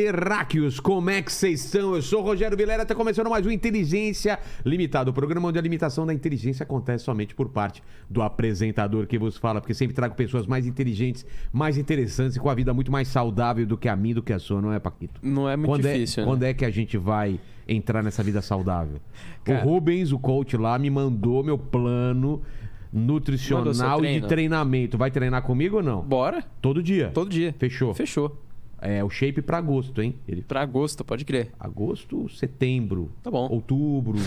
terráqueos, como é que vocês estão? Eu sou o Rogério Vilera, está começando mais um Inteligência Limitada, o programa onde a limitação da inteligência acontece somente por parte do apresentador que vos fala, porque sempre trago pessoas mais inteligentes, mais interessantes e com a vida muito mais saudável do que a minha, do que a sua, não é, Paquito? Não é muito quando difícil, É, né? Quando é que a gente vai entrar nessa vida saudável? Cara- O Rubens, o coach lá, me mandou meu plano nutricional e de treinamento. Vai treinar comigo ou não? Bora? Todo dia. Todo dia. Fechou. Fechou. É o shape pra agosto, hein? Ele Pra agosto, pode crer. Agosto, setembro. Tá bom. Outubro.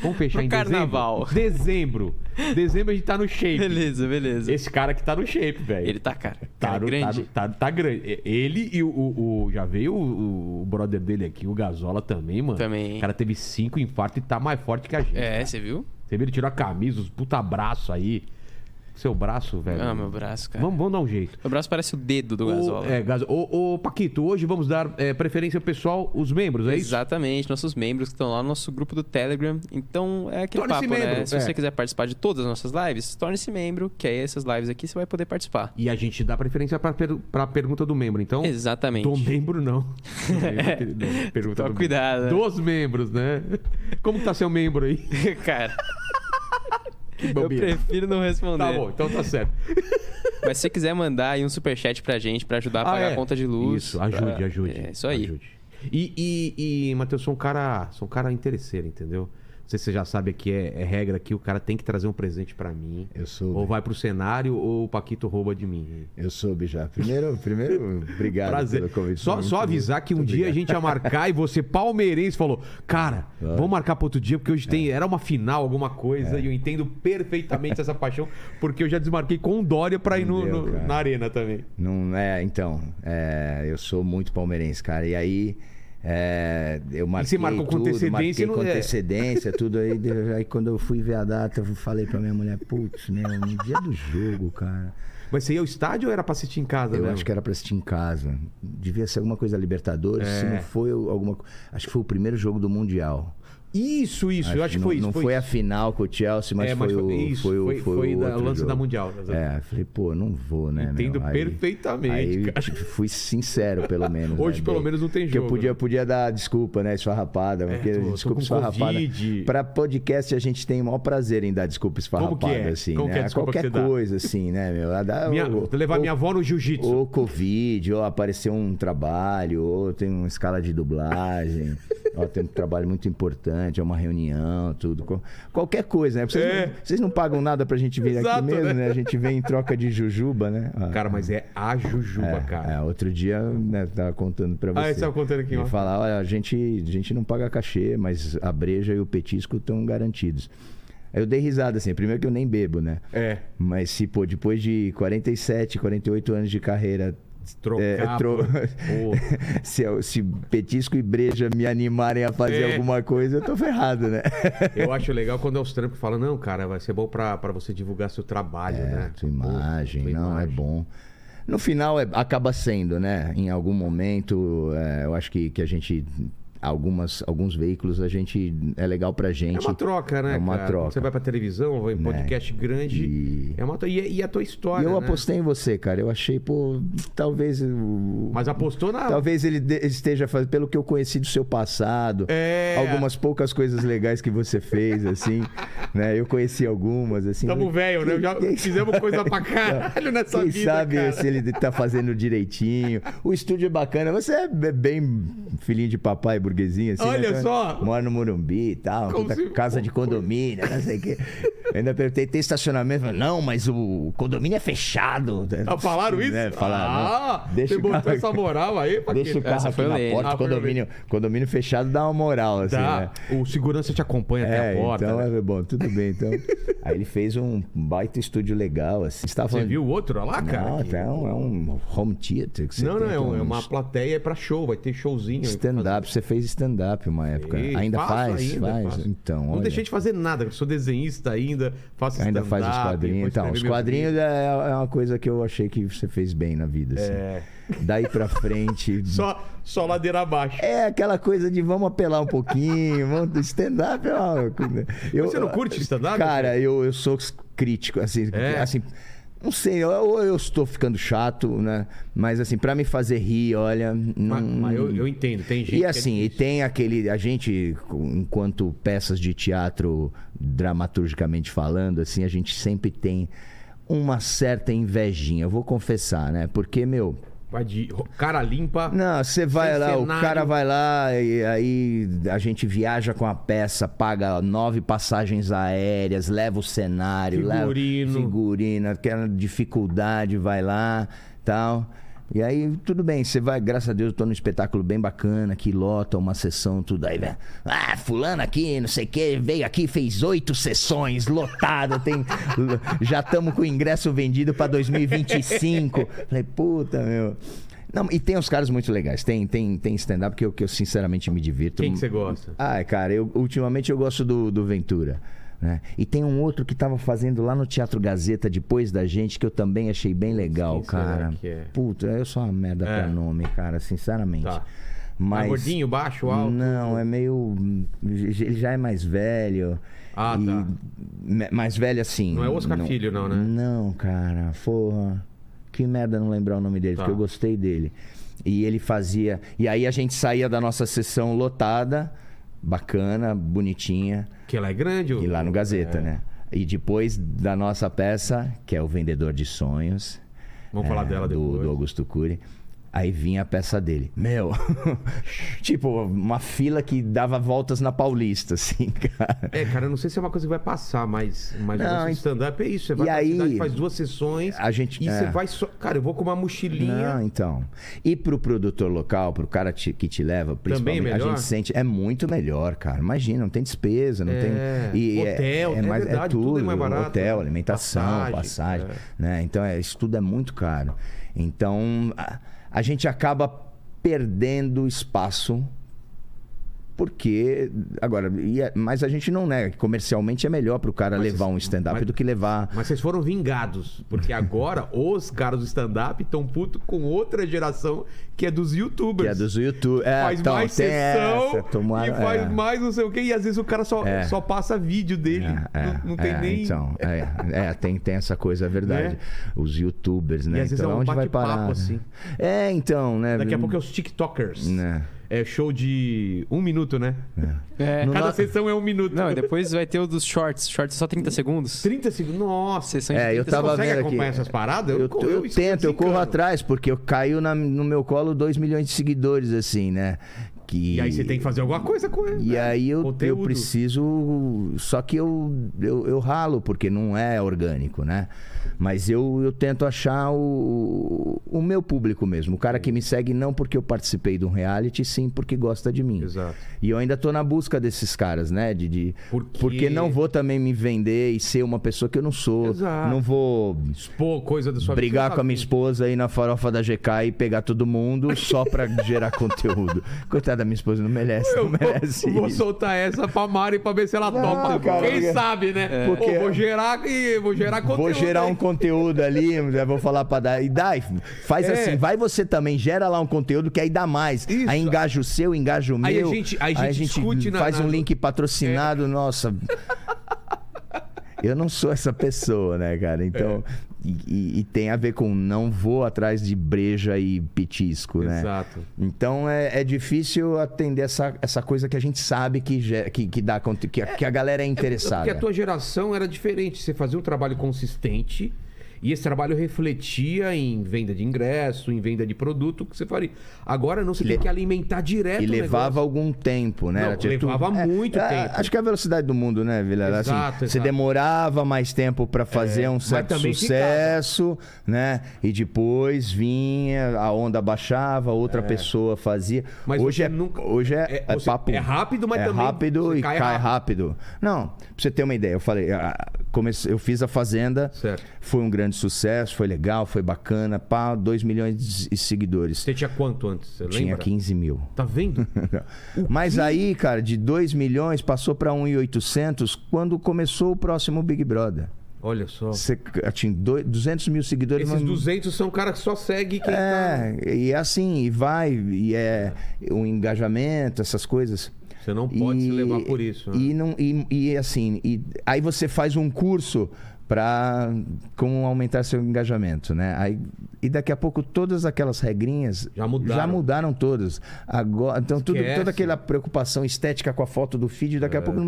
Vamos fechar Pro em carnaval. dezembro. Dezembro. Dezembro a gente tá no shape. Beleza, beleza. Esse cara que tá no shape, velho. Ele tá, cara. Tá, Cara no- grande. Tá, tá- tá grande. Ele e o, o- o- Já veio o, o brother dele aqui, o Gasola também, mano. Também. O cara teve cinco infartos e tá mais forte que a gente. É, você viu? Você viu? Ele tirou a camisa, os puta braço aí. Seu braço, velho. Ah, meu braço, cara. Vamos, vamos dar um jeito. Meu braço parece o dedo do Ô, Gasola. é, Gaso- ô, ô, Paquito, hoje vamos dar é, preferência pessoal, os membros, é isso? Exatamente, nossos membros que estão lá no nosso grupo do Telegram. Então é aquele Torne-se papo, né? membro, Se é. você quiser participar de todas as nossas lives, torne-se membro, que aí essas lives aqui você vai poder participar. E a gente dá preferência pra, per pra pergunta do membro, então. Exatamente. Do membro, não. Do membro, não. Pergunta Toma do cuidado, né? Dos membros, né? Como tá seu membro aí? cara, Que eu prefiro não responder. Tá bom, então tá certo. Mas se você quiser mandar aí um superchat pra gente pra ajudar a Ah, pagar é. a conta de luz. Isso, ajude, pra- ajude. É isso aí. Ajude. E, e, e Matheus, sou um cara, sou um cara interesseiro, entendeu? Não sei se você já sabe que é, é regra aqui, o cara tem que trazer um presente pra mim. Eu soube. Ou vai pro cenário ou o Paquito rouba de mim. Eu soube já. Primeiro, primeiro obrigado Prazer. pelo convite. Só, só avisar que um muito dia a obrigado. gente ia marcar e você, palmeirense, falou: Cara, vamos marcar para outro dia, porque hoje tem. Era uma final, alguma coisa, e eu entendo perfeitamente essa paixão, porque eu já desmarquei com o Dória pra ir no, no- na arena também. Não é, então, é, eu sou muito palmeirense, cara. E aí é, eu marquei você marcou com tudo, antecedência marquei e com é. antecedência, tudo aí. Aí quando eu fui ver a data, eu falei pra minha mulher, putz, meu, no dia do jogo, cara. Mas você ia ao estádio ou era pra assistir em casa Eu mesmo? acho que era pra assistir em casa. Devia ser alguma coisa Libertadores. Se É. não foi eu- alguma Acho que foi o primeiro jogo do Mundial. Isso, isso, eu acho que não, foi isso. Não foi, a final com o Chelsea, mas, É, foi, o, isso, foi o foi, foi foi o da- lance jogo. da Mundial. É, falei, pô, não vou, né? Entendo? Aí- perfeitamente, Aí, tipo, fui sincero, pelo menos. Hoje, né? pelo menos, não tem Porque eu jogo, podia, né? podia dar desculpa, né? Esfarrapada. É, porque tô- tô desculpa com esfarrapada. Covid. Pra podcast, a gente tem o maior prazer em dar desculpa esfarrapada, Como que é? assim, Como né? que é Qualquer que você dá? coisa, assim, né, meu? Dar- Minha- ou- levar ou- minha avó no jiu-jitsu. ou Covid, ou apareceu um trabalho, ou tem uma escala de dublagem, tem um trabalho muito importante, é uma reunião, tudo. Qual- Qualquer coisa, né? Vocês, É. não, vocês não pagam nada pra gente vir Exato, aqui mesmo, né? né? A gente vem em troca de jujuba, né? Ah, Cara, mas é a Jujuba, é, cara. é, outro dia, né, tava contando pra você. Ah, você tava contando aqui, ó. Falar, olha, a gente, a gente não paga cachê, mas a breja e o petisco estão garantidos. Eu dei risada, assim, primeiro que eu nem bebo, né? É. Mas se, pô, depois de 47, 48 anos de carreira. Trocar é, tro- por- Pô. se, eu- se petisco e breja me animarem a fazer É. alguma coisa, eu tô ferrado, né? Eu acho legal quando é os trampos que falam, não, cara, vai ser bom pra você divulgar seu trabalho, É, né? tua imagem, Pô, não, é imagem. bom. No final, é- acaba sendo, né? Em algum momento, é, eu acho que, que a gente. Algumas, alguns veículos a gente. É legal pra gente. É uma troca, né? É uma cara? troca. Quando Você vai pra televisão, vai em podcast grande. E- É uma, e, e a tua E história. eu né? apostei em você, cara. Eu achei, pô, talvez. Mas apostou na. Talvez ele esteja fazendo, pelo que eu conheci do seu passado, É. algumas poucas coisas legais que você fez, assim, né? Eu conheci algumas, assim. Tamo mas- velho, né? quem- Já quem- fizemos coisa pra caralho nessa Quem vida. sabe cara. se ele tá fazendo direitinho. O estúdio é bacana. Você é be- bem filhinho de papai, burguesinho, assim. Olha né? só. Mora no Morumbi e tal. Se- Casa de condomínio, não sei o quê. Eu ainda perguntei, tem estacionamento? Falei, Não, mas o condomínio é fechado. Ah, falaram isso? Né? Falaram, ah, né? Deixa você botou carro- essa moral aí, Paquito. Deixa o carro Essa aqui foi na lei. porta. Ah, condomínio, condomínio fechado dá uma moral, assim, Tá. né? O segurança te acompanha até É, a porta. então né? é bom, tudo bem. Então, aí ele fez um baita estúdio legal, assim. Você, Você falando- viu o outro lá, cara? Não, Que- é um, é um home theater. Que você Não, não, é, um- é uma plateia pra show, vai ter showzinho. aí pra Stand-up, você fez stand-up uma época. Ei, ainda faz? ainda, faz? faço. Então, Não olha, deixei de fazer nada, eu sou desenhista ainda, faço Ainda faz os quadrinhos. Então, os quadrinhos livro. é, é uma coisa que eu achei que você fez bem na vida. Assim. É. Daí pra frente. Só, só ladeira abaixo. É aquela coisa de vamos apelar um pouquinho, vamos stand-up é uma. Eu, Você não curte stand-up? Cara, eu, eu sou crítico, assim, É? assim Não sei, ou eu estou ficando chato, né? Mas assim, pra me fazer rir, olha. Não... Mas, mas eu, eu entendo, tem gente. E é assim, e difícil. tem aquele. A gente, enquanto peças de teatro, dramaturgicamente falando, assim, a gente sempre tem uma certa invejinha. Eu vou confessar, né? Porque, meu. Vai de cara limpa. Não, você vai lá, o cenário. cara vai lá e aí a gente viaja com a peça, paga nove passagens aéreas, leva o cenário, Figurino. leva figurino, aquela dificuldade, vai lá, tal. E aí, tudo bem, você vai, graças a Deus, eu tô num espetáculo bem bacana, que lota uma sessão, tudo aí, velho. Ah, fulano aqui, não sei o que, veio aqui, fez oito sessões, lotado, tem. Já estamos com o ingresso vendido pra 2025. Falei, puta, meu. Não, e tem uns caras muito legais. Tem, tem, tem stand-up que eu, que eu sinceramente me divirto. Quem que você gosta? Ah, cara, eu, ultimamente eu gosto do, do Ventura. Né? E tem um outro que tava fazendo lá no Teatro Gazeta depois da gente, que eu também achei bem legal, cara. é? Puta, eu sou uma merda É. pra nome, cara, sinceramente. Tá. Mas. É gordinho, baixo, alto? Não, é meio. Ele já é mais velho. Ah, e tá. Mais velho assim. Não é Oscar Filho, não, né? Não, cara. Porra. Que merda não lembrar o nome dele, Tá. porque eu gostei dele. E ele fazia. E aí a gente saía da nossa sessão lotada, bacana, bonitinha. Que ela é grande. E lá no Gazeta, É. né? E depois da nossa peça, que é o Vendedor de Sonhos. Vamos falar é, dela do, depois. do Augusto Cury. Aí vinha a peça dele. Meu, tipo, uma fila que dava voltas na Paulista, assim, cara. É, cara, eu não sei se é uma coisa que vai passar, mas, mas o Não, stand-up é isso. Você vai e aí- cidade, faz duas sessões A gente- e é. você vai só... Cara, eu vou com uma mochilinha. Não, então. E pro produtor local, pro cara te- que te leva, principalmente, Também é a gente sente. É muito melhor, cara. Imagina, não tem despesa, não É, tem. E hotel, é mais, verdade, tudo é mais barato, Hotel, né? alimentação, Passagem, passagem. é. né? Então, é, isso tudo é muito caro. Então, a, a gente acaba perdendo espaço. Porque. Agora, é- mas a gente não nega que comercialmente é melhor pro cara Mas levar vocês- um stand-up do que levar. Mas vocês foram vingados, porque agora os caras do stand-up estão putos com outra geração que é dos youtubers. Que é dos YouTube. É, faz então, mais sessão essa, tomaram- e faz é. mais não sei o quê. E às vezes o cara só, É. só passa vídeo dele. É, não, não tem é, nem. Então, é, é, tem, tem essa coisa, é verdade. Né? Os youtubers, né? E às vezes então, é um onde vai parar? né? assim. É, então, né? Daqui a pouco é os TikTokers. Né. É show de um minuto, né? É. No Cada no- sessão é um minuto. Não, e depois vai ter o dos shorts. Shorts é só 30 segundos. 30 segundos. Nossa. De É, eu 30 tava Você consegue vendo aqui. acompanhar essas paradas? Eu, co- eu isso tento, eu corro atrás, porque eu caiu na- no meu colo 2 milhões de seguidores, assim, né? Que... E aí você tem que fazer alguma coisa com ele. E né? aí eu, eu preciso. Só que eu, eu, eu ralo, porque não é orgânico, né? Mas eu, eu tento achar o, o meu público mesmo. O cara que me segue não porque eu participei de um reality, sim porque gosta de mim. Exato. E eu ainda tô na busca desses caras, né? De, de- Porque- Porque não vou também me vender e ser uma pessoa que eu não sou. Exato. Não vou Expor coisa da sua brigar vida. com a minha esposa aí na farofa da GK e pegar todo mundo só pra gerar conteúdo. Coitada da minha esposa, não merece, Eu não vou, merece vou isso. soltar essa pra Mari pra ver se ela Não, topa. cara, Quem porque- sabe, né? Porque- Pô, vou gerar e vou gerar conteúdo. Vou gerar um conteúdo ali, vou falar pra dar. E dá, faz É. assim, vai você também, gera lá um conteúdo que aí dá mais. Isso. Aí engaja o seu, engaja o meu. Aí a gente- aí a gente faz na- um link patrocinado, nossa. Eu não sou essa pessoa, né, cara? Então. É. E, e- tem a ver com não vou atrás de breja e petisco, né? Exato. Então é, é difícil atender essa, essa coisa que a gente sabe que, que, que dá que, a- que a galera é interessada. Porque a tua geração era diferente. Você fazia um trabalho consistente e esse trabalho refletia em venda de ingresso, em venda de produto que você faria. Agora não, você Le- tem que alimentar direto E levava algum tempo, né? Não, tipo- levava muito é, tempo. Acho que é a velocidade do mundo, né, Vilela? Assim, Exato, Você exato. demorava mais tempo pra fazer É, um certo sucesso, né? E depois vinha, a onda baixava, outra pessoa fazia. É. Mas hoje é, nunca- hoje é, é- é papo. é rápido, mas é também rápido e cai cai, rápido. rápido. Não, pra você ter uma ideia, eu falei, comecei, eu fiz a Fazenda, Certo. foi um grande sucesso, foi legal, foi bacana, pá, 2 milhões de seguidores. Você tinha quanto antes? Você Tinha lembra? 15 mil. Tá vendo? Mas aí, cara, de 2 milhões passou pra 1,800 quando começou o próximo Big Brother. Olha só. Você tinha dois- 200 mil seguidores. Esses mas- 200 são caras que só seguem quem tá... É, e é assim, e vai, e é o engajamento, essas coisas. Você não pode se E- levar por isso. né? E, não, e, e assim, e aí você faz um curso para como aumentar seu engajamento, né? Aí, e daqui a pouco todas aquelas regrinhas Já mudaram. mudaram todas. Agora, então tudo, toda aquela preocupação estética com a foto do feed, daqui a pouco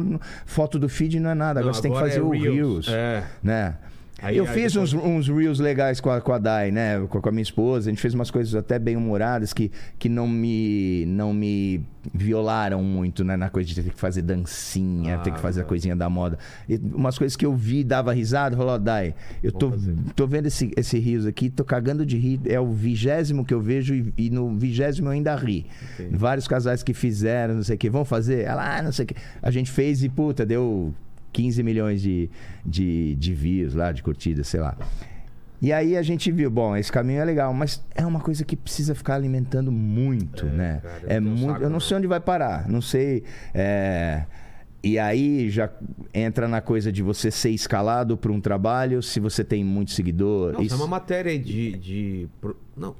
foto do feed não é nada. Agora Não, você tem que agora fazer é o Reels. Reels, É. né? Aí- eu aí fiz depois- uns, uns reels legais com a, com a Dai, né? Com, com a minha esposa. A gente fez umas coisas até bem humoradas que, que não, me, não me violaram muito, né? Na coisa de ter que fazer dancinha, ter Ah, que fazer a legal. coisinha da moda. E umas coisas que eu vi, dava risada, falou, ó, Dai, eu tô, tô vendo esse, esse rios aqui, tô cagando de rir. É o vigésimo que eu vejo e, e no vigésimo eu ainda ri. Entendi. Vários casais que fizeram, não sei o que, vão fazer? Ela, ah, não sei o que. A gente fez e, puta, deu 15 milhões de, de, de views lá, de curtidas, sei lá. E aí a gente viu, bom, esse caminho é legal, mas é uma coisa que precisa ficar alimentando muito, né? cara, é muito. saco, eu não sei onde vai parar, não sei. é, E aí já entra na coisa de você ser escalado para um trabalho se você tem muito seguidor. Não, isso é uma matéria de. de não.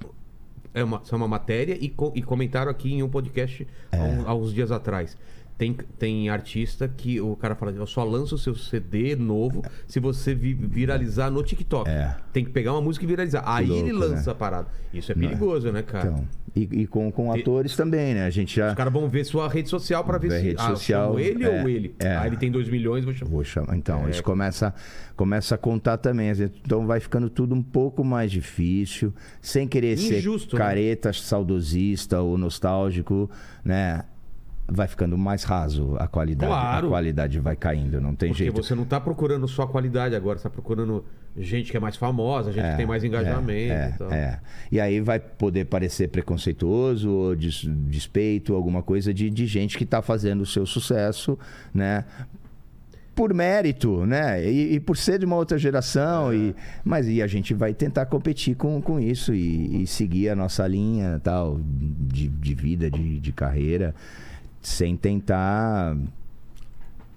É uma, é uma matéria e, co- e comentaram aqui em um podcast É. há uns dias atrás. Tem, tem artista que o cara fala, eu só lanço o seu CD novo se você vi- viralizar no TikTok. É. Tem que pegar uma música e viralizar. Aí louco, ele lança né? a parada. Isso é perigoso, né, cara? Então, e, e com, com atores também, né? A gente já. Os caras vão ver sua rede social pra ver se. rede ah, social, ele é, ou ele? é. Ah, ele tem 2 milhões, vou chamar. Vou chamar. Então, É. isso começa, começa a contar também. Então vai ficando tudo um pouco mais difícil, sem querer Injusto, ser né? careta, saudosista ou nostálgico, né? Vai ficando mais raso a qualidade. Claro. A qualidade vai caindo, não tem Porque jeito. você não tá procurando só qualidade agora, você tá procurando gente que é mais famosa, gente É, que tem mais engajamento é, e tal. é. E aí vai poder parecer preconceituoso ou des- despeito, alguma coisa de, de gente que está fazendo o seu sucesso, né? Por mérito, né? E, e por ser de uma outra geração. É. E, mas e a gente vai tentar competir com, com isso e, e seguir a nossa linha tal de, de vida, de, de carreira, sem tentar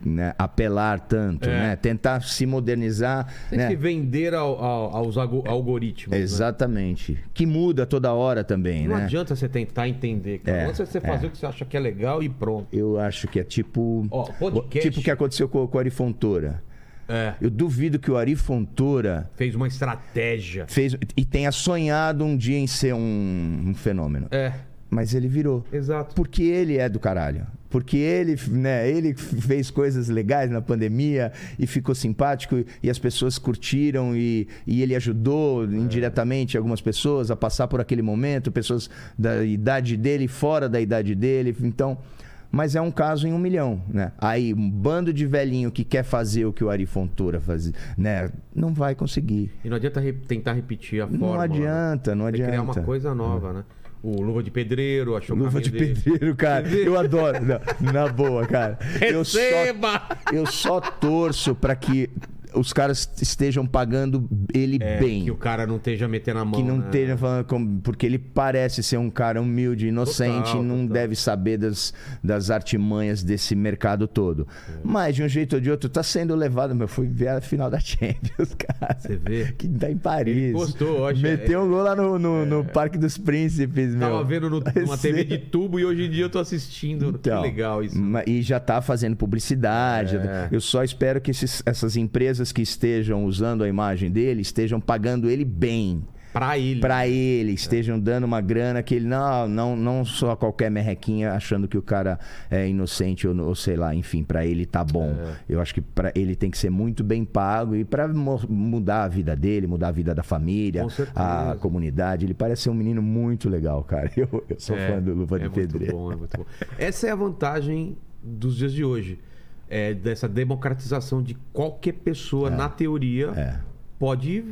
né, apelar tanto, É. né? Tentar se modernizar. Tem né? que vender ao- ao- aos algo- algoritmos. né? Exatamente. Que muda toda hora também, Não né? adianta você tentar entender. Cara. É, você fazer é. o que você acha que é legal e pronto. Eu acho que é tipo. Podcast- Tipo o que aconteceu com, com o Ari Fontoura. É. Eu duvido que o Ari Fontoura Fez uma estratégia. fez e tenha sonhado um dia em ser um, um fenômeno. É, Mas ele virou. exato. Porque ele é do caralho. Porque ele, né, ele fez coisas legais na pandemia e ficou simpático e as pessoas curtiram e, e ele ajudou indiretamente algumas pessoas a passar por aquele momento, pessoas da idade dele, fora da idade dele. Então, mas é um caso em um milhão, né? Aí um bando de velhinho que quer fazer o que o Ari Fontoura fazia, né? Não vai conseguir. E não adianta re- tentar repetir a Não fórmula. né? adianta, não Tem que adianta. criar uma coisa nova, né? O Luva de Pedreiro, achou Luva de pedreiro, cara. Eu adoro. Não, na boa, cara. Eu só, Receba! eu só torço pra que os caras estejam pagando ele É, bem. que o cara não esteja metendo a mão. Que não né? esteja falando como, porque ele parece ser um cara humilde, inocente, Total, e não total. deve saber das, das artimanhas desse mercado todo. Mas de um jeito ou de outro, tá sendo levado. Meu, fui ver a final da Champions, cara. Você vê? Que tá em Paris. Ele postou hoje, Meteu um gol lá no, no, no Parque dos Príncipes, meu. Tava vendo no- numa. TV de tubo e hoje em dia eu tô assistindo. Então, que legal isso. E já está fazendo publicidade. É. Eu só espero que esses- essas empresas que estejam usando a imagem dele estejam pagando ele bem. Pra ele. Pra ele, estejam dando uma grana que ele não, não, não só qualquer merrequinha achando que o cara é inocente ou, ou sei lá, enfim, pra ele tá bom. É. Eu acho que para ele tem que ser muito bem pago e pra mo- mudar a vida dele, mudar a vida da família, a comunidade. Ele parece ser um menino muito legal, cara. Eu, eu sou É, fã do Luva é de muito Pedreiro. bom, é muito bom. Essa é a vantagem dos dias de hoje. É dessa democratização de qualquer pessoa, na teoria, É. pode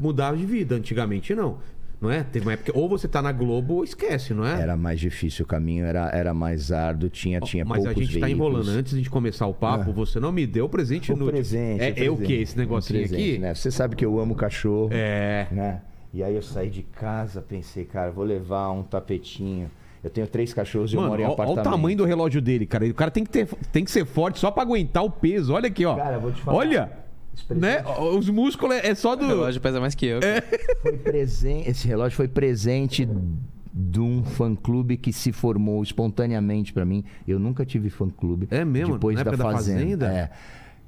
mudar de vida. Antigamente não. Não é? Teve uma época. Ou você tá na Globo ou esquece, não é? Era mais difícil, o caminho era, era mais árduo, tinha, tinha Mas a poucos gente tá veículos. enrolando. Antes de começar o papo, você não me deu o presente O inútil. presente. É, é o presente, que esse negocinho um presente, aqui? Né? Você sabe que eu amo cachorro, É. né? E aí eu saí de casa, pensei, cara, vou levar um tapetinho. Eu tenho três cachorros e eu moro em olha o apartamento. tamanho do relógio dele, cara. O cara tem que, ter, tem que ser forte só pra aguentar o peso. Olha aqui, ó. Cara, eu vou te falar. Olha! Né? Os músculos é é só O do. relógio pesa mais que eu. É. Foi presente, esse relógio foi presente de um fã-clube que se formou espontaneamente pra mim. Eu nunca tive fã-clube. É mesmo? Depois Na da época da Fazenda. Fazenda? É.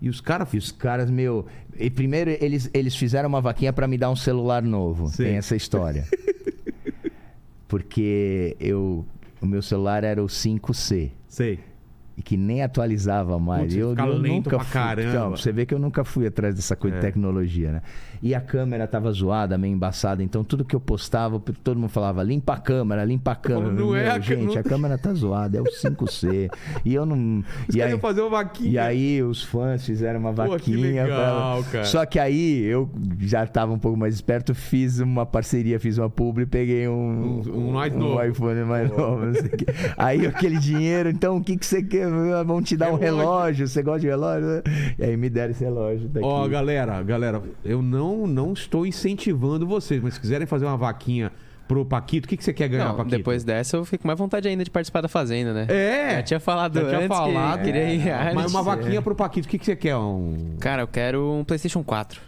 E os caras. E os caras, meu. E primeiro eles, eles fizeram uma vaquinha pra me dar um celular novo. Sim. Tem essa história. Porque eu. O meu celular era o 5C. Sei. E que nem atualizava mais. Putz, eu, eu lento nunca pra fui, caramba. Então, você vê que eu nunca fui atrás dessa coisa É. de tecnologia, né? E a câmera tava zoada, meio embaçada. Então tudo que eu postava, todo mundo falava: limpa a câmera, limpa a câmera. Não é Meu, a câmera, gente, não- a câmera tá zoada, é o 5C. e eu não. Os e aí, fazer uma vaquinha. e aí os fãs fizeram uma Pô, que vaquinha. legal, pra- cara. Só que aí eu já tava um pouco mais esperto, fiz uma parceria, fiz uma publi, peguei um, Um- um mais novo. iPhone mais novo. Aí aquele dinheiro, então o que, que você quer? Vão te dar um Relógio. você gosta de relógio? E aí me deram esse relógio. Ó, galera, galera, eu não, não estou incentivando vocês, mas se quiserem fazer uma vaquinha pro Paquito, o que, que você quer ganhar, Não, Paquito? depois dessa eu fico mais vontade ainda de participar da Fazenda, né? É! Já tinha falado Já tinha falado. que queria ir em É. Mas uma vaquinha pro Paquito, o que, que você quer? Um. Cara, eu quero um PlayStation 4.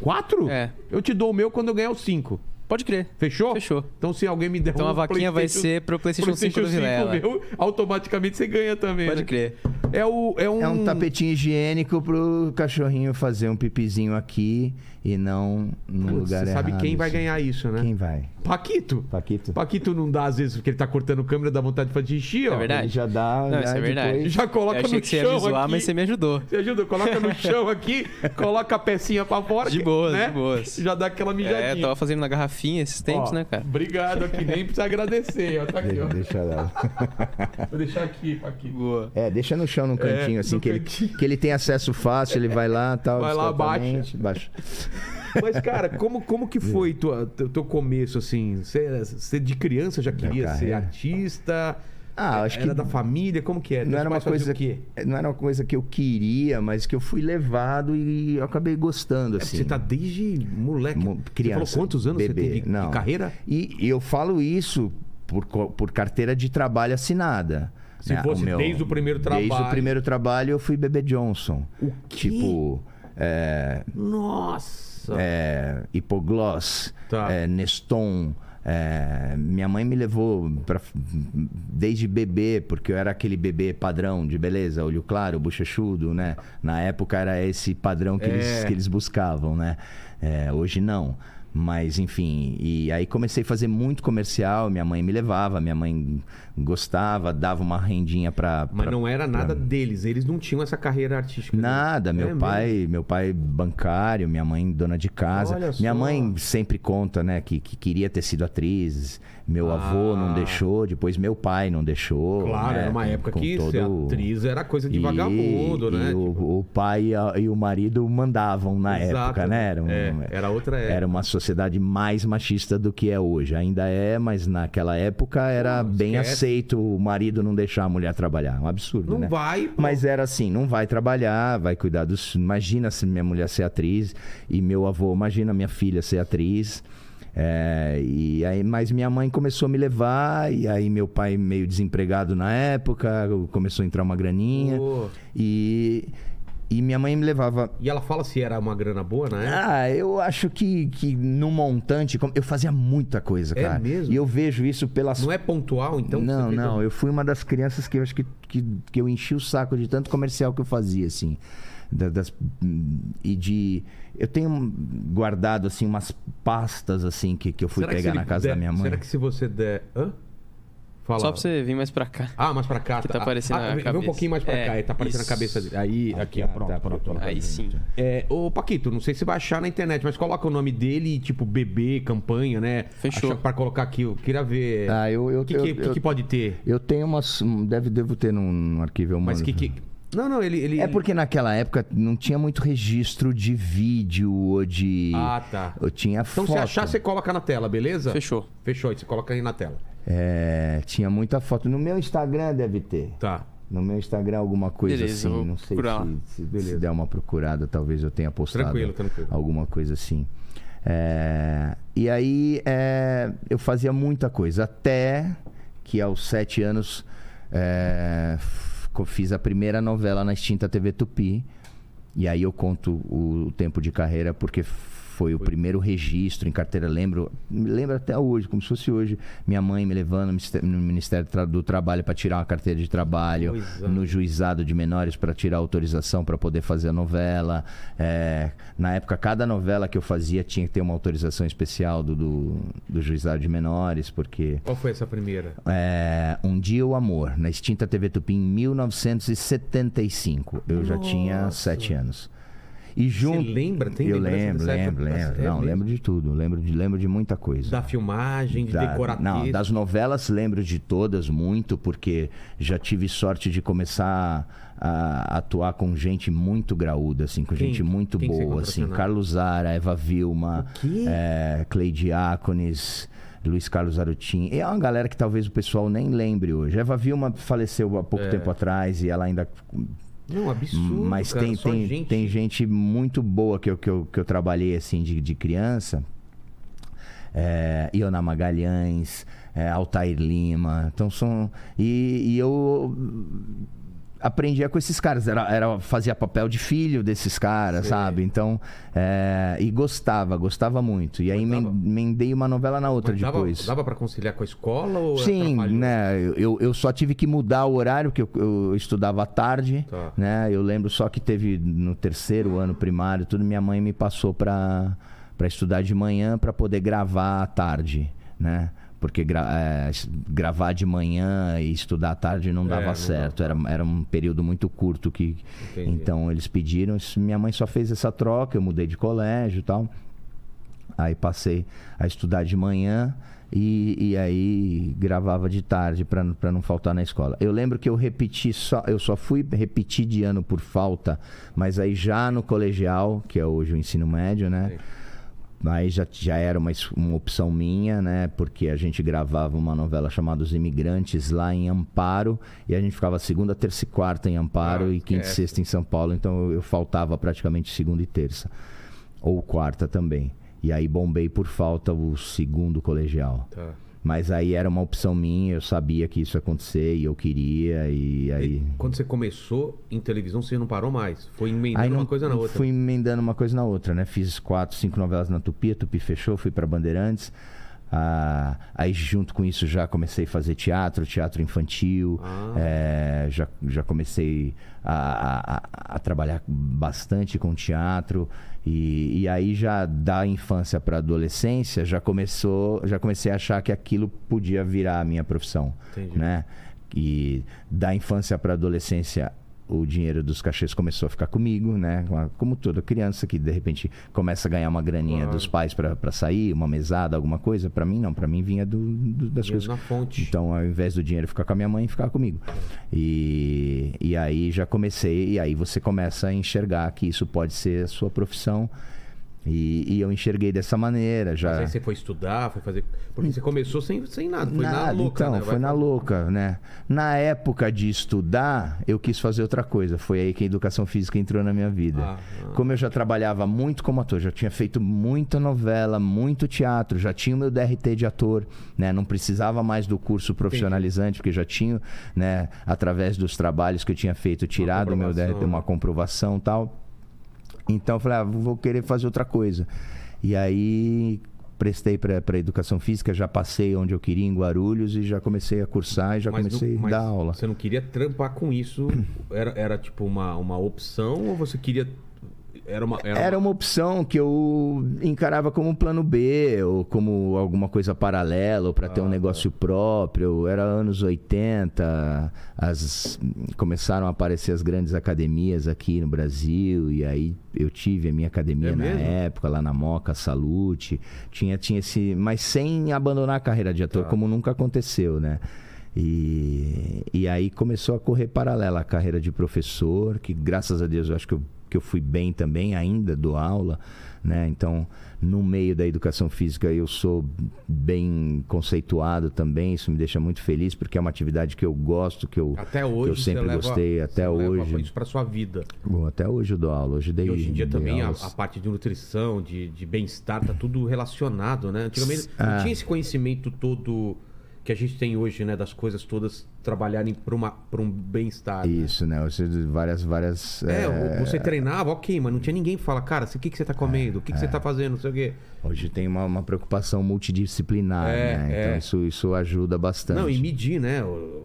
Quatro? É. Eu te dou o meu quando eu ganhar o cinco. Pode crer. Fechou? Fechou. Então se alguém me der Então um a vaquinha vai PlayStation- ser pro PlayStation 5 do PlayStation Vilela. meu, automaticamente você ganha também. Pode né? crer. É, o, é um. É um tapetinho higiênico pro cachorrinho fazer um pipizinho aqui e não no Putz, lugar Você errado. sabe quem vai assim. ganhar isso, né? Quem vai? Paquito. Paquito? Paquito não dá, às vezes, porque ele tá cortando câmera, dá vontade de fazer xixi, ó. É verdade. Ele já dá. Não, já isso é verdade. depois- Já coloca eu achei no que você ia chão me zoar, aqui. mas você me ajudou. Você ajuda? Coloca no chão aqui, coloca a pecinha pra fora. De boas, né? de boas. Já dá aquela mijadinha. É, tava fazendo na garrafinha esses tempos, Ó, né, cara? Obrigado aqui, nem precisa agradecer. Ó, tá aqui, ó. Deixa lá. Vou deixar aqui, aqui. Boa. É, deixa no chão num cantinho, É, assim, que ele, cantinho. que ele tem acesso fácil, ele vai lá tal. Vai lá, discretamente, baixa. Mas, cara, como, como que foi tua, teu, começo, assim? Você, você de criança já queria ser carreira? artista? Ah, acho Era que da família? Como que é? não era uma coisa o quê? não era uma coisa que eu queria, mas que eu fui levado e eu acabei gostando É, assim. Você tá desde moleque. Mo- Você criança, falou quantos anos bebê, você teve de- não. de carreira? E, e eu falo isso por, por carteira de trabalho assinada. Se né? fosse desde o primeiro Desde trabalho. o primeiro trabalho eu fui bebê Johnson. O quê? Tipo, é, Nossa! é, Hipogloss, Tá. é, Neston. é, minha mãe me levou pra, desde bebê, porque eu era aquele bebê padrão de beleza, olho claro, bochechudo, né? Na época era esse padrão que, É. eles, que eles buscavam, né? É, hoje não. Mas, enfim, e aí comecei a fazer muito comercial, minha mãe me levava, minha mãe gostava, dava uma rendinha pra... Mas pra- não era nada deles, eles não tinham essa carreira artística. né? Nada, meu É pai, meu pai bancário, minha mãe dona de casa. Olha Minha só. mãe sempre conta, né, que, que queria ter sido atriz. Meu Ah. avô não deixou, depois meu pai não deixou. Claro, né, era uma época com que todo- ser atriz era coisa de E- vagabundo, e né? o, Tipo, o pai e, a- e o marido mandavam na Exato, época, né? Era, um- é, era outra época. era uma sociedade mais machista do que é hoje. Ainda é, mas naquela época era bem esquece. Aceito o marido não deixar a mulher trabalhar. Um absurdo, Não né? vai. pô. Mas era assim, não vai trabalhar, vai cuidar dos. Imagina se minha mulher ser atriz e meu avô, imagina minha filha ser atriz. É, e aí, mas minha mãe começou a me levar, e aí meu pai meio desempregado na época, começou a entrar uma graninha. Pô. E, e minha mãe me levava. E ela fala se era uma grana boa, né? Ah, eu acho que, que no montante, como- eu fazia muita coisa, É cara. mesmo? E eu vejo isso pelas Não é pontual, então? não, não. Eu fui uma das crianças que eu acho que, que, que eu enchi o saco de tanto comercial que eu fazia, assim. Da- das, e de. Eu tenho guardado, assim, umas pastas, assim, que, que eu fui Será pegar na casa der- da minha mãe. Será que se você der. Hã? Fala. Só pra você vir mais pra cá. Ah, mais pra cá. Que tá aparecendo ah, na vem- Vem um pouquinho mais pra É, cá. Tá aparecendo isso. na cabeça dele. Aí, aqui, Ah, pronto. tá, pronto, pronto. Aí sim. É, ô, Paquito, não sei se vai achar na internet, mas coloca o nome dele, tipo, bebê, campanha, né? Fechou. Acha- Pra colocar aqui, eu queria ver. Ah, eu- eu- O que, eu- que, que eu- que pode ter? Eu tenho umas. um, Deve, devo ter num, num arquivo. Mas que, que. Não, não, ele. ele... É porque naquela época não tinha muito registro de vídeo ou de. Ah, tá. Eu tinha Então, foto. se achar, você coloca na tela, beleza? Fechou. Fechou, aí você coloca aí na tela. É, tinha muita foto. No meu Instagram deve ter. Tá. No meu Instagram alguma coisa Beleza, assim, não sei se, se, se der uma procurada, talvez eu tenha postado Tranquilo, tranquilo. alguma coisa assim. É, e aí é, eu fazia muita coisa, até que aos sete anos é, fiz a primeira novela na extinta TV Tupi. E aí eu conto o tempo de carreira porque foi o primeiro registro em carteira. Lembro, me lembro até hoje, como se fosse hoje, minha mãe me levando no Ministério- do Tra- do Trabalho para tirar uma carteira de trabalho, Coisa. no juizado de menores para tirar autorização para poder fazer a novela. É, na época, cada novela que eu fazia tinha que ter uma autorização especial do, do, do juizado de menores, porque Qual foi essa primeira? é, Um Dia o Amor, na extinta TV Tupi, em 1975. Eu já tinha Nossa. sete anos. E junto... lembra? Tem Eu lembro, lembro, lembro. É Não, mesmo? lembro de tudo. Lembro de, lembro de muita coisa. Da filmagem, de Da- decorar não, das novelas lembro de todas muito, porque já tive sorte de começar a atuar com gente muito graúda, assim, com Quem? gente muito você boa, assim? Carlos Zara, Eva Vilma, é, Clay Diácones, Luiz Carlos Arutin. É uma galera que talvez o pessoal nem lembre hoje. Eva Vilma faleceu há É. pouco tempo atrás e ela ainda Não, absurdo, mas cara, tem, tem, gente. tem gente muito boa que eu, que eu, que eu trabalhei assim de, de criança. É, Iona Magalhães, é, Altair Lima. Então são. E, e eu aprendia com esses caras. Era, era, fazia papel de filho desses caras, Sei. sabe? Então. é, e gostava, gostava muito. E aí dava- emendei uma novela na outra dava, depois. dava pra conciliar com a escola ou Sim, né? Eu, eu só tive que mudar o horário, porque eu, eu estudava à tarde, Tá. né? Eu lembro só que teve no terceiro ano primário, tudo, minha mãe me passou para para estudar de manhã para poder gravar à tarde, né? Porque gra- é, gravar de manhã e estudar à tarde não É, dava não certo. Era, era um período muito curto que. Entendi. Então eles pediram. Minha mãe só fez essa troca, eu mudei de colégio e tal. Aí passei a estudar de manhã e, e aí gravava de tarde para não faltar na escola. Eu lembro que eu repeti só, eu só fui repetir de ano por falta, mas aí já no colegial, que é hoje o ensino médio, né? Sim. Aí já, já era uma, uma opção minha, né? Porque a gente gravava uma novela chamada Os Imigrantes lá em Amparo. E a gente ficava segunda, terça e quarta em Amparo Ah, e quinta e esquece. sexta em São Paulo. Então eu, eu faltava praticamente segunda e terça. Ou quarta também. E aí bombei por falta o segundo colegial. Tá. Mas aí era uma opção minha, eu sabia que isso ia acontecer e eu queria. E aí. E quando você começou em televisão, você não parou mais. Foi emendando Aí uma não- coisa na outra. Fui emendando uma coisa na outra, né? Fiz quatro, cinco novelas na Tupi, a Tupi fechou, fui para Bandeirantes. Ah, aí junto com isso já comecei a fazer teatro, teatro infantil. Ah. É, já, já comecei a- a- a trabalhar bastante com teatro. E, e aí já da infância para adolescência já começou, já comecei a achar que aquilo podia virar a minha profissão, Entendi. né? E da infância para adolescência o dinheiro dos cachês começou a ficar comigo, né? Como toda criança que de repente começa a ganhar uma graninha Claro. dos pais para sair, uma mesada, alguma coisa, para mim não, para mim vinha do, do- das Dinheiro coisas. na fonte. Então, ao invés do dinheiro ficar com a minha mãe, ficava comigo. E, e aí já comecei, e aí você começa a enxergar que isso pode ser a sua profissão. E, e eu enxerguei dessa maneira, já. Mas aí você foi estudar, foi fazer. Porque você começou sem, sem nada. Foi na Nada, louca, então, né? foi na louca, né? Na época de estudar, eu quis fazer outra coisa. Foi aí que a educação física entrou na minha vida. Ah, ah. Como eu já trabalhava muito como ator, já tinha feito muita novela, muito teatro, já tinha o meu DRT de ator, né? Não precisava mais do curso profissionalizante, porque já tinha, né, através dos trabalhos que eu tinha feito, tirado o meu DRT, uma comprovação e tal. Então eu falei, ah, vou querer fazer outra coisa. E aí prestei para educação física, já passei onde eu queria, em Guarulhos, e já comecei a cursar e já Mas comecei não- a dar aula. Você não queria trampar com isso? Era, era tipo uma, uma opção ou você queria. Era uma. Era, Era uma... uma opção que eu encarava como um plano B, ou como alguma coisa paralela, ou para ter Ah, um negócio próprio. Era anos 80, as, começaram a aparecer as grandes academias aqui no Brasil, e aí eu tive a minha academia É na mesmo? época, lá na Moca, Salute. Tinha, tinha esse. Mas sem abandonar a carreira de ator, Tá. como nunca aconteceu, né? E, e aí começou a correr paralela a carreira de professor, que graças a Deus eu acho que eu, que eu fui bem também, ainda dou aula, né? Então, no meio da educação física eu sou bem conceituado também, isso me deixa muito feliz, porque é uma atividade que eu gosto, que eu, Até hoje. eu sempre leva- gostei, até hoje. Isso pra sua vida. Bom, até hoje eu dou aula, hoje dei E hoje em dia também a, a parte de nutrição, de, de bem-estar, tá tudo relacionado, né? Antigamente Ah. não tinha esse conhecimento todo que a gente tem hoje, né? Das coisas todas trabalharem para um bem-estar. né? Isso, né? Você, várias, várias. É, é, você treinava, ok, mas não tinha ninguém que fala, cara, o que, que você tá comendo? O que, que você tá fazendo? Não sei o quê. Hoje tem uma, uma preocupação multidisciplinar, É, né? é. Então isso, isso ajuda bastante. Não, e medir, né?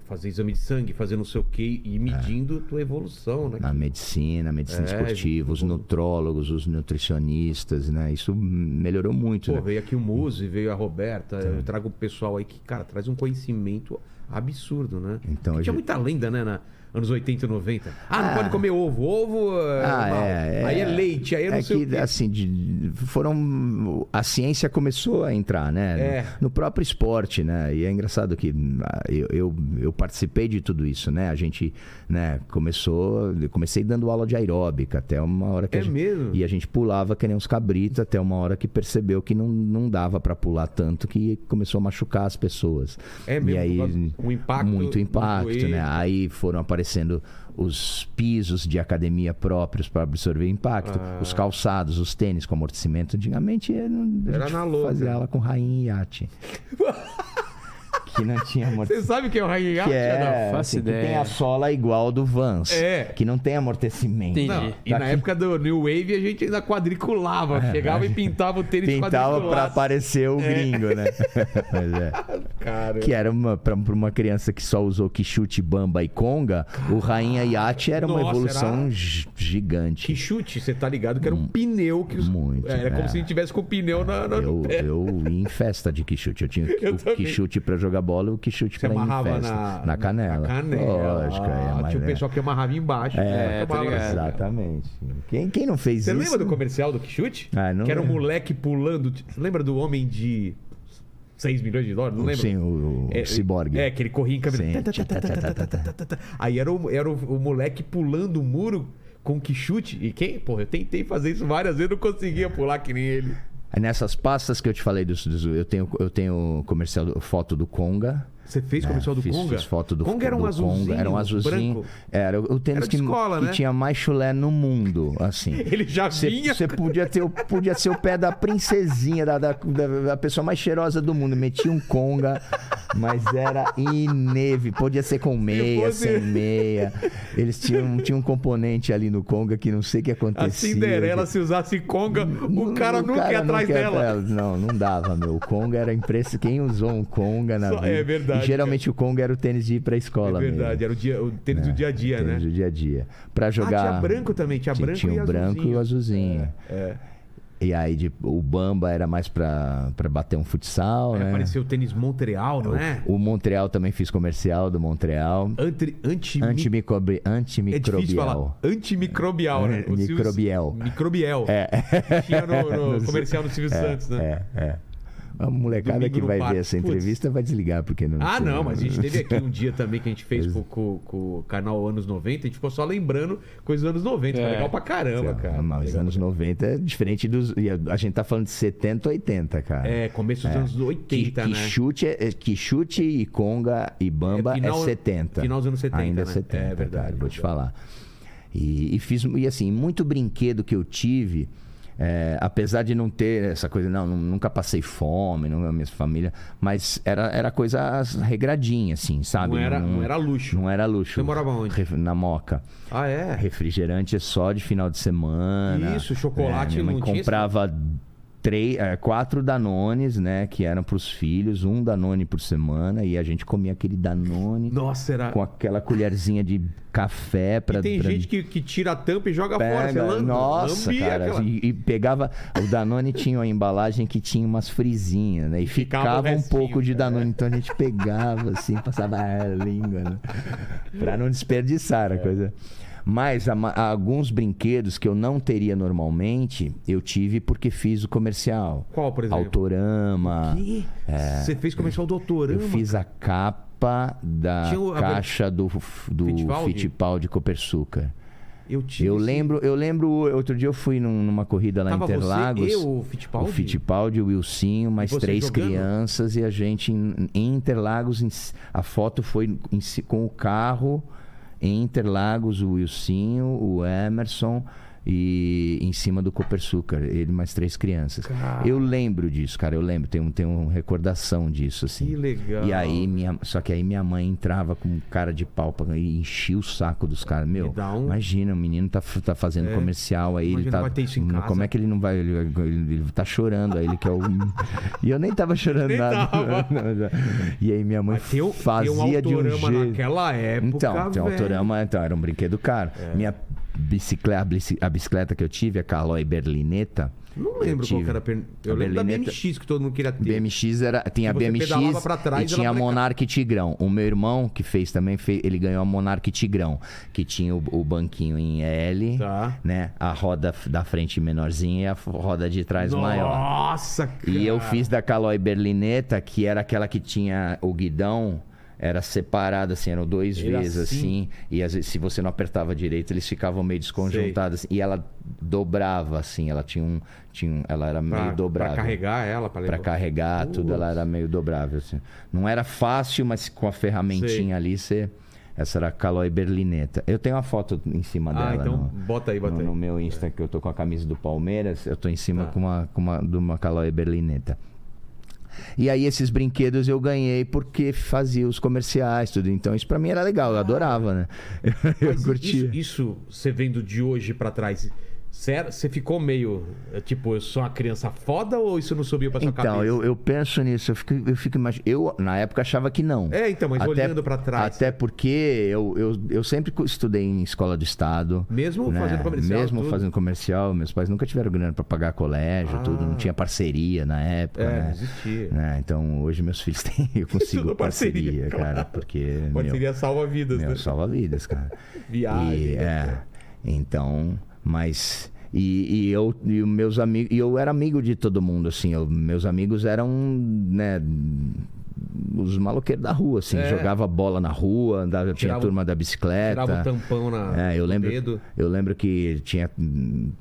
Fazer exame de sangue, fazer não sei o quê, e medindo tua evolução, né? Na medicina, medicina É, esportiva, os nutrólogos, os nutricionistas, né? Isso melhorou muito, Pô, né? veio aqui o Muzi, veio a Roberta, eu trago o pessoal aí que, cara, traz um conhecimento absurdo, né? Então, Porque tinha hoje- muita lenda, né? Na, anos 80 e 90. Ah, não Ah. pode comer ovo. Ovo é, Ah, é, é. Aí é leite, aí é não é sei que, assim, de- foram. A ciência começou a entrar, né? É. No, no próprio esporte, né? E é engraçado que ah, eu, eu, eu participei de tudo isso, né? A gente, né, começou. Eu comecei dando aula de aeróbica até uma hora que É a gente, mesmo? E a gente pulava que nem uns cabritos até uma hora que percebeu que não, não dava pra pular tanto que começou a machucar as pessoas. É mesmo, E aí, o impacto Muito impacto, né? Aí foram aparecendo os pisos de academia próprios para absorver impacto, Ah. os calçados, os tênis com amortecimento. Antigamente eh, Era na louca. fazia ela com rainha e iate. que não tinha Você amortecimento. sabe o que é o Rainha Que é, faço assim, que ideia. tem a sola igual do Vans, É. que não tem amortecimento. Entendi. Não, e na época do New Wave a gente ainda quadriculava. chegava e pintava o tênis Pintava para quadriculado. aparecer o gringo, né? Mas é. Cara, Que era uma, pra, pra uma criança que só usou Quixute, Bamba e Conga, o Rainha Iate era uma Nossa, evolução era- gi- gigante. que chute, você tá ligado que era um pneu que os... muito, Era como é. se a gente tivesse com o pneu na, na- Eu, no pé. eu ia em festa de quichute. Eu tinha Eu o quichute pra jogar bola, o que chute Você pra. Na, na canela. Na canela. Ah, é, tinha o pessoal que amarrava embaixo. É, né? exatamente. Quem, quem não fez Você isso? Você lembra do comercial do que chute? Ah, não que era um moleque pulando. Lembra do homem de 6 milhões de dólares, não lembro. Sim, o, o é, Cyborg. É, que ele corria em câmera. Aí era o, era o, o moleque pulando o muro com que chute. E quem? Porra, eu tentei fazer isso várias vezes, não conseguia pular que nem ele. Aí Nessas pastas que eu te falei, dos, eu tenho eu tenho comercial, foto do Conga. Você fez comercial do fiz, Conga? Fiz foto do Conga era um azulzinho, Conga, Era um azulzinho. branco. Era o tênis Era que, escola, que né? tinha mais chulé no mundo, assim. Ele já vinha. Você podia ter, o- podia ser o pé da princesinha, da, da, da- pessoa mais cheirosa do mundo. Metia um conga, mas era inevitável. Podia ser com meia, sem meia. Eles tinham, tinham um componente ali no conga que não sei o que A acontecia. Cinderela, se usasse Conga, o cara O nunca ia atrás dela. Não, não dava, meu. O conga era impressionante. Quem usou um conga na Só- vida? é verdade, E geralmente o conga era o tênis de ir pra É escola verdade, mesmo. era o, dia, o tênis do dia a dia, Tênis né? do dia a dia. Pra jogar... Ah, tinha branco também, tinha branco tinha e o branco e o azulzinho. É. E aí de- o Bamba era mais pra, pra bater um futsal, Aí né? apareceu o tênis Montreal, não é? O Montreal também fiz comercial do Montreal. Anti, anti, Antimicrobi... é difícil falar. Antimicrobial. Antimicrobial, né? O Silvio- Microbiel. Microbiel. É. Tinha no, no comercial do Silvio Santos, né? É, é. A molecada Domingo que vai parque. ver essa Putz. entrevista vai desligar, porque não. Ah, não, mas a gente teve aqui um dia também que a gente fez com, com- com o canal Anos 90, a gente ficou só lembrando coisas dos anos 90. Foi É. legal pra caramba, cara. Mas Legal. anos 90 é diferente dos. e A gente tá falando de 70, 80, cara. É, começo dos anos 80, que, né? chute é, que chute e conga e bamba É, é, final- 70. final dos anos 70, Ainda é né? 70, É verdade, cara, vou te falar. E, e fiz e assim, muito brinquedo que eu tive, é, apesar de não ter essa coisa, não, nu- nunca passei fome, não, a minha família, mas era, era coisa regradinha, assim, sabe? Não era- não era luxo. Não era luxo. Você morava onde? Na Moca. Ah, é? Refrigerante é só de final de semana. Isso, chocolate minha mãe não tinha comprava três, é, quatro Danones, né? Que eram pros filhos, um Danone por semana. E a gente comia aquele Danone Nossa, era. com aquela colherzinha de café pra. E tem pra- gente que, que tira a tampa e joga fora. Você Pega, lam- nossa, lambia cara. aquela- E, e pegava. O Danone tinha uma embalagem que tinha umas frisinhas, né? E ficava ficava, um restinho, pouco de é. Danone. Então a gente pegava assim, passava a língua, né? Pra não desperdiçar É. a coisa. Mas a ma- alguns brinquedos que eu não teria normalmente, eu tive porque fiz o comercial. Qual, por exemplo? Autorama. Ih, Você fez comercial doutorama? É. Eu fiz a capa da Tinha a- caixa do, do Fittipaldi? Fittipaldi Copersucar. Eu tive. Eu lembro, eu lembro, outro dia eu fui num- numa corrida lá em Interlagos. você e o Fittipaldi? O Fittipaldi, o Wilsinho, mais três jogando? crianças e a gente em, em Interlagos. em a foto foi em com o carro em Interlagos, o Wilsinho, o Emerson e em cima do Copersucar, ele mais três crianças. Cara. Eu lembro disso, cara, eu lembro, tenho, tenho uma recordação disso, assim. Que legal. E aí, minha, só que aí minha mãe entrava com cara de pau e enchia o saco dos caras. Meu, um- imagina, o menino tá, tá fazendo É. comercial aí, ele tá. vai ter isso em casa. Como é que ele não vai. Ele, ele- ele tá chorando aí, ele quer o. e eu nem tava chorando Nem nada. tava. E aí minha mãe tem fazia um de um jeito. naquela época, Então, tem um autorama, então, era um brinquedo caro. Minha bicicleta, a bici- a bicicleta que eu tive, a Caloi Berlineta. Não lembro qual era. a per- Eu A lembro da Berlineta- BMX que todo mundo queria ter. BMX era. Tinha a Que BMX trás, e tinha a. Monark Tigrão. O meu irmão, que fez também, fez, ele ganhou a Monark Tigrão, que tinha o, o banquinho em L, Tá. né? A roda da frente menorzinha e a roda de trás maior. Nossa, cara. E eu fiz da Caloi Berlineta, que era aquela que tinha o guidão. Era separado, assim, eram dois Era vezes, assim? assim. E às vezes, se você não apertava direito, eles ficavam meio desconjuntados. assim. E ela dobrava, assim. Ela tinha um. Tinha um- ela era Pra, meio dobrável. pra carregar ela, pra, Pra carregar, tudo, ela era meio dobrável. Assim. Não era fácil, mas com a ferramentinha Sei. ali, você. Essa era a Caloi Berlineta. Eu tenho uma foto em cima Ah, dela. então no, bota aí, bota no, aí. no meu Insta, que eu tô com a camisa do Palmeiras, eu tô em cima Tá. com uma, com uma, de uma Caloi Berlineta. E aí esses brinquedos eu ganhei porque fazia os comerciais, tudo. Então isso pra mim era legal, eu adorava, né? Eu, Mas curtia. Isso, isso você vendo de hoje pra trás, você ficou meio. é, Tipo, eu sou uma criança foda ou isso não subiu pra sua Então, cabeça? eu, eu penso nisso, eu fico, eu fico imaginando. Eu, na época, achava que não. É, então, mas olhando pra trás. Até porque eu, eu, eu sempre estudei em escola do Estado. Mesmo né? fazendo comercial. Mesmo tudo? fazendo comercial, meus pais nunca tiveram grana pra pagar colégio, Ah. tudo. Não tinha parceria na época. É, né? não existia. Né? Então, hoje meus filhos têm. Eu consigo parceria, parceria, cara. Porque. Parceria salva vidas, meu, né? salva vidas, cara. Viagem, E, né, é. Então, mas. E, e eu e os meus amigos. E eu era amigo de todo mundo, assim. eu- meus amigos eram, né? Os maloqueiros da rua, assim. É. Jogava bola na rua, andava, tinha Tirava a turma da bicicleta. Tirava o tampão na, É, eu lembro, dedo. eu lembro que tinha hum,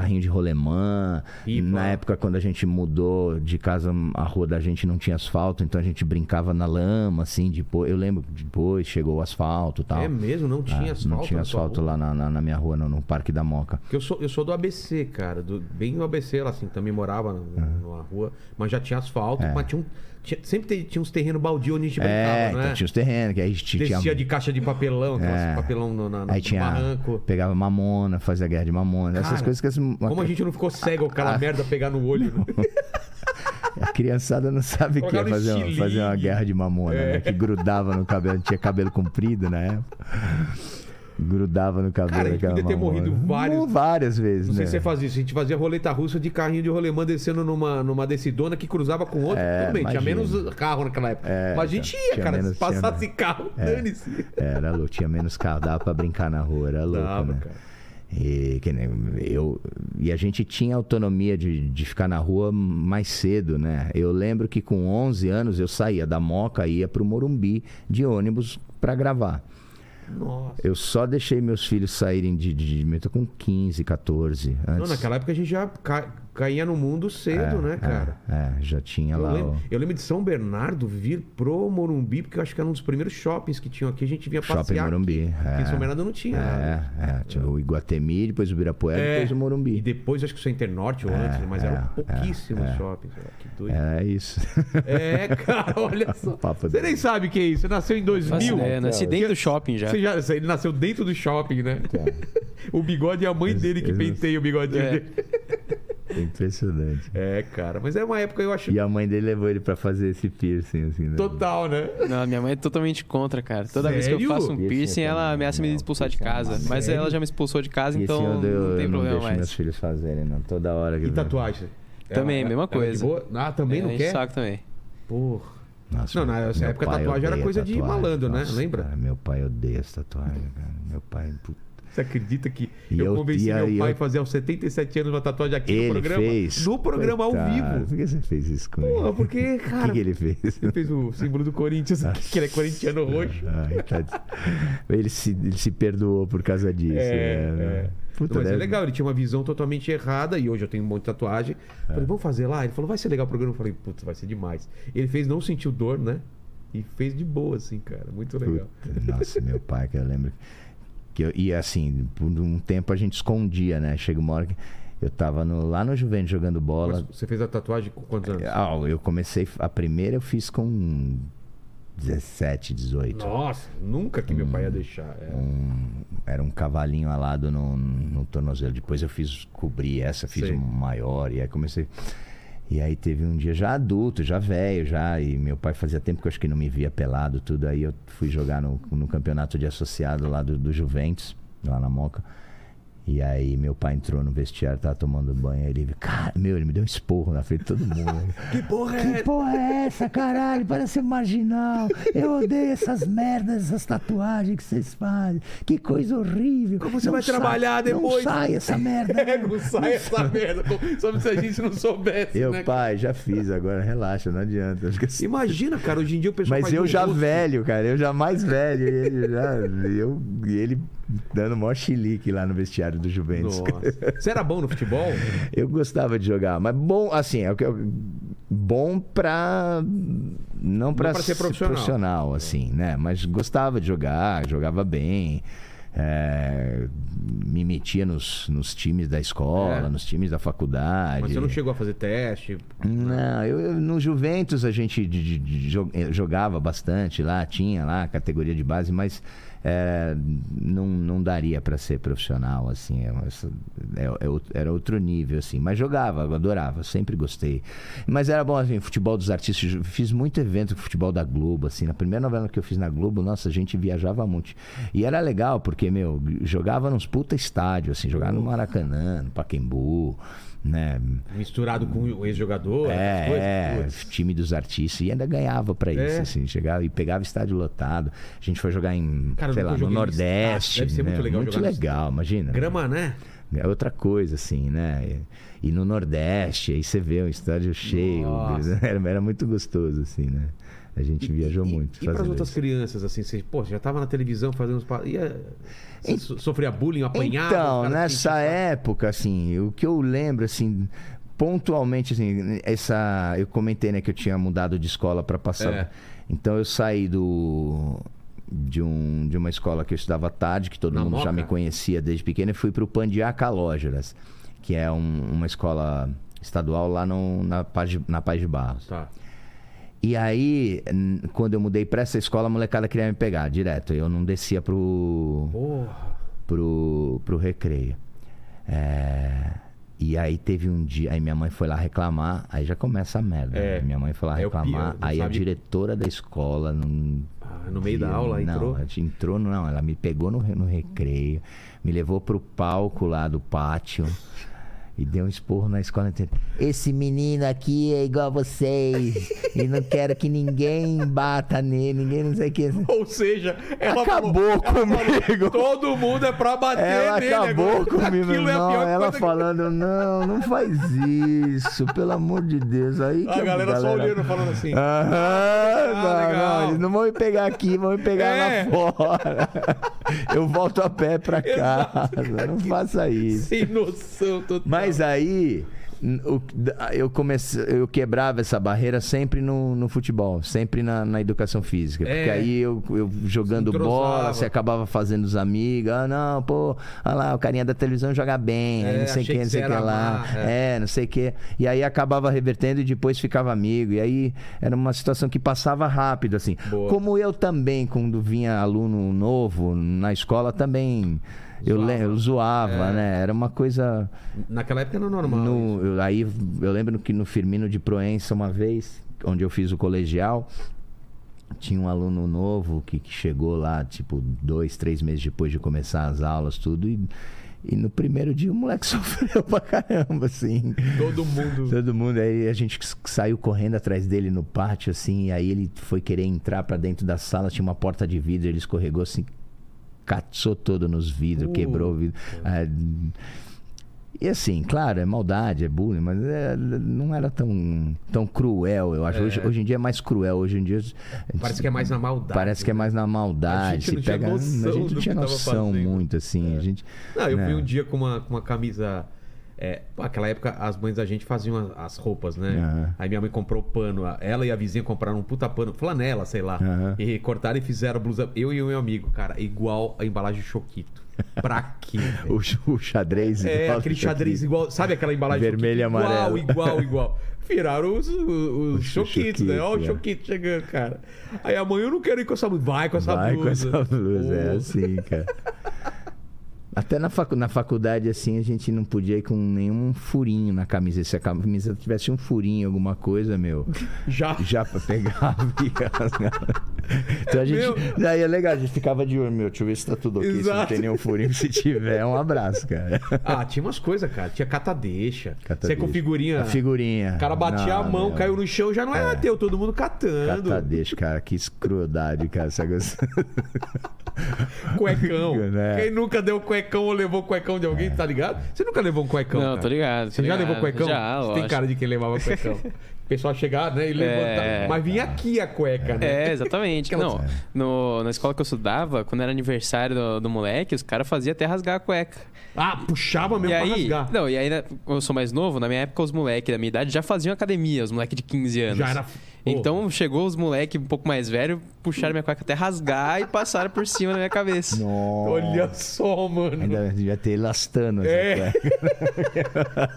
carrinho de rolemã. Pipa. Na época, quando a gente mudou de casa, a rua da gente não tinha asfalto, então a gente brincava na lama, assim. Depois, eu lembro que depois chegou o asfalto e tal. É mesmo, não tinha Ah, asfalto. Não tinha asfalto lá na, na- na minha rua, não, no Parque da Moca. Porque eu sou, eu sou do ABC, cara. Do, bem no ABC, lá, assim, também morava na, numa rua, mas já tinha asfalto, É. mas tinha um, tinha- sempre tinha uns terrenos baldio onde a gente É, brincava, então né? tinha os terrenos, que aí tinha, Descia de caixa de papelão, É. papelão no, na, no aí tinha, barranco. pegava mamona, fazia guerra de mamona, essas Cara, coisas que as, Como a gente não ficou cego com aquela Ah. merda pegar no olho. né? a criançada não sabe o que é fazer, uma- fazer uma guerra de mamona, É. né? Que grudava no cabelo, tinha cabelo comprido na época. Grudava no cabelo Cara, aquela podia ter mamona. morrido Não, várias vezes, Não sei né? se você fazia isso. A gente fazia roleta russa de carrinho de rolemã descendo numa, numa descidona que cruzava com outra. É, Tudo bem, tinha imagina. menos carro naquela época. É, Mas a gente tinha- ia, tinha cara. menos- se passasse tinha- carro, É. dane-se. Era louco, tinha menos carro, dava pra brincar na rua, era louco, Dava, né? cara. E, que nem eu, e a gente tinha autonomia de, de ficar na rua mais cedo, né? Eu lembro que com 11 anos eu saía da Moca e ia pro Morumbi de ônibus pra gravar. Nossa. Eu só deixei meus filhos saírem de, de, de com 15, 14. Antes, Não, naquela época a gente já caía no mundo cedo, né, cara? É, é, já tinha Eu lá lembro, o eu lembro de São Bernardo vir pro Morumbi, porque eu acho que era um dos primeiros shoppings que tinham aqui. A gente vinha Shopping passear. Morumbi. aqui. Porque É, em São Bernardo não tinha nada. é, é, tinha o Iguatemi, depois o Ibirapuera, É, depois o E Morumbi. depois acho que o Center Norte ou antes, mas eram é, pouquíssimos é, é. shoppings. Que doido. É isso. É, cara, olha só. Papo Você nem sabe o que é isso. Você nasceu em Faço 2000. ideia, nasci dentro do shopping já. Você já, ele nasceu dentro do shopping, né? o bigode é a mãe dele que penteia o bigodinho É. dele. Impressionante. É, cara. Mas é uma época eu acho E a mãe dele levou ele pra fazer esse piercing, assim, né? total, né? Não, minha mãe é totalmente contra, cara. Toda vez que Sério? eu faço um Piercing piercing, é ela ameaça me expulsar de é casa. Mas Sério? ela já me expulsou de casa, então assim, eu, não tem eu não problema deixo mais. meus filhos fazerem, não. Toda hora que E tatuagem? Também, Ela- mesma é de coisa. boa? Ah, também É, não quer? saco também. Porra. Nossa, Não, meu época tatuagem era coisa de tatuagem. malandro, né? Nossa, Lembra? cara, meu pai odeia essa tatuagem, cara. Meu pai... puta. Você acredita que E eu eu- convenci meu pai eu- a fazer aos 77 anos uma tatuagem aqui no Ele programa? fez. No programa ao Coitado, vivo. Por que você fez isso com Porra, ele? porque, O cara. que, que ele fez? Ele fez o símbolo do Corinthians, que ele é corintiano roxo. Ai, tadinho. ele, se, ele se perdoou por causa disso. É, né? é. Puta, Mas é deve- legal, ele tinha uma visão totalmente errada e hoje eu tenho um monte de tatuagem. É. Falei, vamos fazer lá? Ele falou, vai ser legal o programa. Eu falei, putz, vai ser demais. Ele fez, não sentiu dor, né? E fez de boa, assim, cara. Muito legal. Puta, Nossa, meu pai, que eu lembro. Que eu, e assim, por um tempo a gente escondia, né? Chega uma hora que eu tava no- lá no Juventus jogando bola. Mas Você fez a tatuagem com quantos anos? Ah, eu comecei. A primeira eu fiz com 17, 18. Nossa, nunca que meu pai ia deixar. É. Um- era um cavalinho alado no, no tornozelo. Depois eu fiz cobrir essa, fiz Sei. um maior. E aí comecei. E aí teve um dia já adulto, já velho, já. E meu pai fazia tempo que eu acho que não me via pelado, tudo. Aí eu fui jogar no, no campeonato de associado lá do, do Juventus, lá na Moca. E aí meu pai entrou no vestiário, tava tomando banho, ele, cara, meu, ele me deu um esporro na frente de todo mundo. Que porra Que porra é essa, caralho? Parece marginal. Eu odeio essas merdas, essas tatuagens que vocês fazem. Que coisa horrível. Como você Não vai sai- trabalhar depois? Não sai essa merda. É, não sai essa merda. como- Só se a gente não soubesse, Eu, né? pai, já fiz, agora relaxa, não adianta. Imagina, cara, hoje em dia o pessoal Mas eu já velho, cara, eu já mais velho. E ele, já, eu, e ele dando o maior chilique lá no vestiário do Juventus. Nossa. Você era bom no futebol? Eu gostava de jogar, mas bom, assim, é o que eu, bom pra não pra, pra ser profissional. assim, né? Mas gostava de jogar, jogava bem. é, me metia nos, nos times da escola, É. nos times da faculdade. Mas você não chegou a fazer teste? Não, eu, eu- no Juventus a gente de- de- de- eh, jogava bastante lá, tinha lá a categoria de base, mas é, não, não daria para ser profissional, assim, é, é- é era outro nível, assim, mas jogava, adorava, sempre gostei. Mas era bom, assim, futebol dos artistas, fiz muito evento com futebol da Globo, assim, na primeira novela que eu fiz na Globo, nossa, a gente viajava muito. E era legal, porque, meu, jogava nos puta estádio, assim, jogava no Maracanã, no Pacaembu, né, Misturado com o ex-jogador? é, é, time dos artistas. E ainda ganhava pra isso, É. assim. Chegava e pegava estádio lotado. A gente foi jogar em, Cara, sei lá, no Nordeste. Deve ser muito né? legal Muito jogar no legal, imagina. Grama, né? É outra coisa, assim, né? E, e no Nordeste, aí você vê um estádio cheio. Era, era muito gostoso, assim, né? A gente viajou e, muito. E para as outras isso. crianças, assim, você, pô, já tava na televisão fazendo pa- Ia, so- sofria bullying, apanhava? os Então, nessa época, assim, o que eu lembro, assim, pontualmente, assim, essa. Eu comentei, né, que eu tinha mudado de escola para passar. É. Então eu saí do. De, um, de uma escola que eu estudava tarde, que todo Na mundo já Moca? me conhecia desde pequeno, e fui para o Pandiá Calógeras, que é um- uma escola estadual lá no, na, Paz de, na Paz de Barros. Tá. E aí, quando eu mudei para essa escola, a molecada queria me pegar direto. Eu não descia pro, Porra. pro, pro recreio. É, E aí teve um dia, aí minha mãe foi lá reclamar, aí já começa a merda. É. né? Minha mãe foi lá É pior, reclamar, não aí a sabe- diretora da escola não. Ah, no meio da aula não, entrou? ela entrou, não, ela me pegou no, no recreio, me levou pro palco lá do pátio. E deu um esporro na escola inteira. Esse menino aqui é igual a vocês. E não quero que ninguém bata nele, ninguém não sei o que. Ou seja, ela Acabou falou, comigo. falou, todo mundo é pra bater Ela nele. acabou agora. comigo, Aquilo é não. pior Ela coisa que- falando, não, não faz isso, pelo amor de Deus. Aí que A galera só olhando, falando assim. Aham, não, Ah, legal. não, eles não vão me pegar aqui, vão me pegar É. lá fora. Eu volto a pé pra casa. Não faça isso. Sem noção total. Mas aí n- o- eu comecei, eu quebrava essa barreira sempre no, no futebol, sempre na, na educação física. É. Porque aí eu, eu jogando bola, você acabava fazendo os amigos. Ah, não, pô, olha lá, o carinha da televisão joga bem, aí É, não sei o achei que, não sei que lá. má, É. não sei o que. E aí acabava revertendo e depois ficava amigo. E aí era uma situação que passava rápido, assim. Boa. Como eu também, quando vinha aluno novo na escola, também. Eu, Zoava. eu zoava, É. né? Era uma coisa. Naquela época era normal. No- eu- aí eu lembro que no Firmino de Proença, uma vez, onde eu fiz o colegial, tinha um aluno novo que, que chegou lá, tipo, dois, três meses depois de começar as aulas, tudo, e, e no primeiro dia o moleque sofreu pra caramba, assim. Todo mundo. Todo mundo, aí a gente saiu correndo atrás dele no pátio, assim, e aí ele foi querer entrar pra dentro da sala, tinha uma porta de vidro, ele escorregou assim, caçou todo nos vidros, Uh. quebrou o vidro. Ah, e assim, claro, é maldade, é bullying, mas é, não era tão, tão cruel, eu acho. É. Hoje, hoje em dia é mais cruel, hoje em dia... Parece que é mais na maldade. Parece que é mais na A maldade. gente não se tinha pega, noção a gente não tinha noção muito, assim. A gente, Não, eu né? fui um dia com uma, com uma camisa É, aquela época as mães da gente faziam a- as roupas, né? Aham. Aí minha mãe comprou pano. a- Ela e a vizinha compraram um puta pano, flanela, sei lá. Aham. E cortaram e fizeram a blusa. Eu e o meu amigo, cara, igual a embalagem Choquito. Pra quê? O, o xadrez. É, igual aquele isso xadrez igual. Sabe aquela embalagem Vermelho e amarelo. Igual, igual, igual. Viraram os, os, os Os choquitos, né? Olha o é. choquito chegando, cara. Aí amanhã eu não quero ir com essa blusa. Vai com essa Vai com blusa. essa blusa, é Pô. assim, cara. Até na, facu- na faculdade, assim, a gente não podia ir com nenhum furinho na camisa. Se a camisa tivesse um furinho, alguma coisa, meu, Já. já pra pegar. Então a gente. Meu. Daí é legal, a gente ficava de olho, meu, deixa eu ver se tá tudo ok. Se não Exato. tem nenhum furinho, se tiver, um abraço, cara. Ah, tinha umas coisas, cara. Tinha catadeixa. Você com figurinha. A figurinha. O cara batia Não, a mão, meu. caiu no chão, já não era teu, todo mundo catando. Catadeixa, cara, que crueldade, cara. Essa. Cuecão. Né? Quem nunca deu cuecão ou levou cuecão de alguém, tá ligado? Você nunca levou um cuecão? Não, cara? tô ligado. Você tô já ligado. levou cuecão? Já, Você tem cara de quem levava cuecão. O pessoal chegar, né, e levantar. É. Mas vinha aqui a cueca, né? É, exatamente. Não, no, na escola que eu estudava, quando era aniversário do, do moleque, os caras faziam até rasgar a cueca. Ah, puxava mesmo e pra aí, rasgar. não, e aí, né, eu sou mais novo, na minha época, os moleques da minha idade já faziam academia, os moleques de 15 anos. Já era. Então chegou os moleques um pouco mais velhos, puxaram minha cueca até rasgar e passaram por cima da minha cabeça. Nossa. Olha só, mano. Ainda devia ter elastano essa É. cueca.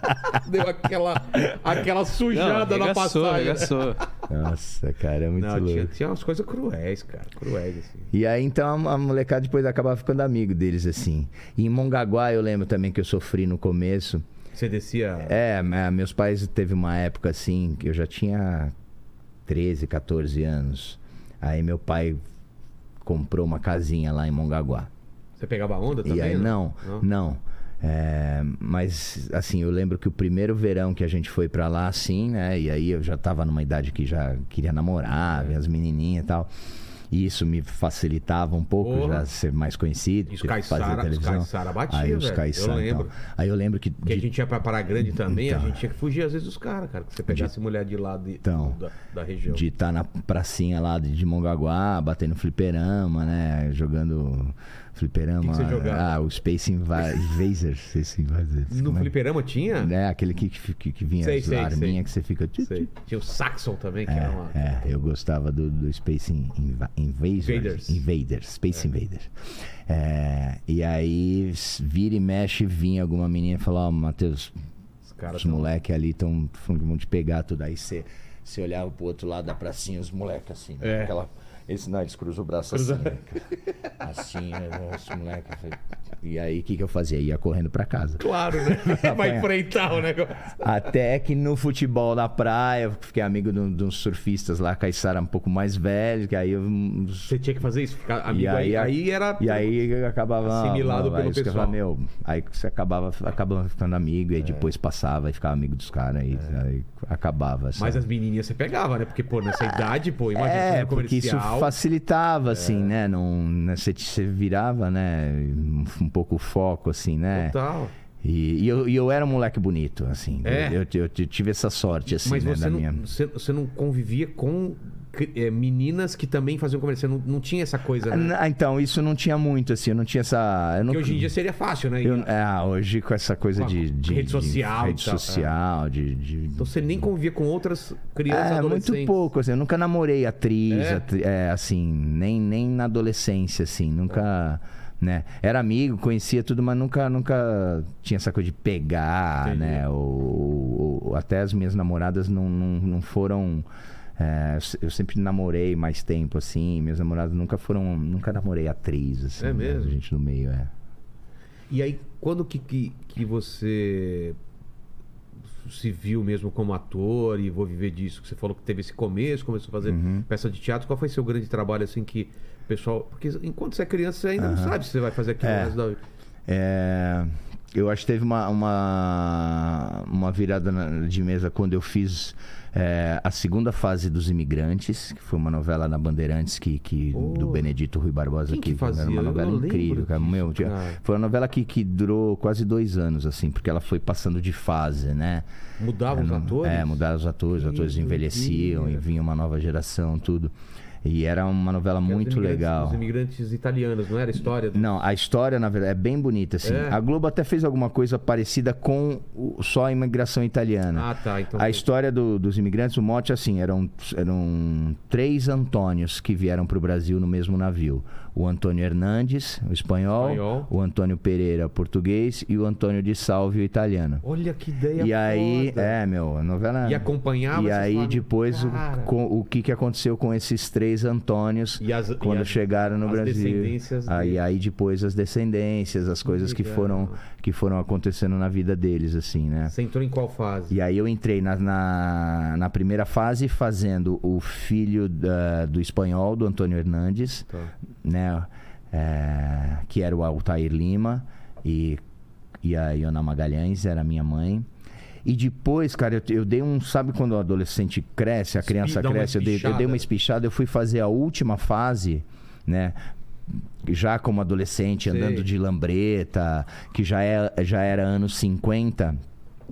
Deu aquela, aquela sujada na arregaçou, passagem. arregaçou. Nossa, cara, é muito Não, louco. tinha, tinha umas coisas cruéis, cara. Cruéis, assim. E aí, então, a molecada depois acabava ficando amigo deles, assim. E em Mongaguá, eu lembro também que eu sofri no começo. Você descia. É, é, meus pais teve uma época assim que eu já tinha 13, 14 anos. Aí meu pai comprou uma casinha lá em Mongaguá. Você pegava onda também? e aí né? não, não. É, mas assim, eu lembro que o primeiro verão que a gente foi pra lá, assim, né? E aí eu já tava numa idade que já queria namorar, ver as menininhas e tal. E isso me facilitava um pouco Porra. já ser mais conhecido, os fazia os televisão. Caiçara batia, aí os. Caiçara, Eu então. lembro. Aí eu lembro que Porque a de- gente ia pra Praia Grande também, a Então. gente tinha que fugir às vezes dos caras, cara. Que você pegasse mulher de lá de, Então, da, da região. de estar na pracinha lá de de Mongaguá, batendo fliperama, né? Jogando fliperama. O que que? Ah, o Space Inva- Invaders. Space Invaders. No é? fliperama tinha? Né? Aquele que, que, que vinha Sei, as sei, arminhas sei. que você fica... Sei. Tinha o Saxon também, que era uma. É, eu gostava do, do Space Inva- Invaders. Invaders. Invaders. Space Invaders. É, e aí, vira e mexe, vinha alguma menina e falou, ó, Matheus, Os tão- moleques ali estão vão te pegar tudo. Aí você, você olhava pro outro lado da pracinha, os moleques assim. É. Aquela, esse não, eles cruzam o braço Cruza- assim. né? Assim, né, os moleques. E aí, o que, que eu fazia? Ia correndo pra casa. Claro, né? Vai enfrentar o negócio. Até que no futebol na praia, eu fiquei amigo de, de uns surfistas lá, Caissara um pouco mais velho, que aí eu. Você tinha que fazer isso, ficar amigo E aí, aí, aí, era. E aí acabava. Assimilado não, pelo aí pessoal. meu, aí você acabava, acabava ficando amigo, e aí depois passava e ficava amigo dos caras, aí, aí acabava. Mas sabe? as menininhas você pegava, né? Porque, pô, nessa idade, pô, imagina É, porque isso comercial. Facilitava, assim, né? Não, né, você, você virava, né? Um, pouco o foco, assim, né? Total. E, e eu, e eu era um moleque bonito, assim. É? Eu, eu- eu tive essa sorte, assim, Mas né? você, da não, minha... você, você não convivia com meninas que também faziam comercial. Não, não tinha essa coisa, né? Ah, então, isso não tinha muito, assim. Não tinha essa... Eu não... Porque hoje em dia seria fácil, né? Eu, é, hoje com essa coisa Com de, de- rede de social rede e tal, é. social, de, de- Então você nem convivia com outras crianças, é, muito pouco, assim, eu nunca namorei atriz, É? atri- é, assim, nem, nem na adolescência, assim, nunca, né, era amigo, conhecia tudo, mas nunca, nunca tinha essa coisa de pegar, Entendi. né, ou, ou- ou até as minhas namoradas não, não, não foram, é, eu se- eu sempre namorei mais tempo, assim, minhas namoradas nunca foram, nunca namorei atriz, assim, É né, mesmo? gente no meio, é. E aí, quando que, que, que você se viu mesmo como ator e vou viver disso? Que você falou que teve esse começo, começou a fazer Uhum. peça de teatro. Qual foi seu grande trabalho, assim, que o pessoal... Porque enquanto você é criança, você ainda não sabe se você vai fazer aquilo É. da vida. É, eu acho que teve uma, uma, uma virada de mesa quando eu fiz é, a segunda fase dos Imigrantes, que foi uma novela na Bandeirantes que, que, Oh. do Benedito Rui Barbosa. Quem que fazia? Era uma novela incrível. Cara. Meu, tinha- foi uma novela que, que durou quase dois anos, assim, porque ela foi passando de fase, né? Mudavam os É, não- atores? É, mudaram os atores, os Que atores envelheciam e vinha uma nova geração, tudo. E era uma novela era muito legal. Os imigrantes italianos, não era a história? do- Não, a história, na verdade, é bem bonita, assim. É? A Globo até fez alguma coisa parecida com o- só a imigração italiana. Ah, tá. Então, A história do- dos imigrantes, o mote, assim, eram, eram três Antônios que vieram para o Brasil no mesmo navio. O Antônio Hernandes, o espanhol, Espanhol. o Antônio Pereira, português, e o Antônio de Salve, o italiano. Olha que ideia E aí, foda. é, meu, a novela... E acompanhava E aí, depois, o, Cara. com- o que, que aconteceu com esses três Antônios E as- quando as- chegaram no as Brasil? descendências Aí, aí depois as descendências, as coisas que foram, que foram acontecendo na vida deles, assim, né? Você entrou em qual fase? E aí eu entrei na, na, na primeira fase fazendo o filho da- do espanhol, do Antônio Hernandes, Tá. né? É, que era o Altair Lima e, e a Iona Magalhães, era minha mãe. E depois, cara, eu, eu dei um. Sabe quando o adolescente cresce, a Espi- criança uma cresce? Eu dei, eu dei uma espichada, eu fui fazer a última fase, né? Já como adolescente, Sei. andando de lambreta, que já, é, já era anos 50.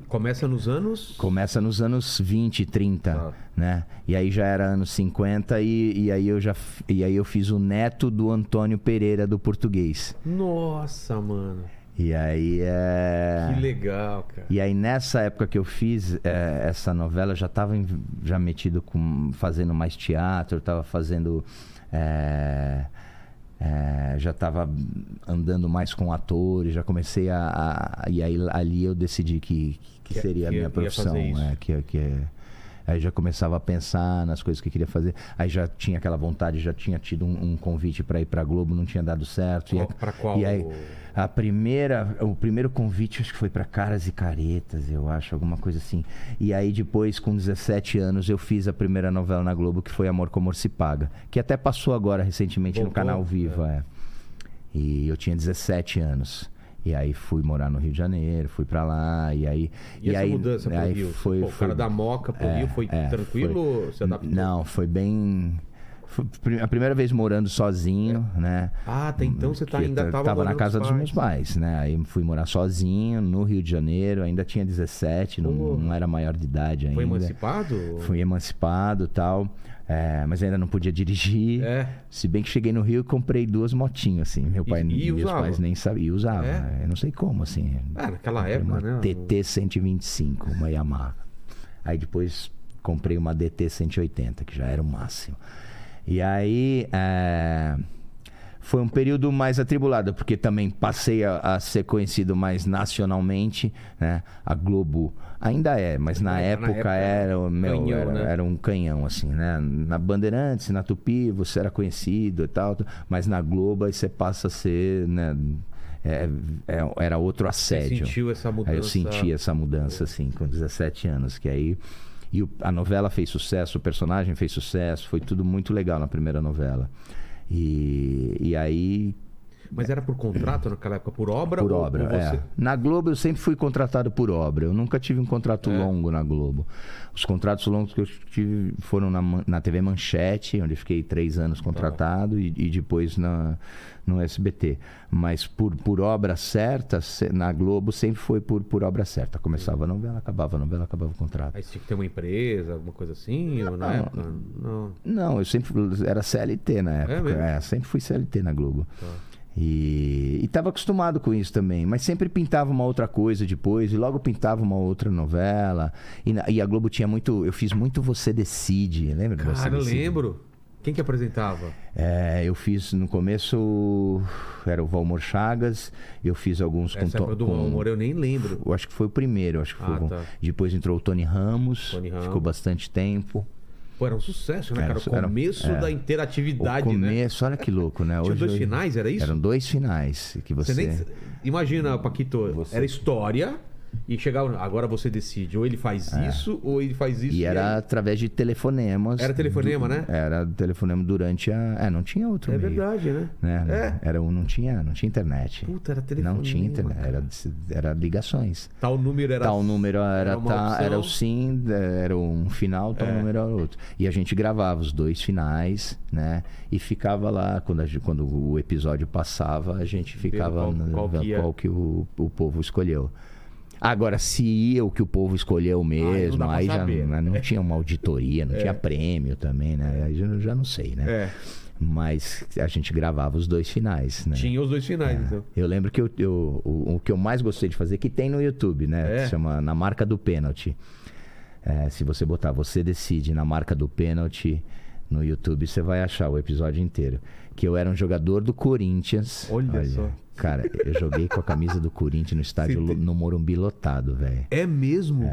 Começa nos anos. Começa nos anos 20, 30, Tá. né? E aí já era anos 50 e, e aí eu já e aí eu fiz o neto do Antônio Pereira do português. Nossa, mano. E aí é Que legal, cara. E aí nessa época que eu fiz é, essa novela, eu já estava já metido com fazendo mais teatro, estava fazendo é, é, já estava andando mais com atores, já comecei a, a- e aí ali eu decidi que, que Que- seria a que minha ia profissão, é, que, que é- Aí já começava a pensar nas coisas que queria fazer. Aí já tinha aquela vontade, já tinha tido um, um convite para ir para Globo, não tinha dado certo. E Qual- aí- pra qual? E aí, a primeira, o primeiro convite acho que foi para Caras e Caretas, eu acho, alguma coisa assim. E aí depois, com 17 anos, eu fiz a primeira novela na Globo, que foi Amor Como Se Paga, que até passou agora recentemente no canal Vivo, é. E eu tinha 17 anos. E aí fui morar no Rio de Janeiro, fui para lá, e aí E, essa aí, mudança pro aí Rio? foi, Pô, o foi cara da Moca pro é, Rio foi é, tranquilo? foi- Você adaptou? Não, foi bem foi a primeira vez morando sozinho, né? Ah, até então você tá, ainda eu tava, na casa com os dos meus pais, né? Aí fui morar sozinho no Rio de Janeiro, ainda tinha 17, não, não era maior de idade ainda. Foi emancipado? Fui emancipado e tal. É, mas ainda não podia dirigir. É. Se bem que cheguei no Rio e comprei duas motinhas, assim. Meu E- pai, e meus usava? pais nem sabiam. E usava. É? né? Eu não sei como, assim. Ah, naquela época, uma né? TT 125, uma Yamaha. Aí depois comprei uma DT 180, que já era o máximo. E aí é, foi um período mais atribulado, porque também passei a, a ser conhecido mais nacionalmente, né? A Globo ainda é, mas na Na época, época era, meu, canhão, era, né? era um canhão, assim, né? Na Bandeirantes, na Tupi, você era conhecido e tal, mas na Globo aí você passa a ser, né? é- é- era outro Você assédio. sentiu essa mudança? Aí eu senti essa mudança, assim, com 17 anos, que aí... E o- a novela fez sucesso, o personagem fez sucesso, foi tudo muito legal na primeira novela. E, e aí, Mas era por contrato naquela época? Por obra? por ou- obra, ou você... é. Na Globo eu sempre fui contratado por obra, eu nunca tive um contrato É. longo na Globo. Os contratos longos que eu tive foram na, na TV Manchete, onde fiquei três anos contratado, e, e depois na, no SBT. Mas por, por obra certa, na Globo sempre foi por, por obra certa. Começava a novela, acabava a novela, acabava o contrato. Aí você tinha que ter uma empresa, alguma coisa assim? ou na Não. época? Não. Não, eu sempre era CLT na época. mesmo? É, sempre fui CLT na Globo. Tá. E estava acostumado com isso também, mas sempre pintava uma outra coisa depois, e logo pintava uma outra novela. E, na- e a Globo tinha muito. Eu fiz muito Você Decide, lembra do Você Cara, eu Decide? lembro. Quem que apresentava? É, eu fiz no começo. Era o Valmor Chagas, eu fiz alguns com. Essa to- época do com- Amor eu nem lembro. eu acho que foi o primeiro, acho que foi. Ah, o- tá. Depois entrou o Tony Ramos, Tony Ramos. ficou bastante tempo. Pô, era um sucesso, né, Era cara? O era- começo é. da O interatividade, né? começo, olha que louco, né? Tinha Hoje- dois hoje- finais, era isso? Eram dois finais que você. Você nem... Imagina, Paquito, Você- era história e chegava. Agora você decide. Ou ele faz isso, ou ele faz isso. É. E era aí- através de telefonemas. Era telefonema, né? Era telefonema durante a. É, não tinha outro É meio. verdade, né? Né? É. Era um, não tinha, não tinha internet. Puta, era telefonema. não tinha internet, era, era ligações. Tal número era. tal número era, opção. era o sim, era um final, tal É. número era outro. E a gente gravava os dois finais, né? E ficava lá, quando, a quando o episódio passava, a gente ficava qual- no- qual que qual que o, o povo escolheu. Agora, se ia o que o povo escolheu mesmo, aí já saber. não, não tinha uma auditoria, não tinha prêmio também, né? Aí eu já não sei, né? É. Mas a gente gravava os dois finais, né? Tinha os dois finais, então. Eu lembro que eu, eu- o, o que eu mais gostei de fazer, que tem no YouTube, né? É? Se chama Na Marca do Pênalti. É, se você botar Você Decide na Marca do Pênalti no YouTube, você vai achar o episódio inteiro. Que eu era um jogador do Corinthians. Olha só. Cara, eu joguei com a camisa do Corinthians no estádio Você no Morumbi lotado, velho. É mesmo?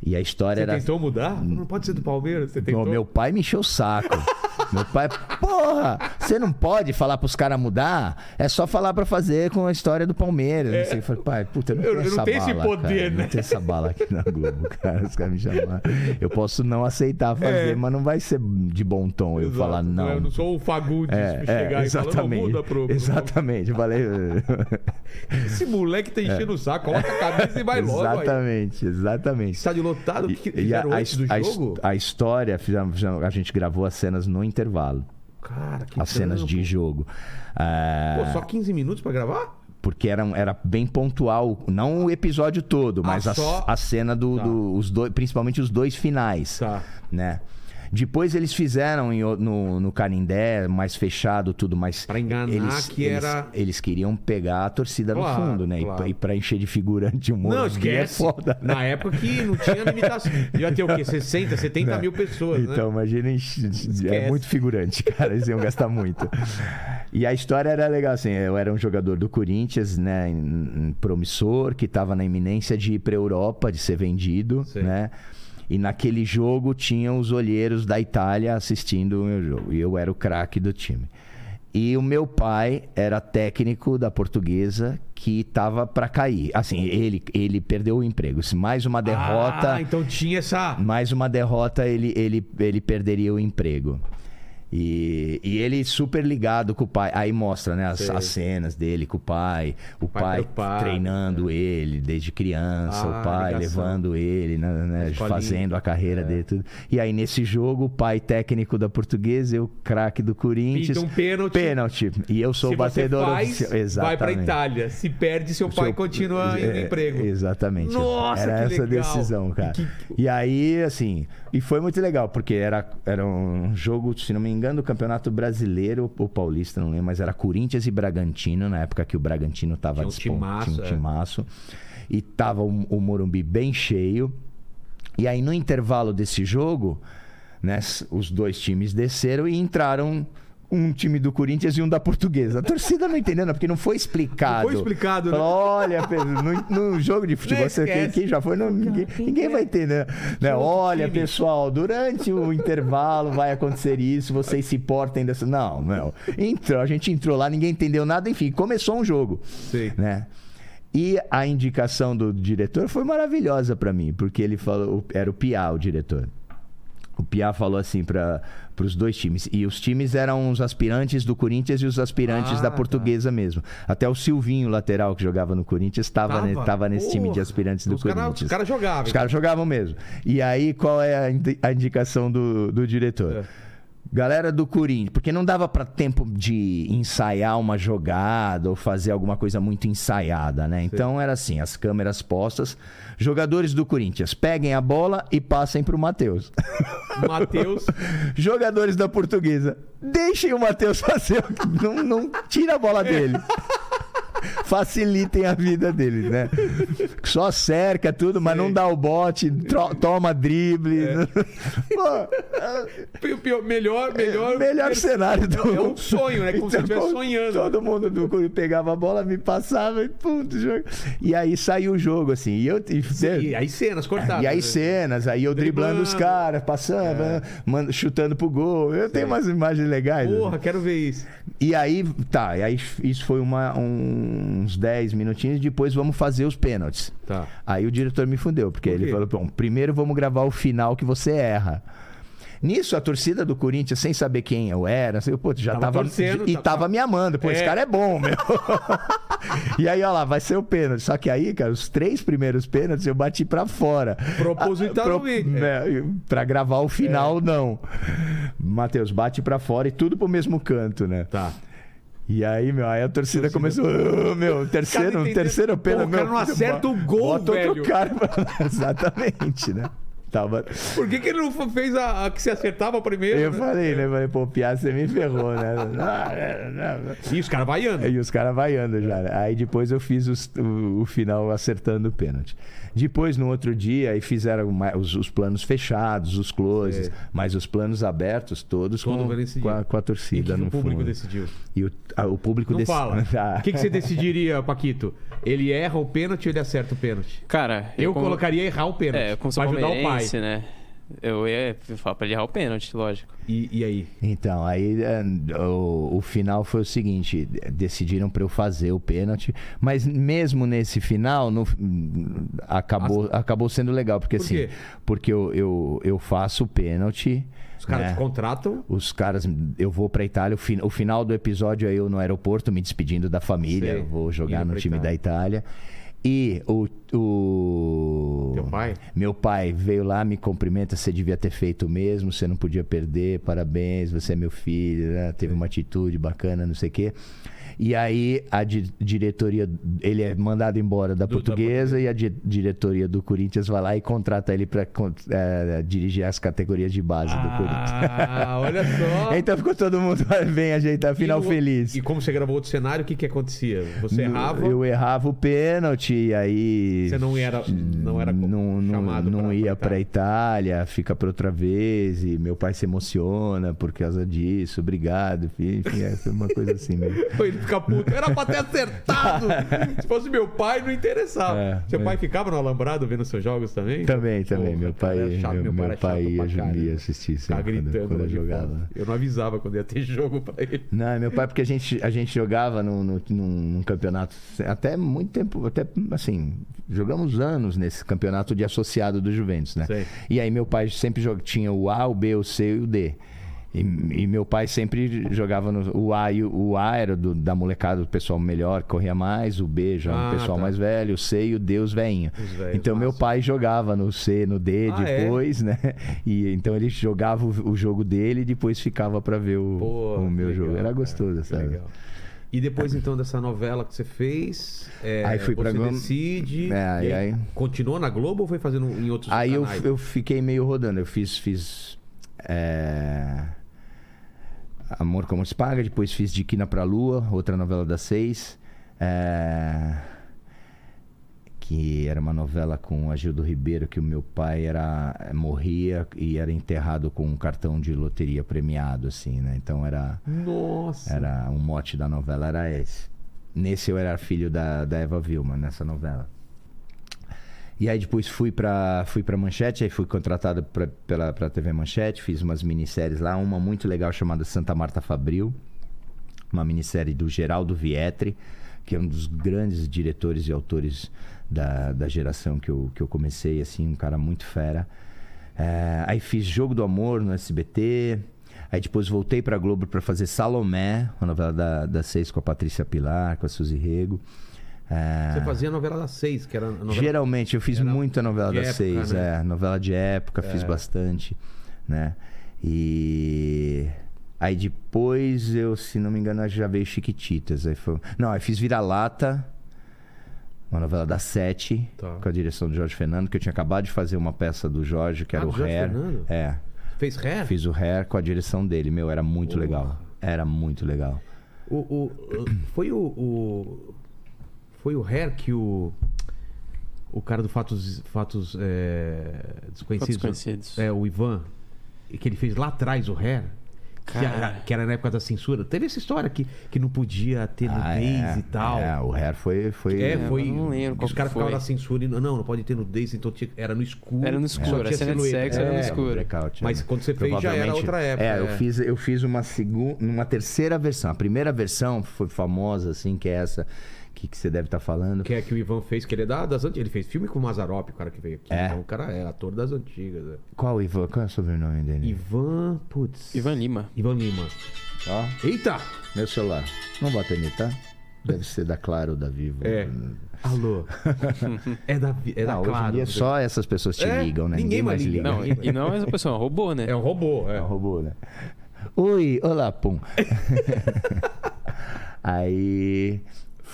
E a história Você era. tentou mudar? Não pode ser do Palmeiras? Você tentou? Meu pai me encheu o saco. meu pai, porra, você não pode falar pros caras mudar? É só falar pra fazer com a história do Palmeiras. Não sei. Eu falei, pai, puta, eu não Eu- tenho eu não essa tenho bala. esse poder, cara. né? Não tenho essa bala aqui na Globo, cara. Os caras me chamaram. Eu posso não aceitar fazer, É. mas não vai ser de bom tom eu Exato. falar não. Eu não sou o Fagundes É, de chegar é, e falar, não, exatamente. muda pro... Exatamente. Eu falei. Esse moleque tá enchendo o saco, coloca a camisa e vai logo aí. exatamente, exatamente. Estádio lotado, o que, que a, antes do a- jogo? a história, fizemos- fizemos- a gente gravou as cenas no intervalo. Cara, que as cenas trampo. de jogo. Ah, Pô, só 15 minutos pra gravar? Porque era, era bem pontual, não o episódio todo, mas a, só? a cena do, Tá. do- os dois, principalmente os dois finais, Tá. né? Depois eles fizeram em no, no Canindé, mais fechado, tudo, mas. Pra enganar eles, que eles- era- Eles, queriam pegar a torcida Claro, no fundo, né? E claro. pra- E, pra encher de figurante o Morumbi Não, é esquece. foda. Na época que não tinha limitação. Ia ter o quê? 60, 70 mil pessoas, né? Então, imagina, Esquece. é muito figurante, cara, eles iam gastar muito. E a história era legal, assim, eu era um jogador do Corinthians, né, promissor, que estava na iminência de ir para Europa, de ser vendido, Sei. né? E naquele jogo tinham os olheiros da Itália assistindo o meu jogo. E eu era o craque do time. E o meu pai era técnico da portuguesa que estava para cair. Assim, ele, ele perdeu o emprego. Se mais uma derrota Ah, então tinha essa... mais uma derrota, ele, ele, ele perderia o emprego. E, e ele super ligado com o pai. Aí mostra, né, as, as cenas dele com o pai. O pai pai, preocupado, treinando ele desde criança. Ah, o pai levando ele, né, fazendo a carreira dele. Tudo. E aí nesse jogo, o pai técnico da portuguesa, eu craque do Corinthians. Pinta um pênalti. Pênalti. E eu sou Se o batedor faz, oficial. vai Exatamente. pra Itália. Se perde, seu pai Seu- continua indo no é, emprego. Exatamente. Nossa, era essa legal. decisão, cara. Que- E aí, assim, e foi muito legal, porque era, era um jogo, se não me engano, do Campeonato Brasileiro ou Paulista, não lembro, mas era Corinthians e Bragantino, na época que o Bragantino tava Tinha um timaço, tinha um é. timaço. E tava o, o Morumbi bem cheio. E aí, no intervalo desse jogo, né, os dois times desceram e entraram um time do Corinthians e um da Portuguesa. A torcida não entendeu, não, porque não foi explicado. Não foi explicado, né? Olha, Pedro, no, no jogo de futebol, você, quem, quem já foi, não, ninguém, ninguém vai ter, né? né? Olha, pessoal, durante o intervalo vai acontecer isso, vocês se portem dessa. Não, não. Entrou, a gente entrou lá, ninguém entendeu nada, enfim, começou um jogo. Sei. Né? E a indicação do diretor foi maravilhosa pra mim, porque ele falou, era o Piá, o diretor. O Piá falou assim para os dois times. E os times eram os aspirantes do Corinthians e os aspirantes Ah, da tá. portuguesa mesmo. Até o Silvinho, lateral, que jogava no Corinthians, estava Tava? ne- tava nesse time de Porra. aspirantes do Os cara- Corinthians. os caras jogavam. Os caras jogavam mesmo. E aí, qual é a indicação do, do diretor? É. Galera do Corinthians, porque não dava para tempo de ensaiar uma jogada ou fazer alguma coisa muito ensaiada, né? Então era assim, as câmeras postas, jogadores do Corinthians, peguem a bola e passem pro Matheus. Matheus. jogadores da Portuguesa, deixem o Matheus fazer, o- não, não tira a bola dele. Facilitem a vida dele, né? Só cerca tudo, mas não dá o bote, toma drible. Pô, Pi- pi- melhor, melhor. melhor cenário do É um sonho, né? Como se Então, estivesse sonhando. Todo mundo do Corinthians pegava a bola, me passava e ponto, jogo. E aí saiu o jogo, assim. E eu. E, E aí cenas cortadas. e aí né? cenas, aí eu driblando, os Driblando. caras, passando, É. chutando pro gol. Eu tenho umas imagens legais. né? Porra, quero ver isso. E aí, tá, e aí isso foi uma- um- uns 10 minutinhos, depois vamos fazer os pênaltis. Tá. Aí o diretor me fundeu, porque Por ele falou: bom, primeiro vamos gravar o final que você erra. Nisso, a torcida do Corinthians, sem saber quem eu era, assim, pô, já Tava tava. e tá- tava me amando. Pô, esse É. cara é bom, meu. e aí, ó lá, vai ser o pênalti. Só que aí, cara, os três primeiros pênaltis eu bati pra fora. Propositalmente. Ah, pro- né, pra gravar o É. final, não. Matheus, bate pra fora e tudo pro mesmo canto, né? Tá. E aí, meu, aí a torcida começou. "Ah, meu, terceiro, entendendo. terceiro pênalti. Pô, o cara não acerta o gol, bota velho. outro cara Exatamente, né? Tava. Por que, que ele não fez a, a que se acertava primeiro? Eu né? falei, né? Falei, pô, Piá, você me ferrou, né? E os caras vaiando. E os caras vaiando já. né? Aí depois eu fiz os- o, o final acertando o pênalti. Depois, no outro dia, aí fizeram os, os planos fechados, os closes, Sei. mas os planos abertos todos Todo com, com, a, com a E o torcida que que no o público fundo. decidiu? E o, a- o público Não dec- fala. Ah. O que, que você decidiria, Paquito? Ele erra o pênalti ou ele acerta o pênalti? Cara, Eu, como- colocaria errar o pênalti. É, ajudar o pai. né? Eu ia falar pra ele errar o pênalti, lógico. E, e aí? Então, aí é, o, o final foi o seguinte: decidiram para eu fazer o pênalti, mas mesmo nesse final, no- acabou, acabou sendo legal, porque Por assim, quê? porque eu, eu, eu faço o pênalti. Os caras né? te contratam. Os caras, eu vou pra Itália. O, fin- o final do episódio é eu no aeroporto me despedindo da família. Sei. eu Vou jogar Indo no pra time Itália. da Itália. E o, o. Teu pai? Meu pai veio lá, me cumprimenta. Você devia ter feito mesmo, você não podia perder. Parabéns, você é meu filho. né? Teve uma atitude bacana, não sei o quê. E aí a di- diretoria, ele é mandado embora da Do- da portuguesa e a di- diretoria do Corinthians vai lá e contrata ele para dirigir as categorias de base do Corinthians. Ah, olha só. Então ficou todo mundo bem ajeitado, final E no- feliz. E como você gravou outro cenário, o que que acontecia? Você errava, Eu errava o pênalti, e aí. você não era, não era não, não, chamado não pra- ia pra pra Itália, fica pra outra vez, e meu pai se emociona por causa disso, obrigado, filho. Enfim, é, foi uma coisa assim mesmo. Fica puto. Era pra ter acertado. Se fosse meu pai, não interessava. É, Seu pai ficava no alambrado vendo seus jogos também? Também, também. Porra, meu pai, era chato, meu, meu pai ia, ia assistir sempre quando, gritando quando eu jogava. Eu não avisava quando ia ter jogo pra ele. Não, meu pai, porque a gente, a gente jogava num, num, num- num campeonato até muito tempo, até assim, jogamos anos nesse campeonato de associado do Juventus, né? Sei. E aí meu pai sempre jog- tinha o A, o B, o C e o D. E, e meu pai sempre jogava no. O A, e o, o A era do- da molecada, do pessoal melhor, que corria mais, o B já Ah, o pessoal tá. mais velho, o C e o D, os velhinhos. Então meu massa. pai jogava no C, no D Ah, é? depois, né? E então ele jogava o, o jogo dele e depois ficava pra ver o, Pô, o meu legal, jogo. Era cara, gostoso, que sabe? legal. E depois, então, dessa novela que você fez, é, Aí fui você pra Globo. decide... É, aí- aí- Continuou na Globo ou foi fazendo em outros Aí eu, canais? eu fiquei meio rodando. Eu fiz. fiz é, Amor Como Se Paga, depois fiz De Quina Pra Lua, outra novela das seis. é, Que era uma novela com a Gildo Ribeiro, que o meu pai era morria e era enterrado com um cartão de loteria premiado, assim, né? Então era. Nossa! Era um mote da novela era esse. Nesse eu era filho da, da Eva Vilma, nessa novela. E aí depois fui pra, fui pra Manchete, aí fui contratado pra, pela pra TV Manchete, fiz umas minisséries lá, uma muito legal chamada Santa Marta Fabril, uma minissérie do Geraldo Vietri, que é um dos grandes diretores e autores da, da geração que eu, que eu comecei, assim, um cara muito fera. É, aí fiz Jogo do Amor no SBT. Aí depois voltei pra Globo pra fazer Salomé, uma novela da, da Seis com a Patrícia Pilar, com a Suzy Rego. É, Você fazia a novela das seis, que era novela... Geralmente eu fiz Era muita novela das época, seis, né? é, novela de época, fiz bastante, né? E aí depois eu, se não me engano, já veio Chiquititas, aí foi, não, aí fiz Vira-lata, uma novela das sete, Tá. com a direção do Jorge Fernando, que eu tinha acabado de fazer uma peça do Jorge, que Ah, era do o Jorge Hair. Fernando? É, Fez ré? fiz o Hair com a direção dele, meu, era muito Porra. legal. Era muito legal. O, o- foi o, o- Foi o Hair que o. O cara do Fatos, Fatos é, Desconhecidos. Fatos Desconhecidos. É, o Ivan. Que ele fez lá atrás o Hair. Que era, que era na época da censura. Teve essa história que, que não podia ter nudez é, e tal. É, o Hair foi... foi É, eu foi. não lembro qual os que caras ficavam na censura e não, não, não pode ter nudez, então tinha- era no escuro. Era no escuro, a tinha cena de sexo era no É, escuro. blackout, Mas quando você fez já era outra época. É, eu é. fiz, eu fiz uma segunda, uma terceira versão. A primeira versão foi famosa, assim, que é essa que, que você deve estar falando. Que é que o Ivan fez, que ele é da- das antigas. Ele fez filme com o Mazarop, o cara que veio aqui. É. Então o cara é ator das antigas. é. Qual Ivan? Qual é o sobrenome dele? Ivan. Putz. Ivan Lima. Ivan Lima. Ó, Eita! meu celular. Não bota aí, tá? Deve ser da Claro ou da Vivo. É. Alô. é da, é da Não, hoje em Claro. dia só essas pessoas te É, ligam, né? ninguém mais liga. Não, e, e não é essa pessoa, é um robô, né? É um robô, é. É um robô, né? Oi, olá, Pum. Aí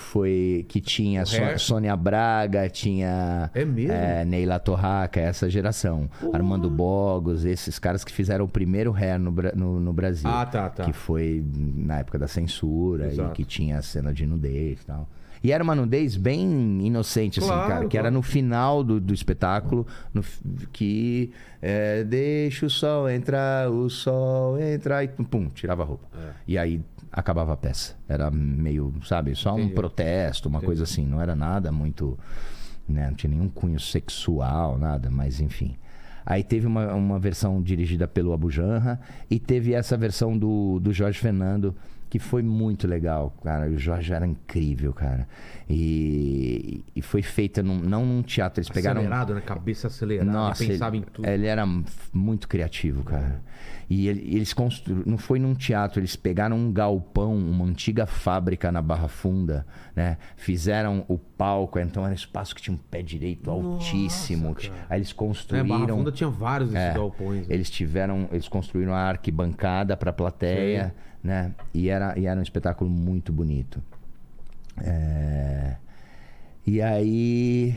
foi que tinha So- Hair? Sônia Braga, tinha É é, Neila Torraca, essa geração. Armando Bogos, esses caras que fizeram o primeiro hair no, no, no Brasil. Ah, tá, tá. Que foi na época da censura Exato. e que tinha a cena de nudez e tal. E era uma nudez bem inocente, assim, Claro, cara. Que era claro. no final do, do espetáculo, no que é, deixa o sol entrar, o sol entrar, e pum, pum, tirava a roupa. É. E aí acabava a peça. Era meio, sabe, só Entendi. um protesto, uma coisa assim. Não era nada muito. Né, não tinha nenhum cunho sexual, nada, mas enfim. Aí teve uma, uma versão dirigida pelo Abu Janra e teve essa versão do, do Jorge Fernando, que foi muito legal, cara. O Jorge era incrível, cara. E, e foi feita num- não num teatro, eles pegaram. Acelerado, né? Cabeça acelerada. Nossa, pensava ele, em tudo. ele era muito criativo, cara. E ele- eles construíram, não foi num teatro, eles pegaram um galpão, uma antiga fábrica na Barra Funda, né? Fizeram o palco, então era um espaço que tinha um pé direito altíssimo. cara. Aí eles É, construíram. Barra Funda tinha vários desses É, galpões. né? Eles tiveram, eles construíram a arquibancada para a plateia, né? E era, e era um espetáculo muito bonito. É, E aí,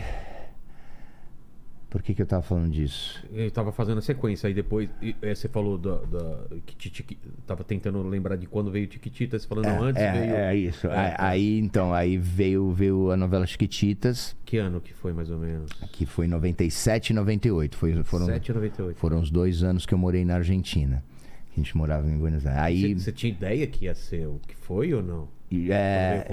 por que que eu tava falando disso? Eu tava fazendo a sequência, aí depois e, é, você falou da, da, que Titi- tava tentando lembrar de quando veio Tiquitita, você falou, não, antes é, veio... é isso. É, aí, tá. então, aí veio, veio a novela Chiquititas, Que ano que foi, mais ou menos? que foi em 97 e 98. Foi, foram, 7 ou 98? foram os dois anos que eu morei na Argentina. A gente morava em Buenos Aires. Aí, Você, você tinha ideia que ia ser o que foi ou não? É,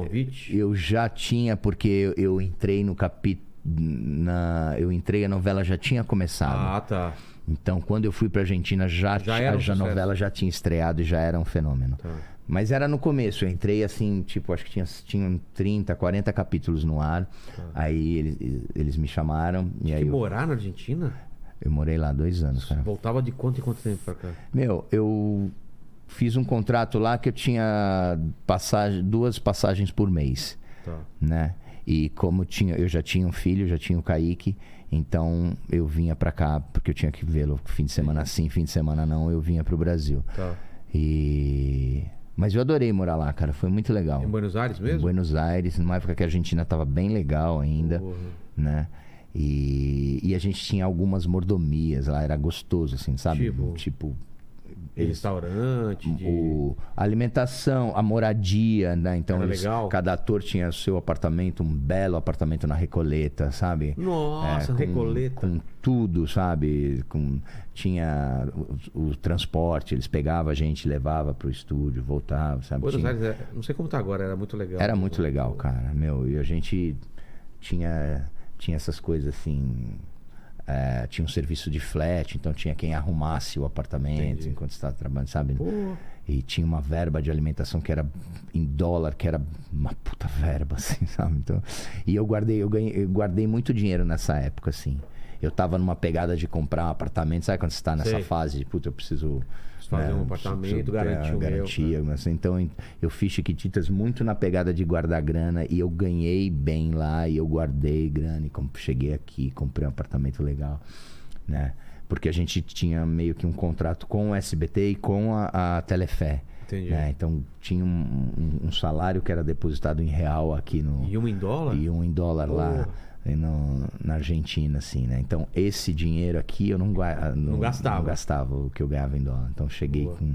eu já tinha, porque eu, eu entrei no capítulo. Na, eu entrei, a novela já tinha começado. Ah, tá. Então, quando eu fui pra Argentina, já, Já um a sucesso. novela já tinha estreado e já era um fenômeno. Tá. Mas era no começo, eu entrei assim, tipo, acho que tinha, tinham 30, 40 capítulos no ar. Aí eles, eles me chamaram e aí Tá. Que eu, morar na Argentina? Eu morei lá dois anos, cara. Voltava de quanto em quanto tempo pra cá? Meu, eu fiz um contrato lá que eu tinha passagem, duas passagens por mês. Tá. né? E como tinha, eu já tinha um filho, já tinha o Kaique, então eu vinha pra cá porque eu tinha que vê-lo fim de semana sim, fim de semana não, eu vinha pro Brasil. Tá. E mas eu adorei morar lá, cara, foi muito legal. Em Buenos Aires Em mesmo? Buenos Aires, numa época que a Argentina tava bem legal ainda, Porra. né? E, e a gente tinha algumas mordomias lá, era gostoso assim, sabe? Tipo? tipo restaurante, de... o, a alimentação, a moradia, né? Então Era eles- legal? cada ator tinha o seu apartamento, um belo apartamento na Recoleta, sabe? Nossa, É, com- Recoleta. Com tudo, sabe? Com, tinha o, o transporte, eles pegavam a gente, levava pro estúdio, voltava, sabe? Buenos Tinha- Aires, é- não sei como tá agora, era muito legal. era muito legal, cara, meu. E a gente tinha, tinha essas coisas assim. é, tinha um serviço de flat, então tinha quem arrumasse o apartamento Entendi. enquanto estava trabalhando, sabe? Pô, E tinha uma verba de alimentação que era em dólar, que era uma puta verba, assim, sabe? Então, e eu guardei, eu ganhei, eu guardei muito dinheiro nessa época, assim. Eu tava numa pegada de comprar um apartamento, sabe quando você tá nessa Sei. fase de, puta, eu preciso. Fazer um né, apartamento, garantir o meu, garantia, mas, Então eu- fiz Chiquititas muito na pegada de guardar grana e eu ganhei bem lá e eu guardei grana e como cheguei aqui, comprei um apartamento legal, né? Porque a gente tinha meio que um contrato com o SBT e com a, a Telefé. Entendi. né? Então tinha um, um- um salário que era depositado em real aqui no. E um em dólar? E um em dólar lá Porra. e no- na Argentina, assim, né? Então esse dinheiro aqui eu não, gua- não, gastava. não gastava o que eu ganhava em dólar. Então cheguei Boa. com.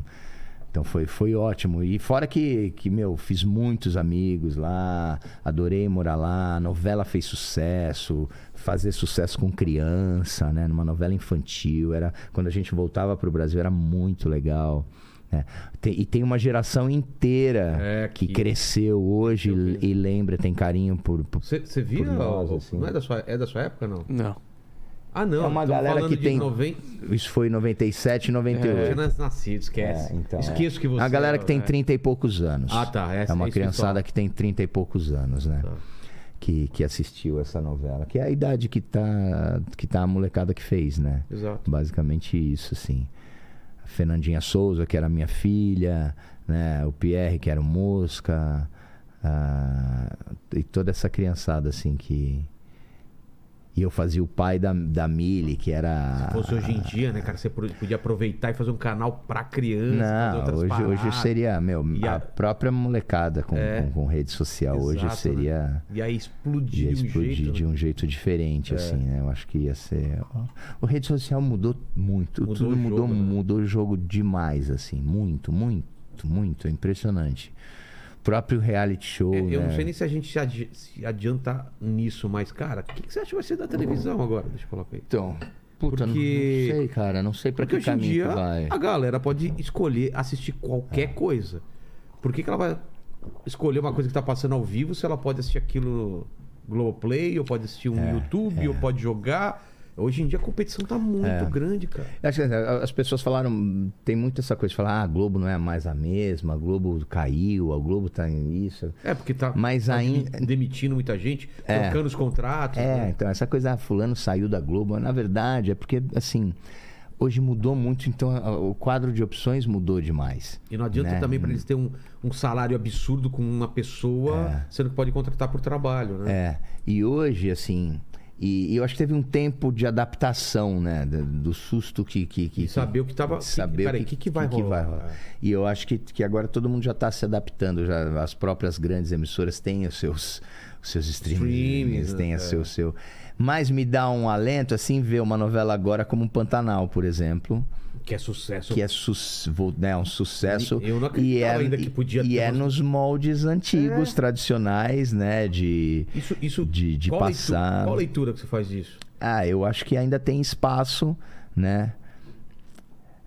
Então foi, foi ótimo. E fora que, que, meu, fiz muitos amigos lá, adorei morar lá, a novela fez sucesso, fazer sucesso com criança, né? Numa novela infantil. Era, quando a gente voltava pro Brasil era muito legal. Né? Tem- e tem uma geração inteira É, que, que- cresceu hoje Eu e, e lembra, tem carinho por. Você via? Por nós, assim. Não é da, sua, é da sua época, não? Não. Ah, não. É uma galera que tem- 90... Isso foi em 97 e Eu 98. tinha nascido, esquece. É, então, Esqueço é. que você... A galera que tem é. 30 e poucos anos. Ah, tá. É, É uma é que criançada fala. que tem 30 e poucos anos, né? Tá. Que, que assistiu essa novela. Que é a idade que tá, que tá a molecada que fez, né? Exato. Basicamente isso, assim. Fernandinha Souza, que era minha filha, né? O Pierre, que era o Mosca. ah, e toda essa criançada, assim, que... E eu fazia o pai da, da Mili, que era. Se fosse hoje em dia, né, cara? Você podia aproveitar e fazer um canal pra criança. Não, hoje, hoje seria, meu, a, a- própria molecada com, É. com, com rede social. hoje Exato, seria. né? E aí explodir Ia de um explodir jeito. de né? um jeito diferente, assim, né? Eu acho que ia ser. O rede social mudou muito. Mudou tudo o mudou, jogo, né? mudou o jogo demais, assim. Muito, muito, muito. É impressionante. Próprio reality show. É, eu né? não sei nem se a gente se, adi- se adianta nisso, mas, cara, o que, que você acha que vai ser da televisão agora? Deixa eu colocar aí. Então, puta, não- Porque- não sei, cara. Não sei pra Porque que hoje em caminho dia vai. a galera pode escolher assistir qualquer coisa. Por que, que ela vai escolher uma coisa que tá passando ao vivo se ela pode assistir aquilo no Globoplay, ou pode assistir um É, YouTube, ou pode jogar? Hoje em dia a competição tá muito É. grande, cara. Acho que assim, as pessoas falaram, tem muito essa coisa de falar, ah, a Globo não é mais a mesma, a Globo caiu, a Globo tá em isso. É, porque tá, Mas tá ainda- demi- demitindo muita gente, É. trocando os contratos. É, né? então essa coisa, ah, fulano saiu da Globo, na verdade é porque, assim, hoje mudou muito, então o quadro de opções mudou demais. E não adianta né? também para eles terem um, um salário absurdo com uma pessoa, sendo que pode contratar por trabalho, né? É, e hoje, assim, e, e eu acho que teve um tempo de adaptação, né, do, do susto que... que, que E saber o que tava- saber peraí, o que que vai rolar? É. E eu acho que, que agora todo mundo já está se adaptando, já as próprias grandes emissoras têm os seus, os seus streamings, têm né? seu, seu... Mas me dá um alento, assim, ver uma novela agora como Pantanal, por exemplo, Que é sucesso. que é vou- né, um sucesso. Eu não e é, ainda que podia e ter é umas- nos moldes antigos, tradicionais, né? De, Isso, isso de, de qual passar. Leitura, qual leitura que você faz disso? Ah, eu acho que ainda tem espaço, né?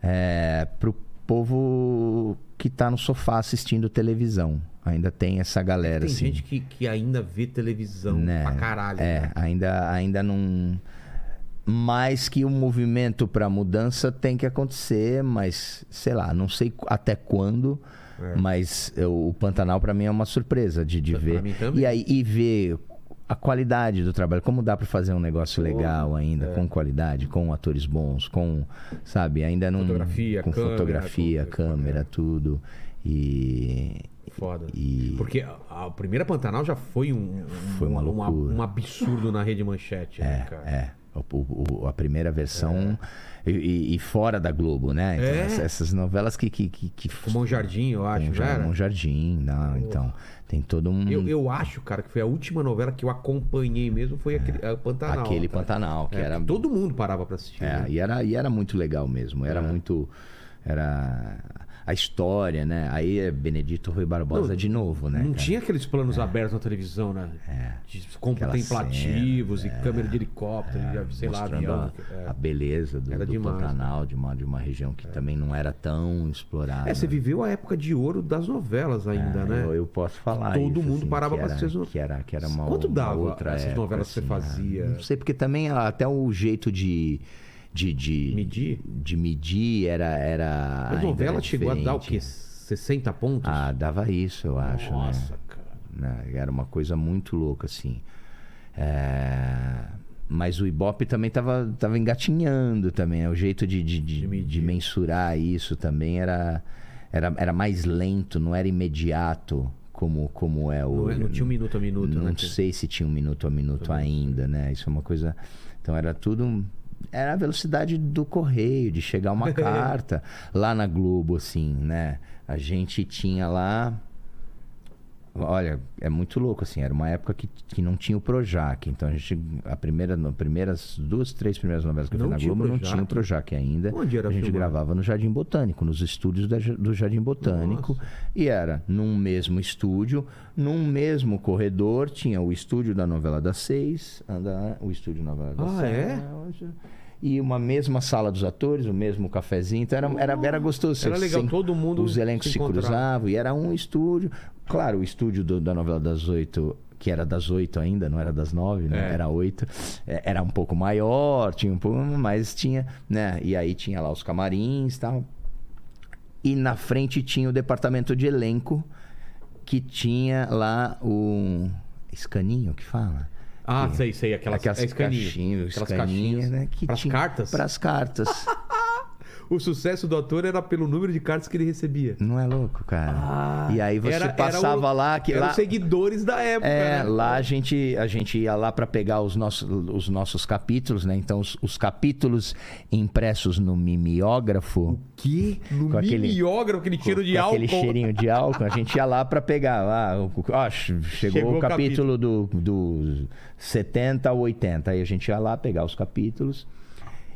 É, pro povo que tá no sofá assistindo televisão. Ainda tem essa galera, Tem assim. gente que, que ainda vê televisão né? pra caralho. É, né? ainda, ainda não. Mais que o movimento para mudança tem que acontecer, mas sei lá, não sei até quando. Mas eu- o Pantanal para mim é uma surpresa de, de ver. E aí e ver a qualidade do trabalho, como dá para fazer um negócio legal ainda, é. com qualidade, com atores bons, com, sabe, ainda não Fotografia, com câmera, fotografia, tudo. câmera, tudo. E Foda. E- Porque a, primeira Pantanal já foi um, Foi uma um- loucura. um absurdo na rede manchete, né, cara? É, o- o- a primeira versão e- e, e fora da Globo, né? Então, É. essa- essas novelas que. que, que, que Mão Jardim, eu acho, era? um jardim, não, então tem todo um Eu, eu acho, cara, que foi a última novela que eu acompanhei mesmo foi aquele a Pantanal. aquele cara. Pantanal que É, era Todo mundo parava pra assistir. é, né? e era e era muito legal mesmo, era muito era a história, né? Aí é Benedito Rui Barbosa Não, de novo, né? Não cara? tinha aqueles planos abertos na televisão, né? De contemplativos e câmera de helicóptero, e, sei lá, mostrando avião. a, É. a beleza do, Era do demais. Pantanal, de uma, de uma região que também não era tão explorada. É, você viveu a época de ouro das novelas ainda, Ah, né? Eu, eu posso falar Todo isso, mundo assim, parava era, assistir as que era que era uma Quanto uma dava outra essas época, novelas que você assim, fazia? ah, Não sei porque também ah, até o jeito de de, de Medir? de medir era era ainda novela chegou a dar o quê? 60 pontos? Ah, dava isso, eu acho, Nossa, né? cara. né? Era uma coisa muito louca, assim. É, Mas o Ibope também tava, tava engatinhando também. né? O jeito de, de, de, de mensurar isso também era, era, era mais lento, não era imediato como, como é o. Não, é- não tinha um minuto a minuto, Não né? sei se tinha um minuto a minuto ainda, né? Isso é uma coisa. Então era tudo. Era a velocidade do correio, de chegar uma carta. Lá na Globo, assim, né? A gente tinha lá. Olha, é muito louco, assim. Era uma época que, que não tinha o Projac. Então a gente. A primeira, no, primeiras duas, três primeiras novelas que eu Não fiz na Globo não tinha o Projac ainda. Onde era a gente filmado? gravava no Jardim Botânico, nos estúdios da do Jardim Botânico. Nossa. E era num mesmo estúdio, num mesmo corredor, tinha o estúdio da novela das seis, anda, o estúdio da novela das Ah, seis. é? E uma mesma sala dos atores, o mesmo cafezinho. Então era, era, era gostoso. Era legal, sem- todo mundo Os elencos se se, cruzavam e era um estúdio. Claro, o estúdio do- da novela das oito, que era das oito ainda, não era das nove, né? É. Era oito. É, Era um pouco maior, tinha um pouco, mas tinha, né? E aí tinha lá os camarins e tal. E na frente tinha o departamento de elenco, que tinha lá o escaninho que fala. Ah, sei, sei. Aquelas, Aquelas é caixinhas, Aquelas caixinhas. né? Que Pras tinha- cartas? Pras cartas. o sucesso do ator era pelo número de cartas que ele recebia. Não é louco, cara? Ah, e aí você era- era passava o- lá que lá os seguidores da época. É, né? lá a gente, a gente ia lá para pegar os nossos, os nossos capítulos, né? Então, os, os capítulos impressos no mimeógrafo, Que? No Com aquele- mimeógrafo, aquele cheiro de com álcool. aquele cheirinho de álcool, a gente ia lá para pegar. Lá, o- ó, che- chegou, Chegou o o capítulo do, do 70 ao 80. Aí a gente ia lá pegar os capítulos.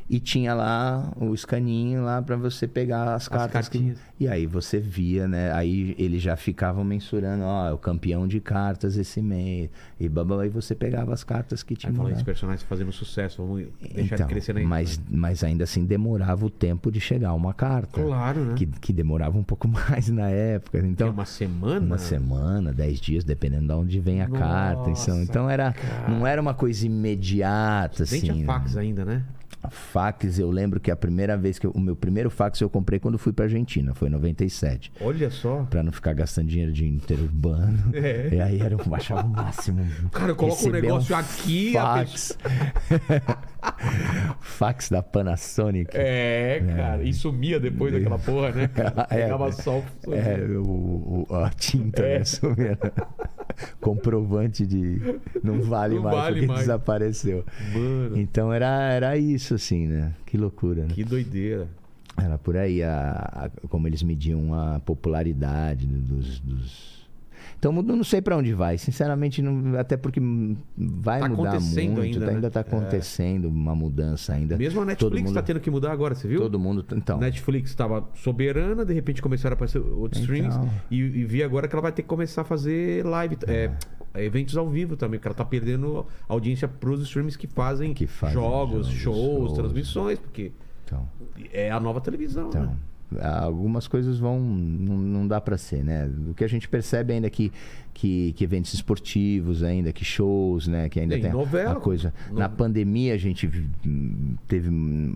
E tinha lá o escaninho lá para você pegar as cartas. que-. E aí você via, né? Aí eles já ficavam mensurando, ó, é o campeão de cartas esse mês. E babá, e você pegava as cartas que tinha. Aí fala, lá. esses personagens fazendo sucesso, vamos deixar Então, ele crescer na mas, mas ainda assim demorava o tempo de chegar uma carta. Claro, né? Que, que demorava um pouco mais na época. Então, uma semana? uma semana, dez dias, dependendo de onde vem a carta. Então, Nossa, então era, cara. não era uma coisa imediata, Nem assim. tinha fax ainda, né? Fax, eu lembro que a primeira vez que eu, o meu primeiro fax eu comprei quando fui pra Argentina, foi em 97. Olha só. Pra não ficar gastando dinheiro de interurbano. É. E aí era, eu achava o máximo. Cara, eu coloco um negócio aqui, a Fax. da Panasonic. É, cara. E sumia depois daquela porra, né? cara? É. Pegava sol. sumia. É, o, o- a tinta, É. né? Sumiu. Comprovante de. Não vale Não mais vale porque mais. desapareceu. Mano, Então era, era isso, assim, né? Que loucura, né? que doideira. Era por aí, a, a- como eles mediam a popularidade dos. dos... Então eu não sei pra onde vai, sinceramente, não- até porque vai Tá mudar acontecendo muito, ainda, tá- né? ainda tá É. acontecendo uma mudança ainda. Mesmo a Todo Netflix mundo- tá tendo que mudar agora, você viu? Todo mundo, então. Netflix estava soberana, de repente começaram a aparecer outros Então. streams e, e vi agora que ela vai ter que começar a fazer live, é, eventos ao vivo também, porque ela tá perdendo audiência pros streams que fazem, Que fazem jogos, jogos, shows, shows. transmissões, porque então. é a nova televisão, Então, né? Algumas coisas vão. Não, não dá para ser, né? O que a gente percebe ainda é que, que, que eventos esportivos, ainda que shows, né? Que ainda Tem tem, novela, a coisa. no- Na pandemia a gente teve,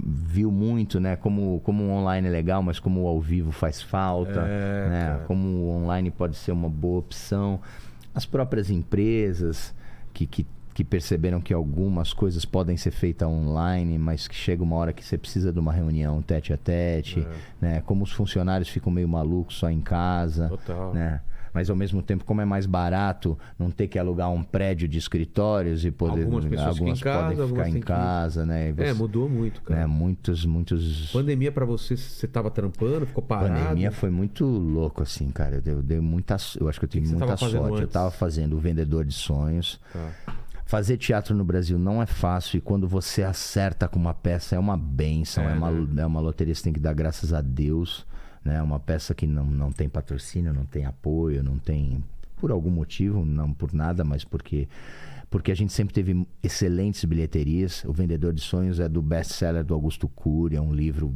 viu muito, né? Como, como o online é legal, mas como o ao vivo faz falta, É, né? cara. Como o online pode ser uma boa opção. As próprias empresas que, que que perceberam que algumas coisas podem ser feitas online, mas que chega uma hora que você precisa de uma reunião tete a tete, É. né? Como os funcionários ficam meio malucos só em casa, Total. né? Mas ao mesmo tempo, como é mais barato não ter que alugar um prédio de escritórios e poder Algumas pessoas ficam em casa, podem algumas ficar em que- casa, né? E É, você- mudou muito, cara. né? Muitos, muitos Pandemia pra você, você tava trampando, ficou parado? pandemia foi muito louco, assim, cara. Eu dei, eu dei muita. Eu acho que eu tive que muita sorte. Eu tava fazendo o Vendedor de Sonhos. Tá. Fazer teatro no Brasil não é fácil e quando você acerta com uma peça é uma benção, É, é, uma, né? é uma loteria, você tem que dar graças a Deus. Né? Uma peça que não, não tem patrocínio, não tem apoio, não tem. Por algum motivo, não por nada, mas porque. Porque a gente sempre teve excelentes bilheterias. O Vendedor de Sonhos é do best-seller do Augusto Cury, é um livro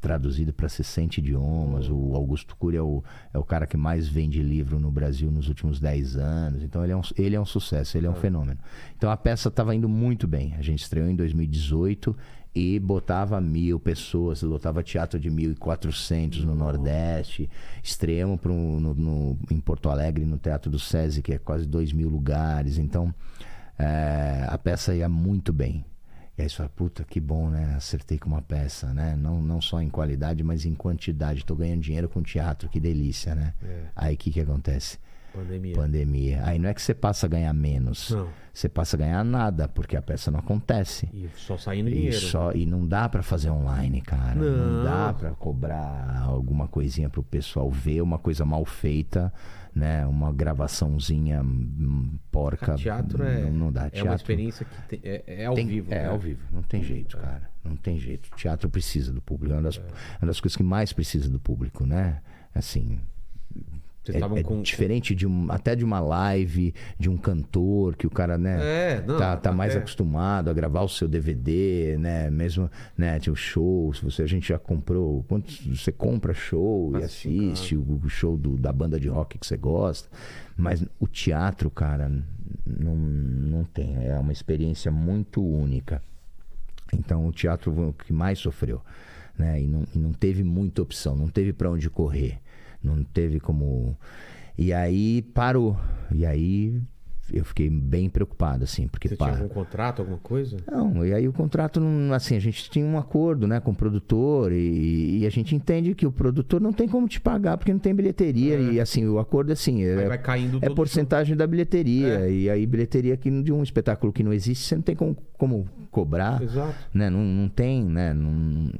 traduzido para 60 idiomas. O Augusto Cury é o, é o cara que mais vende livro no Brasil nos últimos 10 anos. Então ele é um, ele é um sucesso, ele é um fenômeno. Então a peça estava indo muito bem. A gente estreou em 2018 e botava mil pessoas, lotava teatro de 1.400 no Nordeste. Estreamos pro, no, no- em Porto Alegre, no Teatro do SESI, que é quase 2 mil lugares. Então é, a peça ia muito bem. E aí você fala, puta, que bom, né? Acertei com uma peça, né? Não, não só em qualidade, mas em quantidade. Tô ganhando dinheiro com teatro, que delícia, né? É. Aí o que, que acontece? Pandemia. Pandemia. Aí não é que você passa a ganhar menos. Não. Você passa a ganhar nada, porque a peça não acontece. E só saindo E, dinheiro. só, e não dá pra fazer online, cara. Não, Não. dá pra cobrar alguma coisinha pro pessoal ver, uma coisa mal feita, né? Uma gravaçãozinha hum, porca. Teatro é, não, não dá. é Teatro, uma experiência que tem- é, é ao tem- vivo. É, né? ao vivo. Não tem jeito, cara. Não tem jeito. O teatro precisa do público. É uma das, é uma das coisas que mais precisa do público, né? Assim. Vocês É, é com. diferente de um, até de uma live, de um cantor, que o cara, né? É, não, tá, tá mais até- acostumado a gravar o seu DVD, né? Mesmo, né? Tinha o show, se você, a gente já comprou. Quantos, você compra show e Assiste assiste o show do- da banda de rock que você gosta. Mas o teatro, cara, não, não tem. É uma experiência muito única. Então o teatro foi o que mais sofreu, né? E não, e não teve muita opção, não teve para onde correr, não teve como. E aí parou. E aí eu fiquei bem preocupado, assim, porque Você pá, tinha algum contrato, alguma coisa? não, e aí o contrato, não, assim, a gente tinha um acordo, né, com o produtor e, e a gente entende que o produtor não tem como te pagar porque não tem bilheteria É. e assim, o acordo é assim, Aí é, vai caindo é porcentagem da bilheteria É. e aí bilheteria que de um espetáculo que não existe, você não tem como, como cobrar, Exato. né, não, não tem, né, não...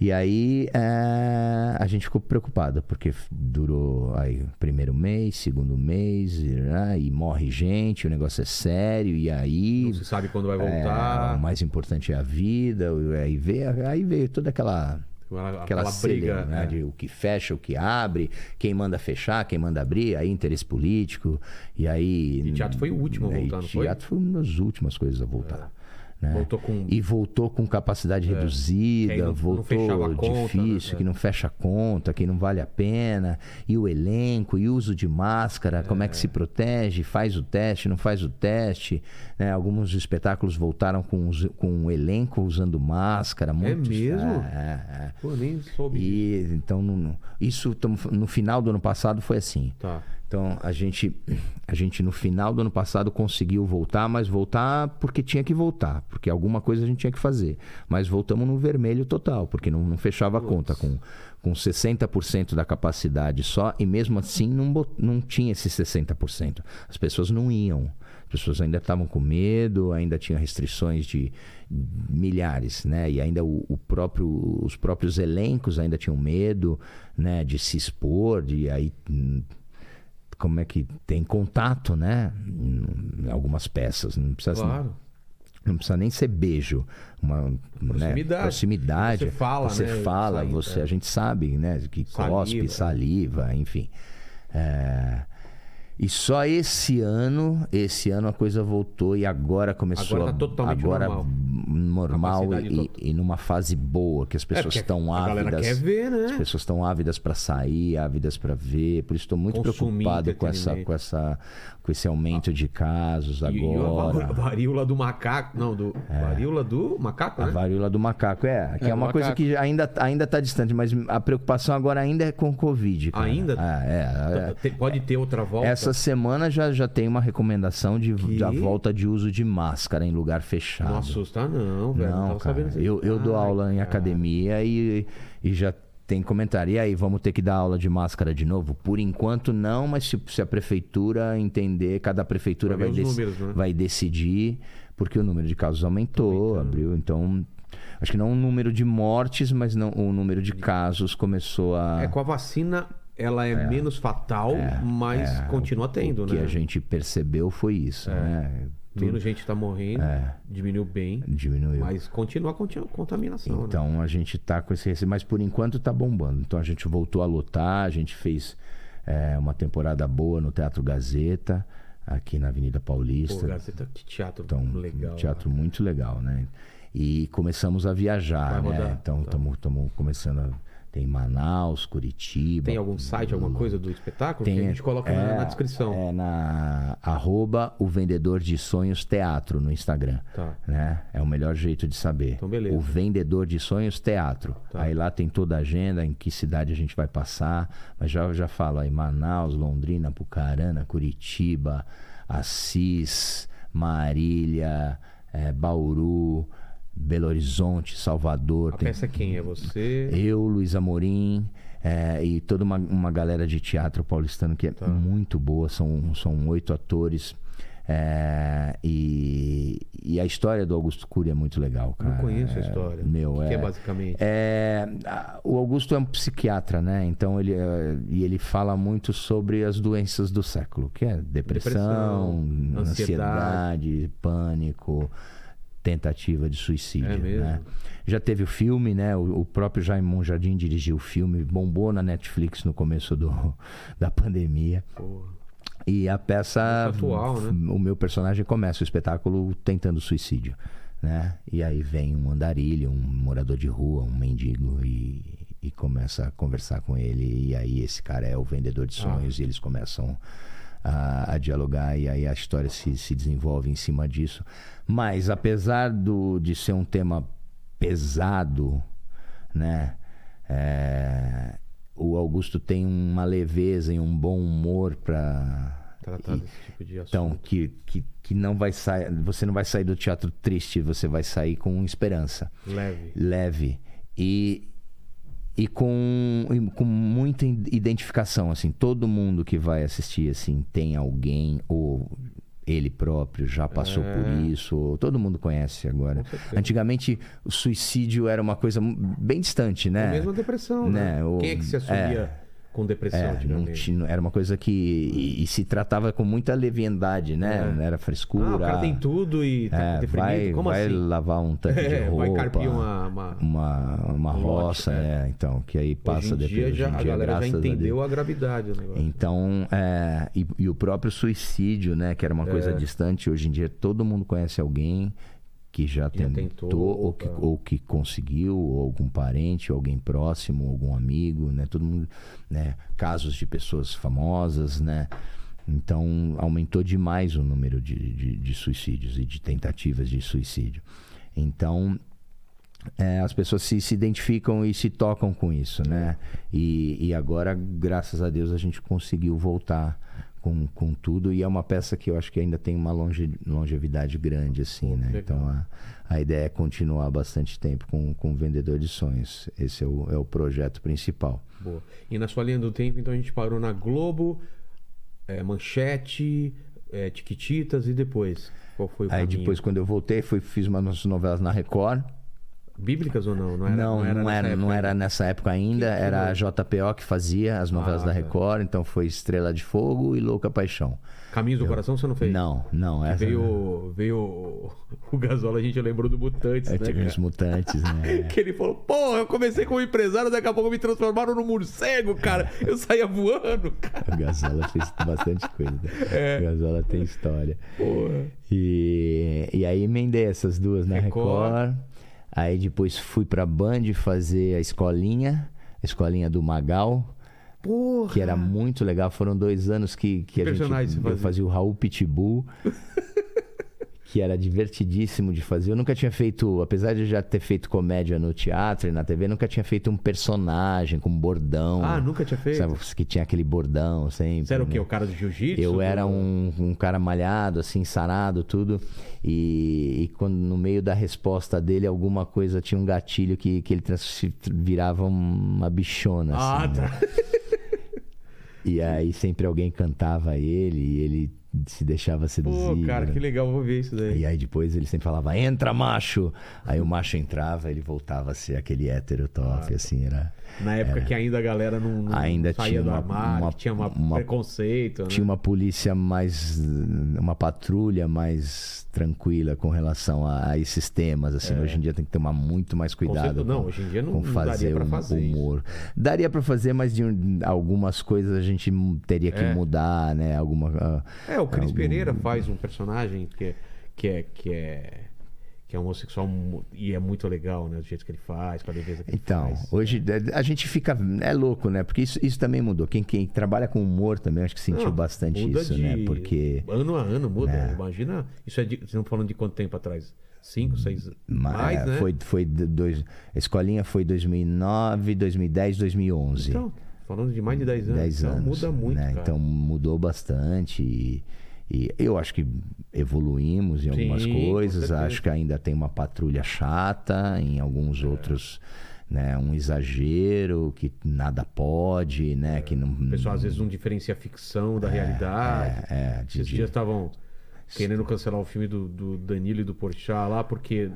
E aí é, a gente ficou preocupado, porque durou aí primeiro mês, segundo mês, e, né, e morre gente, o negócio é sério, e aí Não se sabe quando vai é, voltar. o mais importante é a vida. Aí veio, aí veio toda aquela, Aquela, aquela, aquela briga, briga. né? é. De o que fecha, o que abre, quem manda fechar, quem manda abrir, aí interesse político. E aí. E teatro foi o último a voltar, não foi? Teatro foi uma das últimas coisas a voltar. Né? Voltou com. E voltou com capacidade reduzida, É. Aí não- não voltou conta, difícil, né? que não fecha a conta, que não vale a pena. E o elenco, e o uso de máscara, como é que se protege, faz o teste, não faz o teste. né? Alguns espetáculos voltaram com, os- com o elenco usando máscara. Muitos, mesmo? É, é, é. Pô, nem soube. E então no, isso no final do ano passado foi assim. Tá. Então a gente, a gente no final do ano passado conseguiu voltar, mas voltar porque tinha que voltar, porque alguma coisa a gente tinha que fazer. Mas voltamos no vermelho total, porque não, não fechava a conta com, com 60% da capacidade só, e mesmo assim não, não tinha esse 60%. As pessoas não iam. As pessoas ainda estavam com medo, ainda tinha restrições de milhares, né? E ainda o, o próprio, os próprios elencos ainda tinham medo, né? De se expor, de aí como é que tem contato, né? Em algumas peças, não precisa, Claro. não precisa nem ser beijo, uma Proximidade. Né? proximidade. Você fala, você né? fala, você é. a gente sabe, né? Que cospe, Saliva. saliva, enfim. É, E só esse ano, esse ano a coisa voltou e agora começou Agora tá a- totalmente agora normal. normal e, total. e numa fase boa que as pessoas porque estão a ávidas. quer ver, As né? pessoas estão ávidas para sair, ávidas para ver. Por isso estou muito Consumir preocupado com essa, com essa, com esse aumento de casos E, e a agora. va- varíola do macaco. Não, do. Varíola do macaco, A né? varíola do macaco é, que é, É, uma coisa macaco. que ainda ainda está distante, mas a preocupação agora ainda é com o Covid. cara. Ainda? Ah, é, é. Pode ter outra volta. Essa semana já, já tem uma recomendação de, Que? da volta de uso de máscara em lugar fechado. Não assusta, não, velho. Não, Não, tava cara. Eu, eu dou Ai, aula em cara. academia e, e já tem comentário. E aí, vamos ter que dar aula de máscara de novo? Por enquanto, não, mas se, se a prefeitura entender, cada prefeitura Vai vai, dec- números, né? vai decidir, porque o número de casos aumentou, abriu. Então, acho que não o número de mortes, mas não o número de casos começou a. É, com a vacina, ela é, menos fatal, mas é, continua tendo, o que né? a gente percebeu foi isso, né? Menos gente tá morrendo, diminuiu bem, Diminuiu. mas continua a contaminação, né? Então a gente tá com esse receio, mas por enquanto tá bombando. Então a gente voltou a lotar, a gente fez é, uma temporada boa no Teatro Gazeta, aqui na Avenida Pô, Paulista. Gazeta de teatro então, legal. um teatro muito legal, né? E começamos a viajar, né? Então estamos começando a... Tem Manaus, Curitiba. Tem algum site, alguma coisa do espetáculo? que a gente coloca na, é, na descrição. É na arroba o vendedor de sonhos teatro no Instagram. Tá. Né? É o melhor jeito de saber. Então, beleza. O vendedor de sonhos teatro. Tá. Aí lá tem toda a agenda, em que cidade a gente vai passar. Mas já, já falo aí, Manaus, Londrina, Pucarana, Curitiba, Assis, Marília, eh, Bauru, Belo Horizonte, Salvador. A tem- peça quem? É você? eu, Luiz Amorim é, e toda uma, uma galera de teatro paulistano que é Tá. muito boa. São, são oito atores. é, e, e a história do Augusto Cury é muito legal, cara. Não conheço a É, história. Meu, o que, é, que é basicamente? é, a- o Augusto é um psiquiatra, né? Então ele é, e ele fala muito sobre as doenças do século, que é depressão, Depressão, ansiedade, pânico, tentativa de suicídio, É mesmo? né? Já teve o filme, né? O, o próprio Jaime Monjardim dirigiu o filme, bombou na Netflix no começo do, da pandemia. Porra. E a peça. Atual, né? O meu personagem começa o espetáculo tentando suicídio. Né? E aí vem um andarilho, um morador de rua, um mendigo, e, e começa a conversar com ele. E aí esse cara é o vendedor de sonhos, e eles começam a, a dialogar, e aí a história se, se desenvolve em cima disso. Mas apesar do, de ser um tema pesado, né? É, o Augusto tem uma leveza e um bom humor para tratar E- desse tipo de assunto. Então, que, que, que não vai sair. Você não vai sair do teatro triste, você vai sair com esperança. Leve. leve e, e com, com muita identificação assim todo mundo que vai assistir assim tem alguém ou ele próprio já passou É. por isso ou todo mundo conhece agora. Antigamente o suicídio era uma coisa bem distante É né a mesma depressão, né? né, Quem é que se assumia com depressão é, não tinha, era uma coisa que e, e se tratava com muita leviandade né É. era frescura Ah, o cara tem tudo e tá é, deprimido. vai, Como vai assim? lavar um tanque de É, roupa vai carpir uma... uma... uma, uma Um roça, lote, é. então, que aí passa Hoje em dia, depois. já, hoje em a dia, galera já graças a entendeu a, gravidade do negócio. Então, é, e, e o próprio suicídio, né, que era uma coisa distante, hoje em dia todo mundo conhece alguém que já tentou, tentou, ou, que, ou que conseguiu, ou algum parente, ou alguém próximo, algum amigo, né, todo mundo, né, casos de pessoas famosas, né, então aumentou demais o número de, de, de suicídios e de tentativas de suicídio. Então, é, as pessoas se, se identificam e se tocam com isso, né? E, e agora, graças a Deus, a gente conseguiu voltar com, com tudo. E é uma peça que eu acho que ainda tem uma longe, longevidade grande, assim, né? legal. Então, a, a ideia é continuar bastante tempo com, com o Vendedor de Sonhos. Esse é o, é o projeto principal. Boa. E na sua linha do tempo, então a gente parou na Globo, é, Manchete, é, Tiquititas e depois? Qual foi o Aí caminho? depois, quando eu voltei, fui, fiz umas novelas na Record. Bíblicas ou não? Não era, Não, não nessa era, não época? era nessa época ainda. Que- que Era a não? JPO que fazia as novelas Ah, da tá. Record. Então foi Estrela de Fogo e Louca Paixão. Caminhos do Coração você não fez? Não, não. Essa Veio, veio o- Gasola, a gente lembrou do Mutantes, É, né? tinha os mutantes, né? Que ele falou, porra, eu comecei como empresário, daqui a pouco me transformaram no morcego, cara. Eu saía voando, cara. O Gazola fez bastante coisa. É. O Gazola tem história. Porra. E, e aí emendei essas duas na Record. Record. Aí depois fui pra Band fazer a escolinha, a escolinha do Magal, Porra. que era muito legal. Foram dois anos que, que, Que a gente fazia? fazia o Raul Pitbull. Que era divertidíssimo de fazer. Eu nunca tinha feito, apesar de já ter feito comédia no teatro e na TV, nunca tinha feito um personagem com bordão. Ah, nunca tinha feito? Sabe, que tinha aquele bordão sempre. Você era o né? quê? O cara do jiu-jitsu? Eu era um, um cara malhado, assim, sarado, tudo. E, e quando no meio da resposta dele, alguma coisa tinha um gatilho que, que ele virava uma bichona. Ah, assim, né? tá. E aí sempre alguém cantava ele e ele se deixava seduzir. Pô, cara, né? que legal, vou ver isso daí. E aí depois ele sempre falava, entra, macho! Aí o macho entrava, ele voltava a ser aquele hétero top, assim, era... Na época que ainda a galera não, não Ainda saía tinha do armário, uma- que tinha uma, uma- preconceito, né? Tinha uma polícia mais. uma patrulha mais tranquila com relação a, a esses temas. Assim, Hoje em dia tem que tomar muito mais cuidado. certeza. Não, hoje em dia não- com não daria fazer pra um fazer isso. humor. Daria pra fazer, mas de um- algumas coisas a gente teria que É. mudar, né? Alguma. ah, É, o Cris algum- Pereira faz um personagem que é, que é, que é, que é homossexual e é muito legal, né? Do jeito que ele faz, com a leveza que ele Então, faz. hoje a gente fica. É louco, né? Porque isso, isso também mudou. Quem, quem trabalha com humor também acho que sentiu Não, bastante muda isso, de né? Porque. Ano a ano muda. É. Imagina. Isso é de. Vocês estão falando de quanto tempo atrás? Cinco, seis. Ma- Mais, é, né? foi, foi dois, a escolinha foi 2009, 2010, 2011. Então, falando de mais de 10 anos. 10 então, anos. muda muito, né? Então mudou bastante e, e eu acho que evoluímos em algumas Sim, coisas. Acho que ainda tem uma patrulha chata, em alguns outros, né? Um exagero que nada pode, né? Que não. O pessoal às vezes não diferencia a ficção da realidade. é, é, de- Esses dias estavam querendo cancelar o filme do, do Danilo e do Porchat lá, porque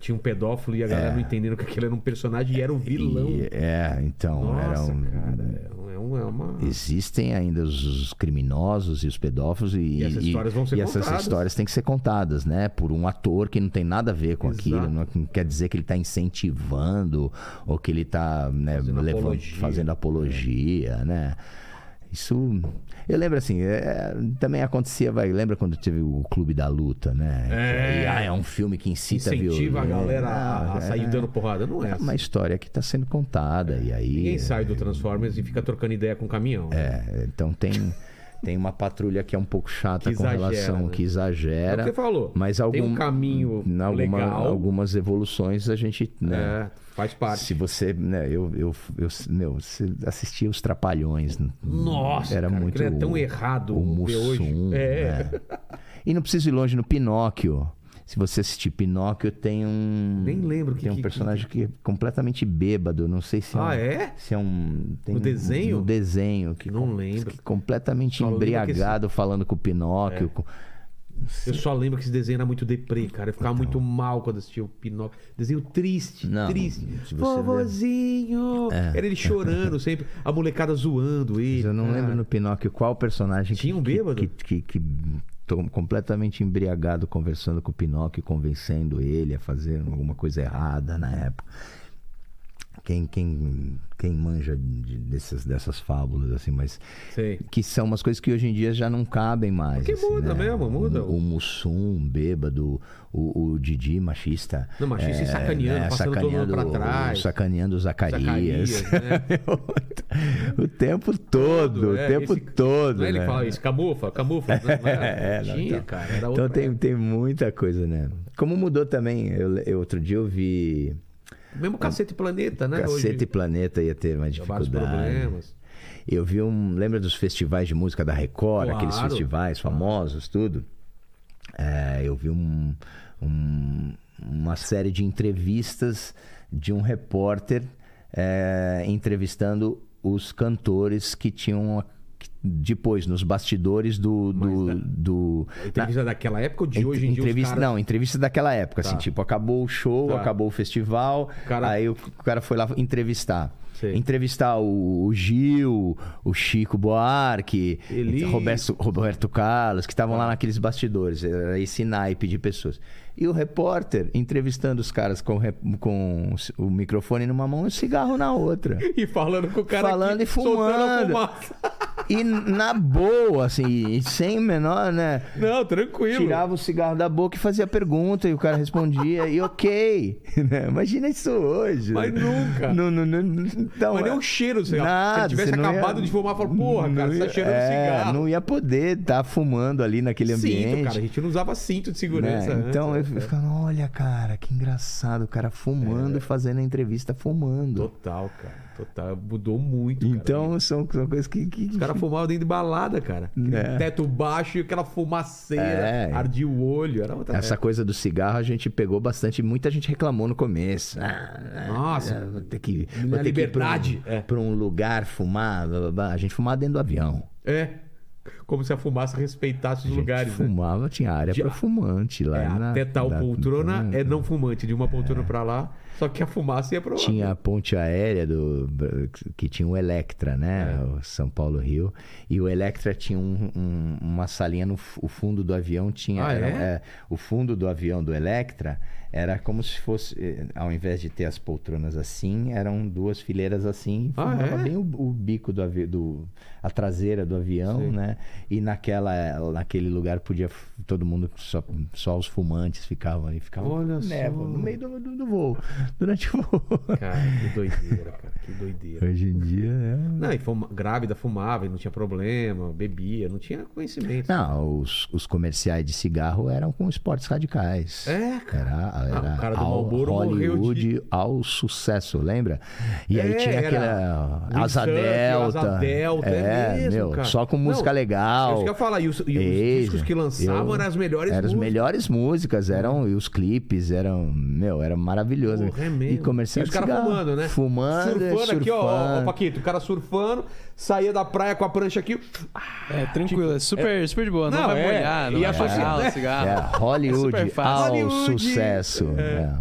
tinha um pedófilo e a galera não entendendo que aquele era um personagem e era um vilão. e- é, então era Nossa, um, cara, é, um- é uma... Existem ainda os, os criminosos e os pedófilos e, E essas histórias vão ser e essas contadas. histórias têm que ser contadas, né? Por um ator que não tem nada a ver com Exato. aquilo. Não, não quer dizer que ele está incentivando ou que ele está né, Fazendo levando- apologia. fazendo apologia, né? Isso. Eu lembro assim, é, também acontecia, vai, lembra quando teve o Clube da Luta, né? É. E, ah, é um filme que incita Incentiva a violência. galera a, a Não, sair é- dando porrada. Não é, É assim. uma história que está sendo contada. E aí. Ninguém sai do Transformers e fica trocando ideia com o caminhão. né? É, então tem, Tem uma patrulha que é um pouco chata Que com exagera, relação né? que É exagera. o que você falou. Mas algum, Tem um caminho alguma- legal. algumas evoluções a gente, né? É, faz parte. Se você, né, eu, eu, eu, meu, você assistia os Trapalhões. Nossa, era cara, muito aquilo é tão errado o. Mussum, É. né? E não preciso ir longe no Pinóquio. Se você assistir Pinóquio, tem um. Nem lembro que- Tem um que- personagem que, é completamente bêbado. Não sei se é. Ah, um, é? Se é um. tem No um- desenho? No desenho. Que, Não lembro. que completamente Só que embriagado falando com o Pinóquio. com- Eu só lembro que esse desenho era muito deprê, cara. Eu ficava muito mal quando assistia o Pinóquio. Desenho triste, Não, triste. Vovozinho! É. Era ele chorando sempre, a molecada zoando ele. Mas eu não cara. lembro no Pinóquio qual personagem Tinha um que, bêbado? que, que, que, completamente embriagado conversando com o Pinóquio, convencendo ele a fazer alguma coisa errada na época. Quem, quem, quem manja de- dessas, dessas fábulas, assim, mas Sei. que são umas coisas que hoje em dia já não cabem mais. Porque assim, muda né? mesmo, muda. O, o Mussum, bêbado, o, o Didi, machista. Não, machista e sacaneando, passando todo mundo pra trás. Sacaneando o Zacarias. Zacarias, né? o tempo todo, é, o tempo esse- todo. Não é ele né? que fala isso, camufla, camufla. Não, não era. É, não, Tinha, então. cara. Então tem, tem muita coisa, né? Como mudou também, eu, eu- outro dia eu vi Mesmo Cacete Planeta, né? Cacete hoje. e Planeta ia ter mais vários dificuldade. problemas. Eu vi um. Lembra dos festivais de música da Record, Claro. aqueles festivais famosos, tudo? É, eu vi um, um- uma série de entrevistas de um repórter é, entrevistando os cantores que tinham a- depois nos bastidores do. do, Mas do- entrevista daquela época ou de Ent- hoje em dia? entrevista, caras- Não, entrevista daquela época, Tá. assim, tipo, acabou o show, Tá. acabou o festival, cara- aí o cara foi lá entrevistar. Sei. Entrevistar o, o Gil, o Chico Buarque, Eli- Roberto, Roberto Carlos, que estavam lá naqueles bastidores, era esse naipe de pessoas. E o repórter entrevistando os caras com, com o microfone numa mão e o cigarro na outra. E falando com o cara Falando e fumando. E na boa, assim, sem menor, né? Não, tranquilo. Tirava o cigarro da boca e fazia pergunta e o cara respondia e ok. né? Imagina isso hoje. Mas nunca. Não, não, não, então, Mas nem é- o cheiro, sei. Se Nada, ele tivesse acabado ia- de fumar, fala, porra, cara, você tá cheirando é, cigarro. Não ia poder estar fumando ali naquele ambiente. Cinto, cara. A gente não usava cinto de né? segurança. antes, Então eu ficava, olha, cara, que engraçado, o cara fumando e fazendo a entrevista fumando. Total, cara. Total. Mudou muito, cara. Então são, são coisas que. que... Os caras fumavam dentro de balada, cara. É. Teto baixo e aquela fumaceira. É. Ardia o olho. Era outra Essa época. coisa do cigarro a gente pegou bastante. Muita gente reclamou no começo. Ah, Nossa. é, vou ter que, vou ter ir pra um- liberdade. É. pra um lugar fumar. blá, blá, blá. A gente fumava dentro do avião. É. Como se a fumaça respeitasse os lugares, né? fumava, tinha área para fumante lá. É, na- até tal da- poltrona é da- não fumante. De uma poltrona pra lá, só que a fumaça ia pro lado. Tinha a ponte aérea do que tinha o Electra, né? É. O São Paulo Rio. E o Electra tinha um- um- uma salinha no fundo do avião tinha Ah, era- é? o fundo do avião do Electra era como se fosse eh, ao invés de ter as poltronas assim, eram duas fileiras assim, Ah, formava é? bem o, o bico do avião, do a traseira do avião, Sei. né? E naquela naquele lugar podia todo mundo só só os fumantes ficavam ali, ficavam Olha só. neva, no meio do, do, do voo, durante o voo. Cara, que doideira, cara. Que doideira. Hoje em dia é. Não, e fuma- grávida fumava e não tinha problema, bebia, não tinha conhecimento. Não, os, os comerciais de cigarro eram com esportes radicais. É, cara. Era, era o cara do ao Hollywood de- ao sucesso, lembra? E aí É, tinha era aquela Asa Delta. Asa Delta, é mesmo, meu, cara. só com música Não, legal. É isso que eu ia falar. E os, e os discos que lançavam eu- eram as melhores Eram as músicas. melhores músicas, eram, e os clipes eram, meu, era maravilhoso. Porra, é E mesmo. comercial E os caras fumando, né? Fumando, Surfando aqui, ó, ó, surfando. Paquito. O cara surfando, saía da praia com a prancha aqui. É, tranquilo, é super, super de boa. Não, Não, vai é, molhar, não e vai a molhar sociedade- o cigarro. É, Hollywood fácil. ao Hollywood. Sucesso. é.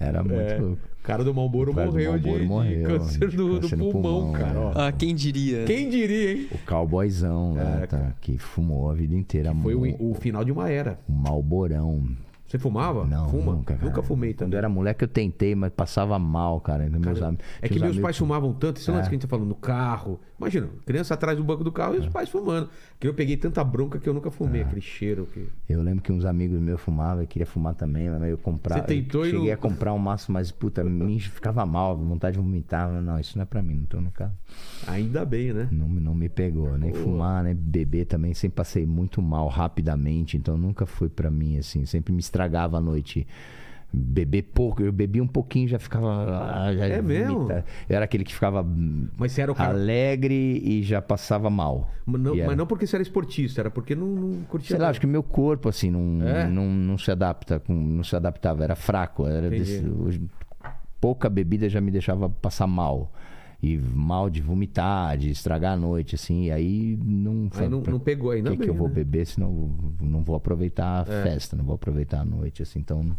Era muito É, louco. o cara do Malboro cara do morreu, de, Marlboro de morreu, câncer de do, do câncer no pulmão, pulmão, cara. ó. Ah, quem diria? Quem diria, hein? O cowboyzão lá, É, tá, cara. que fumou a vida inteira. Foi o, o, final de uma era. o Malborão. Você fumava? Não, Fuma? nunca, cara. Nunca fumei Quando também. eu era moleque eu tentei, mas passava mal, cara. Meus am- É que meus amigos- pais fumavam tanto, esse lance É. que a gente tá falando, no carro. Imagina, criança atrás do banco do carro e os pais fumando. Que eu peguei tanta bronca que eu nunca fumei, É. aquele cheiro. Que... Eu lembro que uns amigos meus fumavam e queria fumar também, mas eu comprava. Você tentou eu e não- cheguei a comprar um maço, mas puta, me ficava mal, vontade de vomitar. Não, isso não é pra mim, não tô no carro. Ainda bem, né? Não, não me pegou, nem fumar, nem beber também. Sempre passei muito mal rapidamente, então nunca foi pra mim assim. Sempre me estragava a noite. Beber pouco, eu bebia um pouquinho já ficava. ah, já É mesmo? Eu era aquele que ficava Mas você era o cara. alegre e já passava mal. Mas não, era- mas não porque você era esportista, era porque não, não curtia. Sei lá, acho que meu corpo, assim, não, É? não, não se adapta, não se adaptava, era fraco. Era desse- pouca bebida já me deixava passar mal. E mal de vomitar, de estragar a noite, assim. E aí não. Aí não, não pegou ainda O que, bem. que eu vou né? beber, senão vou- não vou aproveitar a É. festa, não vou aproveitar a noite, assim. Então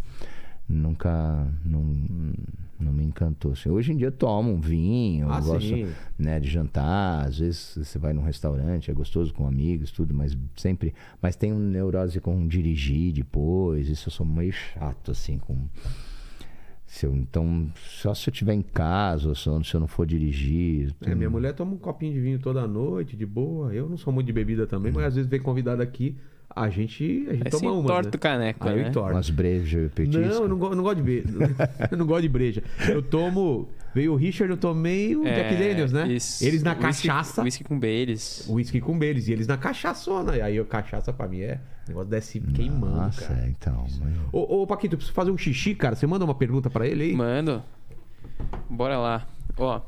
nunca. Não, não me encantou. Assim. Hoje em dia eu tomo um vinho, Ah, eu gosto né, de jantar, às vezes você vai num restaurante, é gostoso com amigos, tudo, mas sempre, mas tem um neurose com dirigir depois, isso eu sou meio chato assim com se eu, então, só se eu estiver em casa, ou se eu, se eu não for dirigir. É, minha mulher toma um copinho de vinho toda noite, de boa. Eu não sou muito de bebida também, mas às vezes vem convidado aqui, a gente, a gente Aí toma você uma. entorta né? o caneco, Aí eu né? entorto. Umas brejas, petisco. Não, eu não, go- eu não gosto de breja. eu não gosto de breja. Eu tomo. Veio o Richard, eu tomei o Jack Daniels, né? É, isso. Eles na Whisky- cachaça. Whisky com Baileys. Whisky com eles. E eles na cachaçona. E aí, o cachaça pra mim é. O negócio desce queimando, Nossa, cara. é, então. mas- Ô, ô, Paquito, eu preciso fazer um xixi, cara. Você manda uma pergunta pra ele aí? Mando. Bora lá. Ó,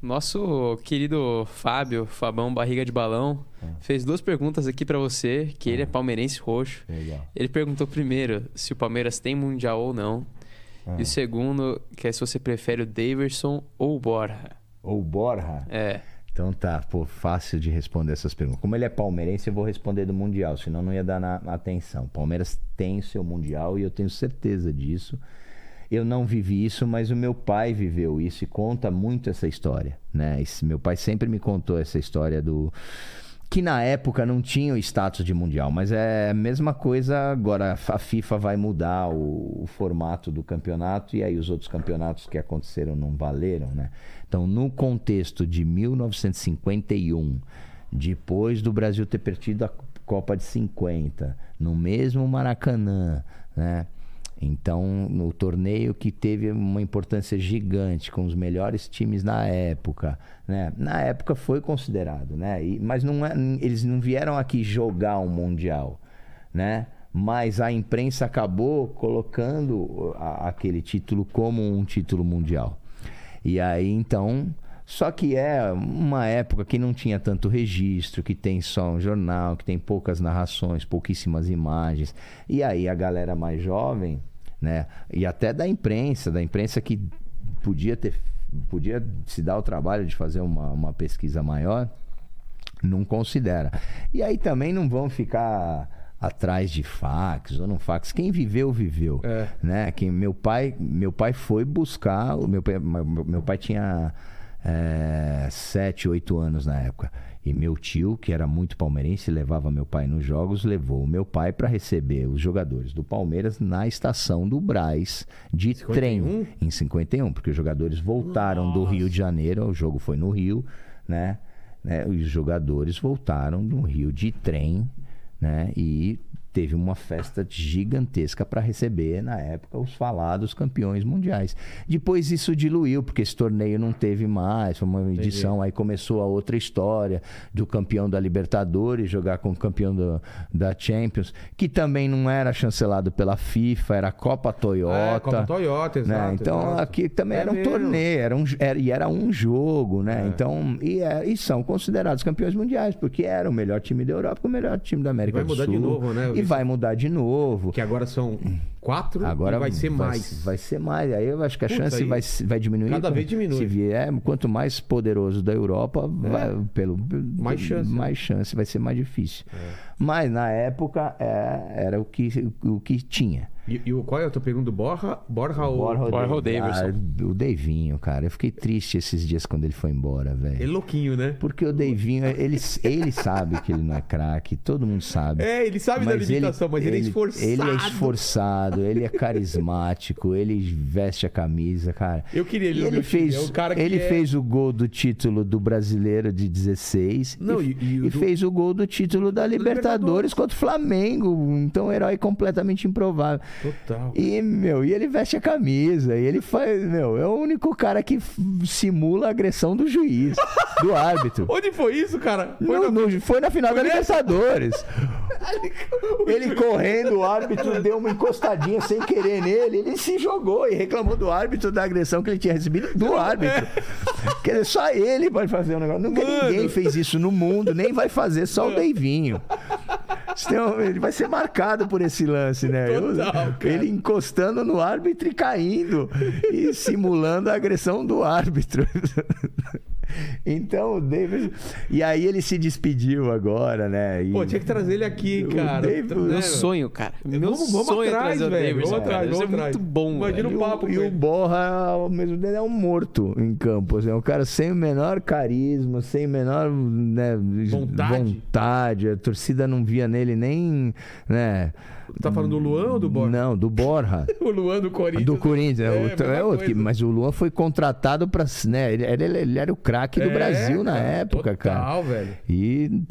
nosso querido Fábio, Fabão Barriga de Balão, fez duas perguntas aqui pra você, que ele é palmeirense roxo. Legal. Ele perguntou primeiro se o Palmeiras tem mundial ou não. Ah. E o segundo, que é se você prefere o Daverson ou o Borja. Ou Borja. É. Então tá, pô, fácil de responder essas perguntas. Como ele é palmeirense, eu vou responder do Mundial, senão não ia dar na, na atenção. Palmeiras tem o seu Mundial e eu tenho certeza disso. Eu não vivi isso, mas o meu pai viveu isso e conta muito essa história, né? Esse- meu pai sempre me contou essa história do que na época não tinha o status de mundial, mas é a mesma coisa agora. A FIFA vai mudar o, o formato do campeonato e aí os outros campeonatos que aconteceram não valeram, né? Então, no contexto de 1951, depois do Brasil ter perdido a Copa de 50, no mesmo Maracanã, né? Então, no torneio que teve uma importância gigante com os melhores times na época, né? Na época foi considerado, né? E- mas não é- eles não vieram aqui jogar um mundial, né? Mas a imprensa acabou colocando a- aquele título como um título mundial. E aí então, só que é uma época que não tinha tanto registro, que tem só um jornal, que tem poucas narrações, pouquíssimas imagens. E aí a galera mais jovem, né, e até da imprensa, da imprensa que podia ter podia se dar o trabalho de fazer uma, uma pesquisa maior, não considera. E aí também não vão ficar atrás de fax ou não fax. Quem viveu, viveu. É. Né? Quem, meu, pai, meu pai foi buscar. Meu, pai- meu, meu pai tinha é, 7, 8 anos na época. E meu tio, que era muito palmeirense, levava meu pai nos jogos, levou o meu pai para receber os jogadores do Palmeiras na estação do Braz de 51? trem em 51, porque os jogadores voltaram do Rio de Janeiro, o jogo foi no Rio, né? né? Os jogadores voltaram do Rio de trem, né? E teve uma festa gigantesca para receber na época os falados campeões mundiais. Depois isso diluiu, porque esse torneio não teve mais, foi uma edição, aí começou a outra história do campeão da Libertadores jogar com o campeão do- da Champions, que também não era chancelado pela FIFA, era a Copa Toyota. É, Copa Toyota, né? exato. Então exato. aqui também É era um mesmo. torneio, era um, era, e era um jogo, né? É. Então, e, é- e são considerados campeões mundiais, porque era o melhor time da Europa, o melhor time da América Vai do mudar Sul. de novo, né? E vai mudar de novo. Que agora são quatro Agora e vai ser mais. Vai ser mais. Aí eu acho que a Putz, chance vai, vai diminuir. cada vez diminui. Se vier, quanto mais poderoso da Europa, vai, pelo, Mais chance, né? mais chance, vai ser mais difícil. Mas na época é, era o que, o que tinha. E, e o- qual é a tua pergunta do Borja? Borja ou. Borja ou Davidson? Ah, o Davinho, cara. Eu fiquei triste esses dias quando ele foi embora, velho. É louquinho, né? Porque o Davinho, ele, ele sabe que ele não é craque, todo mundo sabe. É, ele sabe da limitação, mas ele, é esforçado. Ele é engraçado, ele é carismático, ele veste a camisa, cara. Eu queria ele ele time, fez, é o cara que ele é- fez o gol do título do brasileiro de 16 Não, e, e- e do- fez o gol do título da Libertadores. Libertadores contra o Flamengo. Então, herói completamente improvável. Total. E, meu, e ele veste a camisa, e ele faz, meu, é o único cara que simula a agressão do juiz, do árbitro. Onde foi isso, cara? Foi No- no- no- foi na final da nessa? Libertadores. Ele correndo, o árbitro deu uma encostadinha sem querer nele, ele se jogou e reclamou do árbitro da agressão que ele tinha recebido do árbitro. Quer dizer, só ele pode fazer um negócio. Nunca Mano. ninguém fez isso no mundo, nem vai fazer, só o Deivinho. Um- Ele vai ser marcado por esse lance, né? Eu- Total, cara. ele encostando no árbitro e caindo e simulando a agressão do árbitro. Então, o Davis. E aí ele se despediu agora, né? E- Pô, tinha que trazer ele aqui, O cara. David- Né? Meu sonho, cara. Meu Vamos- vamos sonho é atrás, trazer o velho. Davidson, Vamos cara. atrás, é vamos atrás. muito bom, Imagina o papo E o ele. Borra, ao mesmo tempo, é um morto em campo. assim, é um cara sem o menor carisma, sem o menor né, Vontade. vontade. A torcida não via nele nem. Né, Tá falando do Luan ou do Borja? Não, do Borra. O Luan do Corinthians. Do Corinthians, é, É, outro- mesma é outro que- mas o Luan foi contratado para, né? Ele, ele- ele era o craque do É, Brasil na cara, época, cara. Total, velho. E,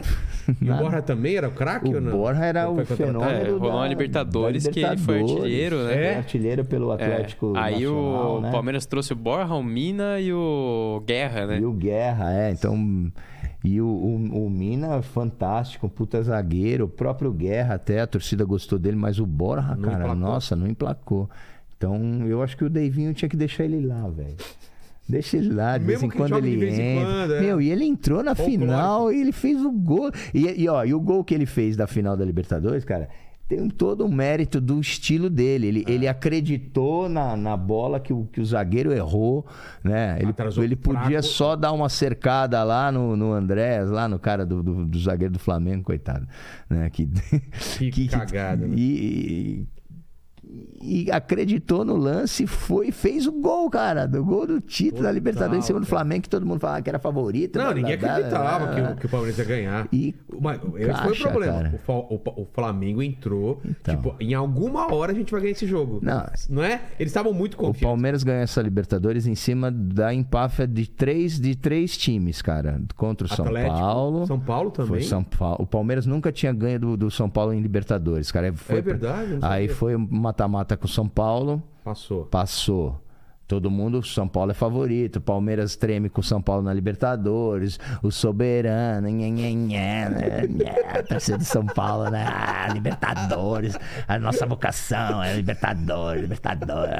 E o. Borja também era o craque O ou não? Borja era Ou o fenômeno. É, rolou da- uma Libertadores da que ele foi Libertadores. artilheiro, né? É? Artilheiro pelo É, Atlético Aí Nacional, o né? Palmeiras trouxe o Borja, o Mina e o Guerra, né? E o Guerra, é. Então. E o, o, o Mina, fantástico, um puta zagueiro. O próprio Guerra, até a torcida gostou dele, mas o Borja, Não cara, emplacou. nossa, não emplacou. Então, eu acho que o Deivinho tinha que deixar ele lá, velho. Deixa ele lá, de Mesmo vez em quando de ele vez em entra. quando, é. Meu, e ele entrou na Folclórico. final e ele fez o gol. E, e, ó, e o gol que ele fez da final da Libertadores, cara, tem todo um mérito do estilo dele. Ele, É. ele acreditou na, na bola que o, que o zagueiro errou, né? Ele, Atrasou ele podia fraco. só dar uma cercada lá no, no Andrés, lá no cara do, do, do zagueiro do Flamengo, coitado. Né? Que, Que cagada, né? E, e- e acreditou no lance, foi fez o gol, cara, do gol do título da Total, Libertadores em cima do. Flamengo, que todo mundo falava que era favorito. Não, blá, ninguém blá, acreditava blá, que, o, que o Palmeiras ia ganhar. E Mas esse foi o caixa, problema. O, o o Flamengo entrou. Então. Tipo, em alguma hora a gente vai ganhar esse jogo. Não. Não é? Eles estavam muito O confiantes. Palmeiras ganhou essa Libertadores em cima da empáfia de três, de três times, cara. Contra o São Atlético, Paulo. São Paulo também. Foi São Paulo. O Palmeiras nunca tinha ganho do, do São Paulo em Libertadores, cara. Foi É verdade, Aí foi mata-mata com São Paulo, Passou. passou. Todo mundo, São Paulo é favorito. Palmeiras treme com São Paulo na Libertadores. O soberano, nhé, nhé, nhé, né, torcida de São Paulo, né? Ah, Libertadores. A nossa vocação é Libertadores, Libertadores.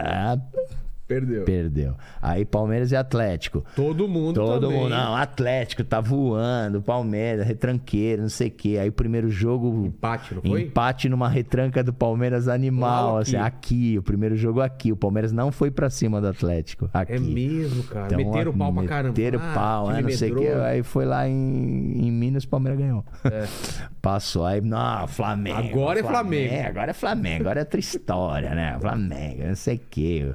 Ah, Perdeu. Perdeu. Aí Palmeiras e Atlético. Todo mundo Todo também. mundo, não, Atlético tá voando, Palmeiras, retranqueiro, não sei o quê. Aí o primeiro jogo. Empate, não foi? Empate numa retranca do Palmeiras animal, assim, aqui. aqui, o primeiro jogo aqui. O Palmeiras não foi pra cima do Atlético. Aqui. É mesmo, cara. Então, meteram o pau pra caramba. Meteram Ah, pau, time né? Não sei o quê. Aí foi lá em, em Minas, o Palmeiras ganhou. É. Passou. Aí, não, Flamengo. Agora é Flamengo. Agora é Flamengo. Agora é outra história, né? Flamengo, não sei o quê.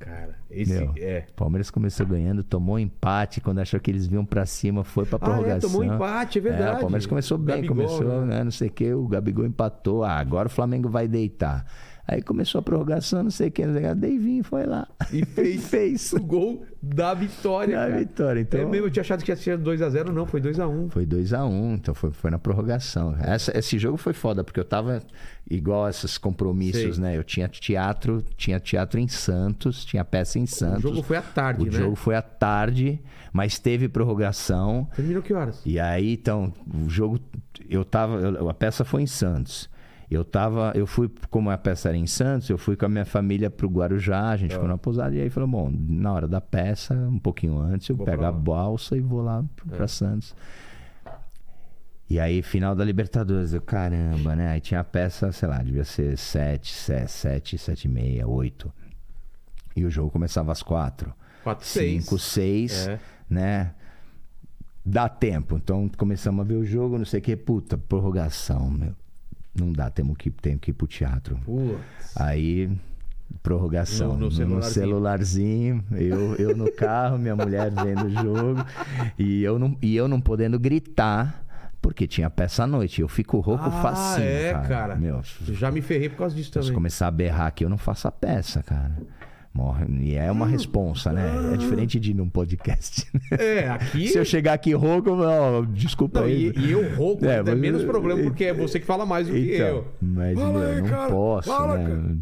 Cara, esse Meu, é. O Palmeiras começou ganhando, tomou empate. Quando achou que eles vinham pra cima, foi pra Ah, é, prorrogação. tomou empate, é verdade. o Palmeiras começou bem, Gabigol, começou, né? né? Não sei o que, o Gabigol empatou. Ah, agora o Flamengo vai deitar. Aí começou a prorrogação, não sei o que, não sei o que. Deivinho foi lá. E fez, fez. o gol da vitória, Da cara. vitória, então- É mesmo, eu tinha achado que ia ser 2x0, não, foi 2x1. Foi 2x1, então foi, foi na prorrogação. Essa- esse jogo foi foda, porque eu tava igual a esses compromissos, Sei. né? Eu tinha teatro, tinha teatro em Santos, tinha peça em O Santos. jogo foi à tarde, O né? jogo foi à tarde, mas teve prorrogação. Terminou que horas? E aí, então, o jogo. Eu tava. eu- a peça foi em Santos. Eu tava. Eu fui, como a peça era em Santos, eu fui com a minha família pro Guarujá, a gente ficou na pousada, e aí falou, bom, na hora da peça, um pouquinho antes, eu Vou pego a balsa e vou lá pra Santos. E aí, final da Libertadores, eu, caramba, né? Aí tinha a peça, sei lá, devia ser sete, se- sete, sete e meia, oito. E o jogo começava às quatro. 4 6 5, 6, É. né? Dá tempo. Então começamos a ver o jogo, não sei o que, puta, prorrogação, meu. Não dá, temos que, tenho que ir pro teatro. Aí, prorrogação. No- no No, no celularzinho. celularzinho, eu, eu no carro, minha mulher vendo o jogo. E eu não, e eu não podendo gritar. Porque tinha peça à noite. Eu fico rouco Ah, facinho, é, cara. cara. Meu, Já me ferrei por causa disso se também. começar a berrar aqui, eu não faço a peça, cara. E é uma responsa, né? É diferente de ir num podcast. É, aqui. Se eu chegar aqui rouco, ó, desculpa Não, aí. e, e eu rouco, É, é, mas- menos problema, porque é você que fala mais do que Então, eu. mas Fala aí, não cara, posso, fala, né? cara.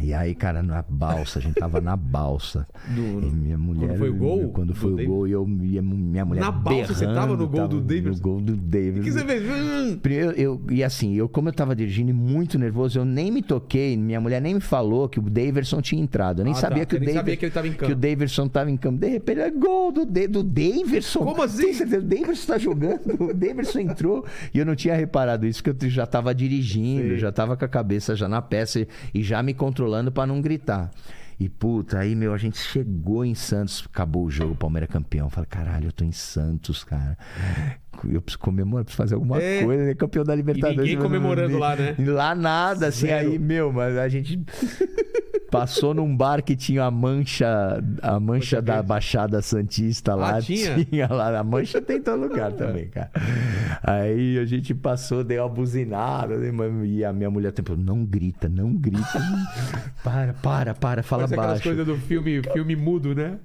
E aí, cara, na balsa, a gente tava na balsa. Do- e minha mulher. quando foi o gol Quando do foi o David? gol, e eu e a minha mulher. Na balsa, você tava no gol do tava Davidson? No gol do David. O que você fez? Primeiro, eu, e assim, eu, como eu tava dirigindo e muito nervoso, eu nem me toquei, minha mulher nem me falou que o Daverson tinha entrado. Eu nem Ah, tá. sabia que o nem Daver- sabia que em campo. Que o Daverson tava em campo. De repente, é gol do, De- do Daverson. Como assim? O Daverson tá jogando, o Daverson entrou. E eu não tinha reparado isso, porque eu já tava dirigindo, Sim. já tava com a cabeça já na peça e, e já me controlando pra não gritar. E puta, aí, meu, a gente chegou em Santos, acabou o jogo, o Palmeiras campeão. Falei, caralho, eu tô em Santos, cara. Eu preciso comemorar, preciso fazer alguma É. coisa, né? Campeão da Libertadores. ninguém comemorando lá, né? Lá nada, assim, Zero. aí, meu, mas a gente passou num bar que tinha a mancha, a mancha da Baixada Santista lá. Ah, tinha? lá, a mancha tem em todo lugar também, cara. Aí a gente passou, deu uma buzinada, né, e a minha mulher tempo, não grita, não grita. para, para, para, fala aquelas baixo. coisas do filme, filme mudo, né?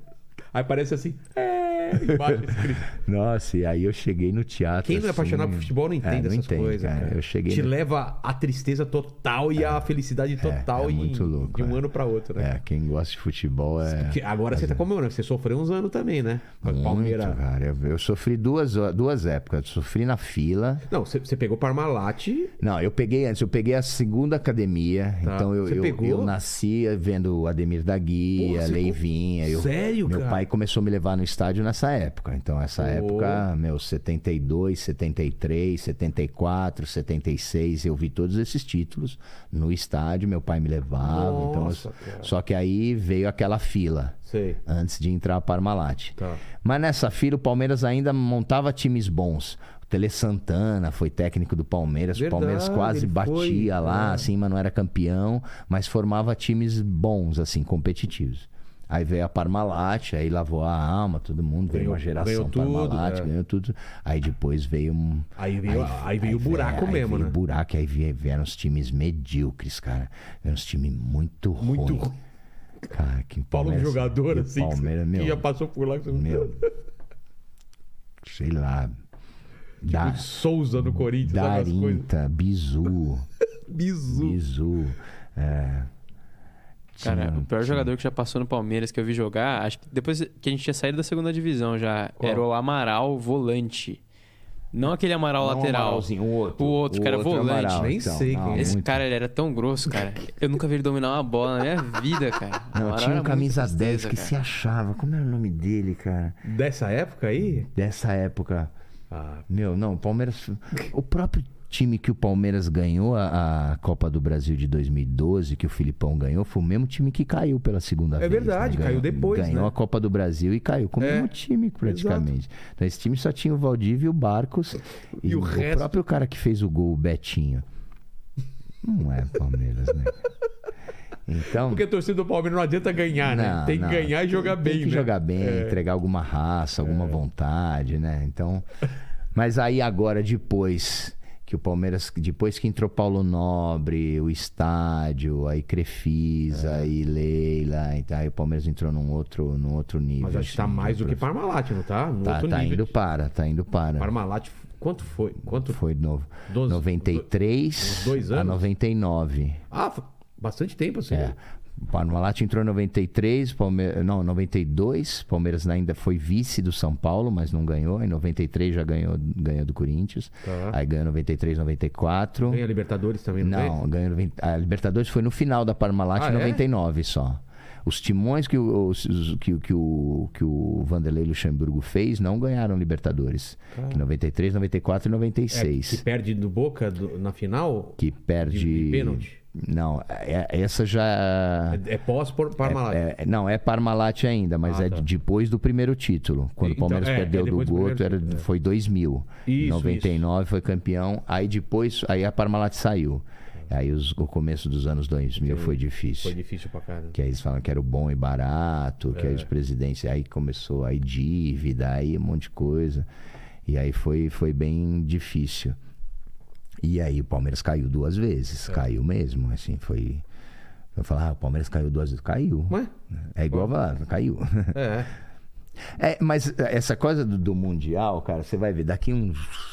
Aí parece assim. É, embaixo escrito. Nossa, e aí eu cheguei no teatro. Quem não é assim, apaixonado por futebol não entende é, não essas entende, coisas, cara. Eu cheguei Te no... leva a tristeza total e a felicidade total é em- muito louco, de um é. ano pra outro, né? É, quem gosta de futebol é. Que Agora você tá comemorando, você sofreu uns anos também, né? Com Muito, Palmeiras. cara. Eu, eu sofri duas, duas épocas. Eu sofri na fila. Não, você, você pegou Parmalat. Não, eu peguei antes, eu peguei a segunda academia. Tá. Então eu, eu, eu nasci vendo o Ademir da Guia, Leivinha. Sério, meu cara? pai começou a me levar no estádio nessa época. Então, essa Pô. época, meu, 72, 73, 74, 76, eu vi todos esses títulos no estádio, meu pai me levava. então, Nossa, eu- cara. só que aí veio aquela fila Sei. antes de entrar a Parmalat. Tá. Mas nessa fila o Palmeiras ainda montava times bons. O Tele Santana foi técnico do Palmeiras. Verdade, o Palmeiras quase batia foi, lá, é. assim, mas não era campeão. Mas formava times bons, assim, competitivos. Aí veio a Parmalat, aí lavou a alma, todo mundo, veio Ganhou- uma geração ganhou tudo, Parmalat, é. ganhou tudo. Aí depois veio um. Aí veio, aí veio o buraco aí mesmo, veio né? buraco, aí vie- vieram os times medíocres, cara. Vieram os times muito ruins. Muito ruim. Cara, que Paulo jogador, assim, Palmeiras, que meu, já passou por lá. que você não- meu. Sei lá. Da, Tipo Souza no Corinthians? Darinta, Bizu, Bizu. Bizu. É, Cara, tinha- o pior tinha- jogador que já passou no Palmeiras que eu vi jogar, acho que depois que a gente tinha saído da segunda divisão já, Qual? era o Amaral volante. Não aquele Amaral Não, um lateral. Amaralzinho, o outro. O outro, cara, volante. Amaral, Nem então, sei não, quem é. Esse muito- cara, ele era tão grosso, cara. Eu nunca vi ele dominar uma bola na minha vida, cara. O Não, Amaral tinha um camisa muita 10 tristeza, que cara. se achava. Como era o nome dele, cara? Dessa época aí? Dessa época. Ah, Meu, não, o Palmeiras. O próprio time que o Palmeiras ganhou a, a Copa do Brasil de 2012, que o Filipão ganhou, foi o mesmo time que caiu pela segunda É vez. verdade, né? caiu depois, Ganhou né? a Copa do Brasil e caiu com o É, mesmo time, praticamente. Então esse time só tinha o Valdívia e o Barcos. E E, o o, resto? próprio cara que fez o gol, o Betinho. Não é Palmeiras, né? Então. Porque a torcida do Palmeiras não adianta ganhar, né? Não, Tem que não. ganhar e jogar Tem bem, que né? jogar bem, É. entregar alguma raça, alguma vontade, né? Então, mas aí agora depois que o Palmeiras, depois que entrou Paulo Nobre, o estádio, aí Crefisa, É. aí Leila, então aí o Palmeiras entrou num outro, num outro nível. Mas acho que tá assim, mais do que Parmalat, não tá? No Tá, tá nível. indo para, tá indo para. Parmalat, quanto foi? Quanto Foi de novo. Doze- 93 uns dois a anos? 99. Ah, bastante tempo assim. É. Parmalat entrou em 93, Palme... não, 92. Palmeiras ainda foi vice do São Paulo, mas não ganhou. Em 93 já ganhou, ganhou do Corinthians. Tá. Aí ganhou 93, 94. Ganha Libertadores também, não, Não, ganhou 90... a Libertadores foi no final da Parmalat Ah, em é? 99 só. Os timões que o, os- que, que, o, que o Vanderlei Luxemburgo fez não ganharam Libertadores. Em 93, 94 e É, 96. que perde do Boca do- na final? que perde. de pênalti? Não, é- essa já. É, é pós Parmalat. É- é- não, é Parmalat ainda, mas Ah, é tá. depois do primeiro título. Quando Então, o Palmeiras é, perdeu é do Goto, era, é. foi 2000. Em Isso, 99 foi campeão. Aí depois, aí a Parmalat saiu. Aí os- o começo dos anos 2000 foi difícil. Foi difícil pra caramba. Que aí eles falam que era o bom e barato, que aí os presidentes, aí começou aí dívida, aí um monte de coisa. E aí foi, foi bem difícil. E aí o Palmeiras caiu duas vezes. Caiu mesmo, assim, foi... Eu falar, ah, o Palmeiras caiu duas vezes. Caiu. Ué? É igual a caiu. É. É, mas essa coisa do, do Mundial, cara, você vai ver, daqui uns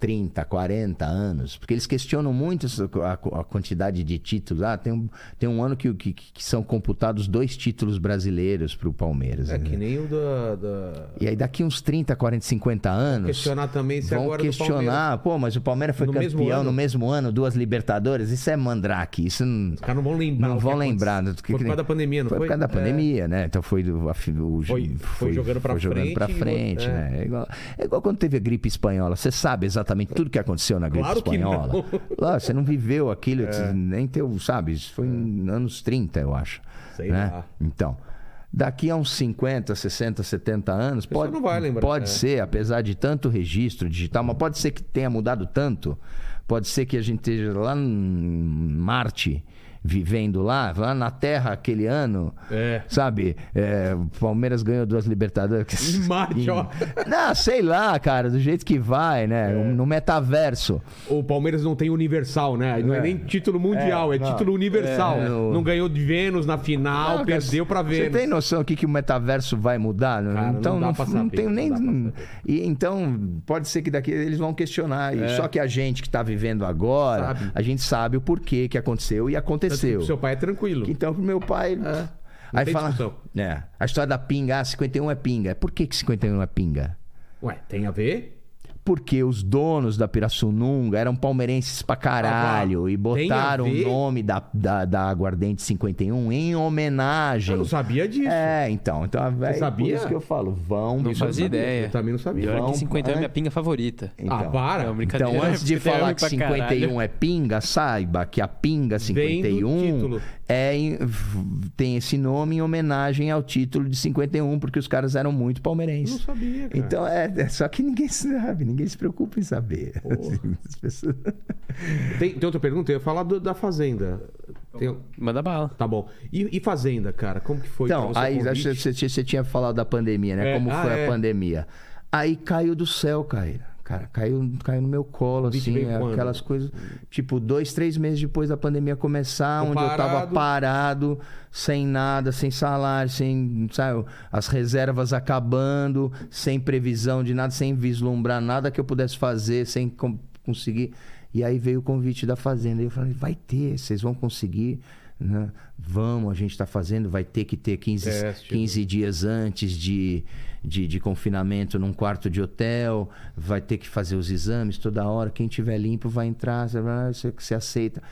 30, 40 anos, porque eles questionam muito a, quantidade de títulos. Ah, tem um, tem um ano que, que, que são computados dois títulos brasileiros pro Palmeiras. É né? que nem o da. da... E aí daqui uns 30, 40, 50 anos. Questionar também se Vão agora do questionar, pô, mas o Palmeiras foi No mesmo campeão ano? no mesmo ano, duas Libertadores. Isso é mandrake. Isso não, Os caras não vão lembrar. não o vão lembrar. Foi por causa da pandemia, não foi foi? por causa da É. pandemia, né? Então foi do, a o, Foi- foi jogando pra jogando pra frente e frente, né? É igual, é igual quando teve a gripe espanhola. Você sabe exatamente tudo que aconteceu na gripe Claro espanhola. Lá, você não viveu aquilo, É. nem teu, sabe? Isso foi em anos 30, eu acho. Sei né? lá. Então, daqui a uns 50, 60, 70 anos, pessoa pode, não vai lembrar, pode é. ser, apesar de tanto registro digital, mas pode ser que tenha mudado tanto. Pode ser que a gente esteja lá em Marte, vivendo lá, lá na Terra aquele ano. É. Sabe? É, Palmeiras ganhou duas Libertadores. Em Marte, ó. Não, sei lá, cara, do jeito que vai, né? É. No metaverso. O Palmeiras não tem universal, né? Não é, É. nem título mundial, é, É, não. título universal. É, no- Não ganhou de Vênus na final, Não, perdeu pra Você Vênus. tem noção o que, que o metaverso vai mudar? Cara, então não dá pra não saber, tenho não nem. pra. E, então, pode ser que daqui eles vão questionar. É. Só que a gente que está vivendo agora, Sabe. a gente sabe o porquê que aconteceu e que aconteceu. o Seu pai é tranquilo. Então, pro meu pai. É. Aí fala. discussão. É, a história da pinga, ah, 51 é pinga. Por que, que 51 é pinga? Ué, tem a ver? Porque os donos da Pirassununga eram palmeirenses pra caralho Ah, e botaram o nome da, da, da Aguardente 51 em homenagem. Eu não sabia disso. É, então. então é sabia? Por isso que eu falo, vão. Não fazia sabia, ideia. Eu também não E sabia. olha Vão- que 51 é é. minha pinga favorita. Então, ah, para. Brincadeira. Então, antes de 51 falar é que pra 51 caralho. é pinga, saiba que a pinga Vem do 51 título. é tem esse nome em homenagem ao título de 51, porque os caras eram muito Eu não palmeirenses. sabia, cara. Então, é, é só que ninguém sabe, ninguém se preocupa em saber. As pessoas- Tem, tem outra pergunta? Eu ia falar do- da Fazenda. Tem- Manda bala. Tá bom. E, e Fazenda, cara? Como que foi? Então, aí você, você- você tinha falado da pandemia, né? É, Como ah, foi é. a pandemia. Aí caiu do céu, cara. Cara, caiu, caiu no meu colo, assim, veio quando? aquelas coisas. Tipo, dois, três meses depois da pandemia começar, Ficou onde eu tava parado. parado, sem nada, sem salário, sem, sabe, as reservas acabando, sem previsão de nada, sem vislumbrar nada que eu pudesse fazer, sem conseguir. E aí veio o convite da Fazenda. E eu falei, vai ter, vocês vão conseguir. Né? Vamos, a gente está fazendo, vai ter que ter 15, Teste. 15 dias antes de, de, de confinamento num quarto de hotel, vai ter que fazer os exames toda hora. Quem tiver limpo vai entrar, você, você, aceita.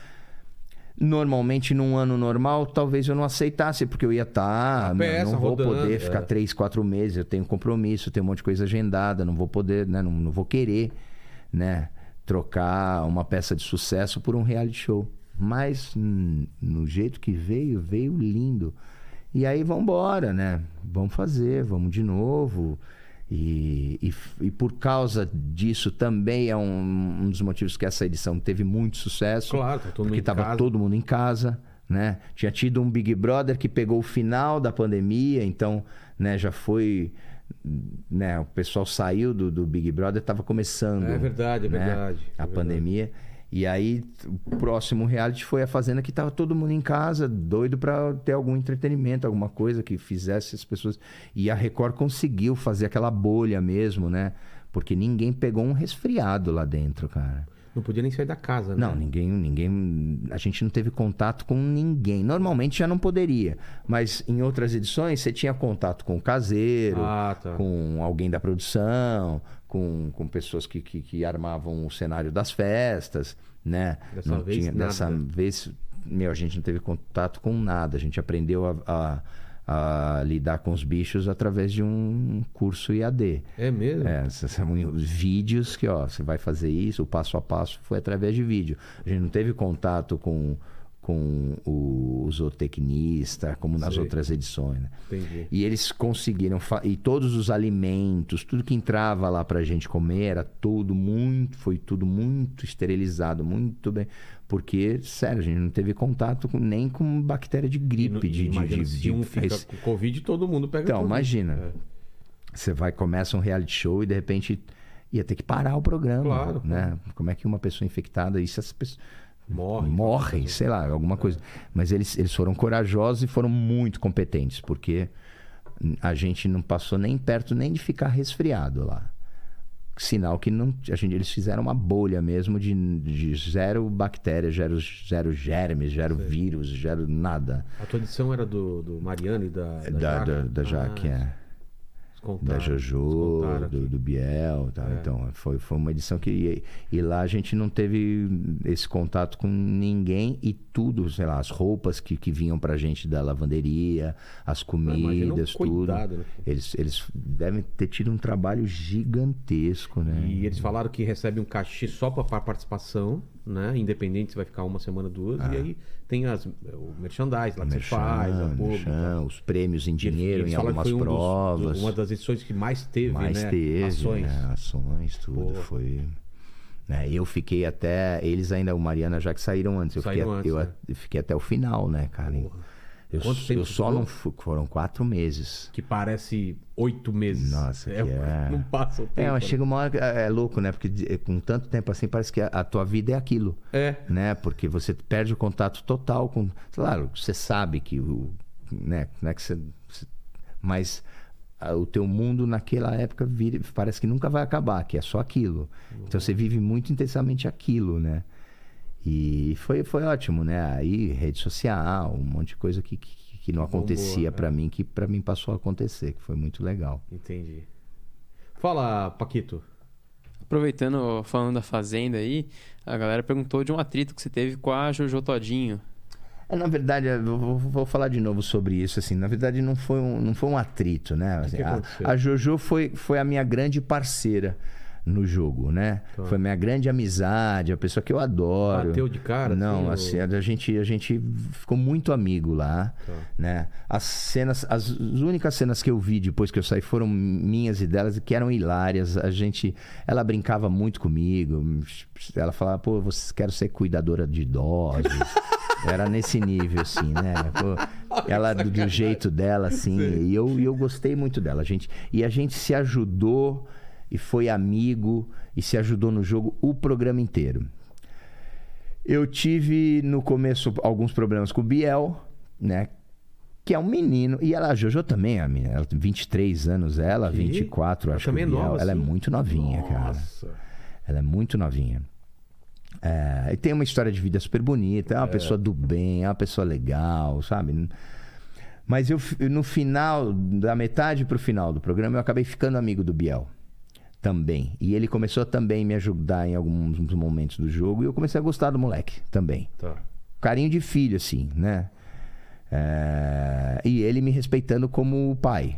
Normalmente, num ano normal, talvez eu não aceitasse, porque eu ia estar. Peça não vou rodando, poder é. ficar três, quatro meses. Eu tenho compromisso, tenho um monte de coisa agendada, não vou poder, né? Não, não vou querer, né? Trocar uma peça de sucesso por um reality show. Mas hum, no jeito que veio, veio lindo. E aí vamos embora, né? Vamos fazer, vamos de novo. E, e, e por causa disso também é um, um dos motivos que essa edição teve muito sucesso. Claro, tá todo porque estava todo mundo em casa, né? Tinha tido um Big Brother que pegou o final da pandemia, então, né, já foi, né, o pessoal saiu do, do Big Brother, estava começando. É verdade, é né, verdade, é A verdade. pandemia. E aí, o próximo reality foi a Fazenda que tava todo mundo em casa, doido para ter algum entretenimento, alguma coisa que fizesse as pessoas. E a Record conseguiu fazer aquela bolha mesmo, né? Porque ninguém pegou um resfriado lá dentro, cara. Não podia nem sair da casa, né? Não, ninguém, ninguém. A gente não teve contato com ninguém. Normalmente já não poderia, mas em outras edições você tinha contato com o caseiro, Ah, tá. com alguém da produção, com, com pessoas que, que, que armavam o cenário das festas, né? Dessa não vez, tinha, nada. dessa vez, meu, a gente não teve contato com nada. A gente aprendeu a, a- a lidar com os bichos através de um curso IAD. É mesmo? É, são os vídeos que, ó, você vai fazer isso, o passo a passo foi através de vídeo. A gente não teve contato com, com o zootecnista, como nas Sei. outras edições, né? Entendi. E eles conseguiram, e todos os alimentos, tudo que entrava lá pra gente comer, era tudo muito, foi tudo muito esterilizado, muito bem. Porque, sério, a gente não teve contato com- nem com bactéria de gripe, E, de, imagina, de, se de um fica res- com Covid, todo mundo pega Então, Covid. imagina. É. Você vai, começa um reality show e de repente. ia ter que parar o programa. Claro, né? Como é que uma pessoa infectada, isso essas pessoas Morre. morrem, sei lá, alguma coisa. Mas eles, eles foram corajosos e foram muito competentes, porque a gente não passou nem perto nem de ficar resfriado lá. Sinal que não, a gente, eles fizeram uma bolha mesmo de, de zero bactérias, zero, zero germes, zero vírus, zero nada. A tua edição era do, do Mariano e da, da, Da, Jaque? da, da Jaque, Ah, é. Da Jojo, do, do Biel, tá? então foi, foi uma edição que e, e lá a gente não teve esse contato com ninguém e tudo, sei lá, as roupas que, que vinham pra gente da lavanderia, as o comidas, tudo. cuidado, né? Eles, eles devem ter tido um trabalho gigantesco, né? E eles falaram que recebe um cachê só pra participação, né? Independente se vai ficar uma semana, duas. E aí tem as, o merchandise lá que você faz, a pública. merchan, os prêmios em dinheiro eles em algumas um dos- provas. do- uma das edições que mais teve, mais né? teve, Ações. né? Ações, tudo. Pô. Foi. né, Eu fiquei até. Eles ainda, o Mariana, já que saíram antes. Eu, Saíram fiquei, antes, eu, né? eu fiquei até o final, né, cara? Eu, tempo eu só não fui. Foram quatro meses. Que parece oito meses. Nossa, que é. Não passa o tempo. É, mas né? chega uma hora. É é louco, né? Porque de- com tanto tempo assim, parece que a, a tua vida é aquilo. É. Né? Porque você perde o contato total com. Claro, você sabe que o. Né? Não é que você. Mas o teu mundo naquela época vira- parece que nunca vai acabar, que é só aquilo. Então você vive muito intensamente aquilo, né? E foi, foi ótimo, né? Aí rede social, um monte de coisa que, que, que não acontecia é. pra mim, que pra mim passou a acontecer, que foi muito legal. Entendi. Fala, Paquito. Aproveitando, falando da Fazenda aí, a galera perguntou de um atrito que você teve com a Jojo Todinho. É, na verdade, eu vou, vou falar de novo sobre isso. Assim, na verdade, não foi um, não foi um atrito, né? Assim, que a, a Jojo foi, foi a minha grande parceira no jogo, né? Tá. Foi minha grande amizade, a pessoa que eu adoro. Bateu de cara, Não, assim, assim, a gente a gente ficou muito amigo lá, Tá. né? As cenas, as únicas cenas que eu vi depois que eu saí foram minhas e delas que eram hilárias. A gente, ela brincava muito comigo. Ela falava, pô, eu quero ser cuidadora de idosos. Era nesse nível, assim, né? Ela, do, do jeito dela, assim. E eu, eu gostei muito dela. Gente, e a gente se ajudou e foi amigo e se ajudou no jogo o programa inteiro. Eu tive no começo alguns problemas com o Biel, né? Que é um menino. E ela, a Jojo também, a menina. Ela tem 23 anos, ela, Que? 24, Ela acho também é que o Biel. nova, ela assim? é muito novinha, cara. Nossa. Ela é muito novinha. É, e tem uma história de vida super bonita, é uma pessoa do bem, é uma pessoa legal, sabe? Mas eu, no final, da metade pro final do programa, eu acabei ficando amigo do Biel. Também. E ele começou a também me ajudar em alguns momentos do jogo. E eu comecei a gostar do moleque também. Tá. Carinho de filho, assim, né? É, E ele me respeitando como pai,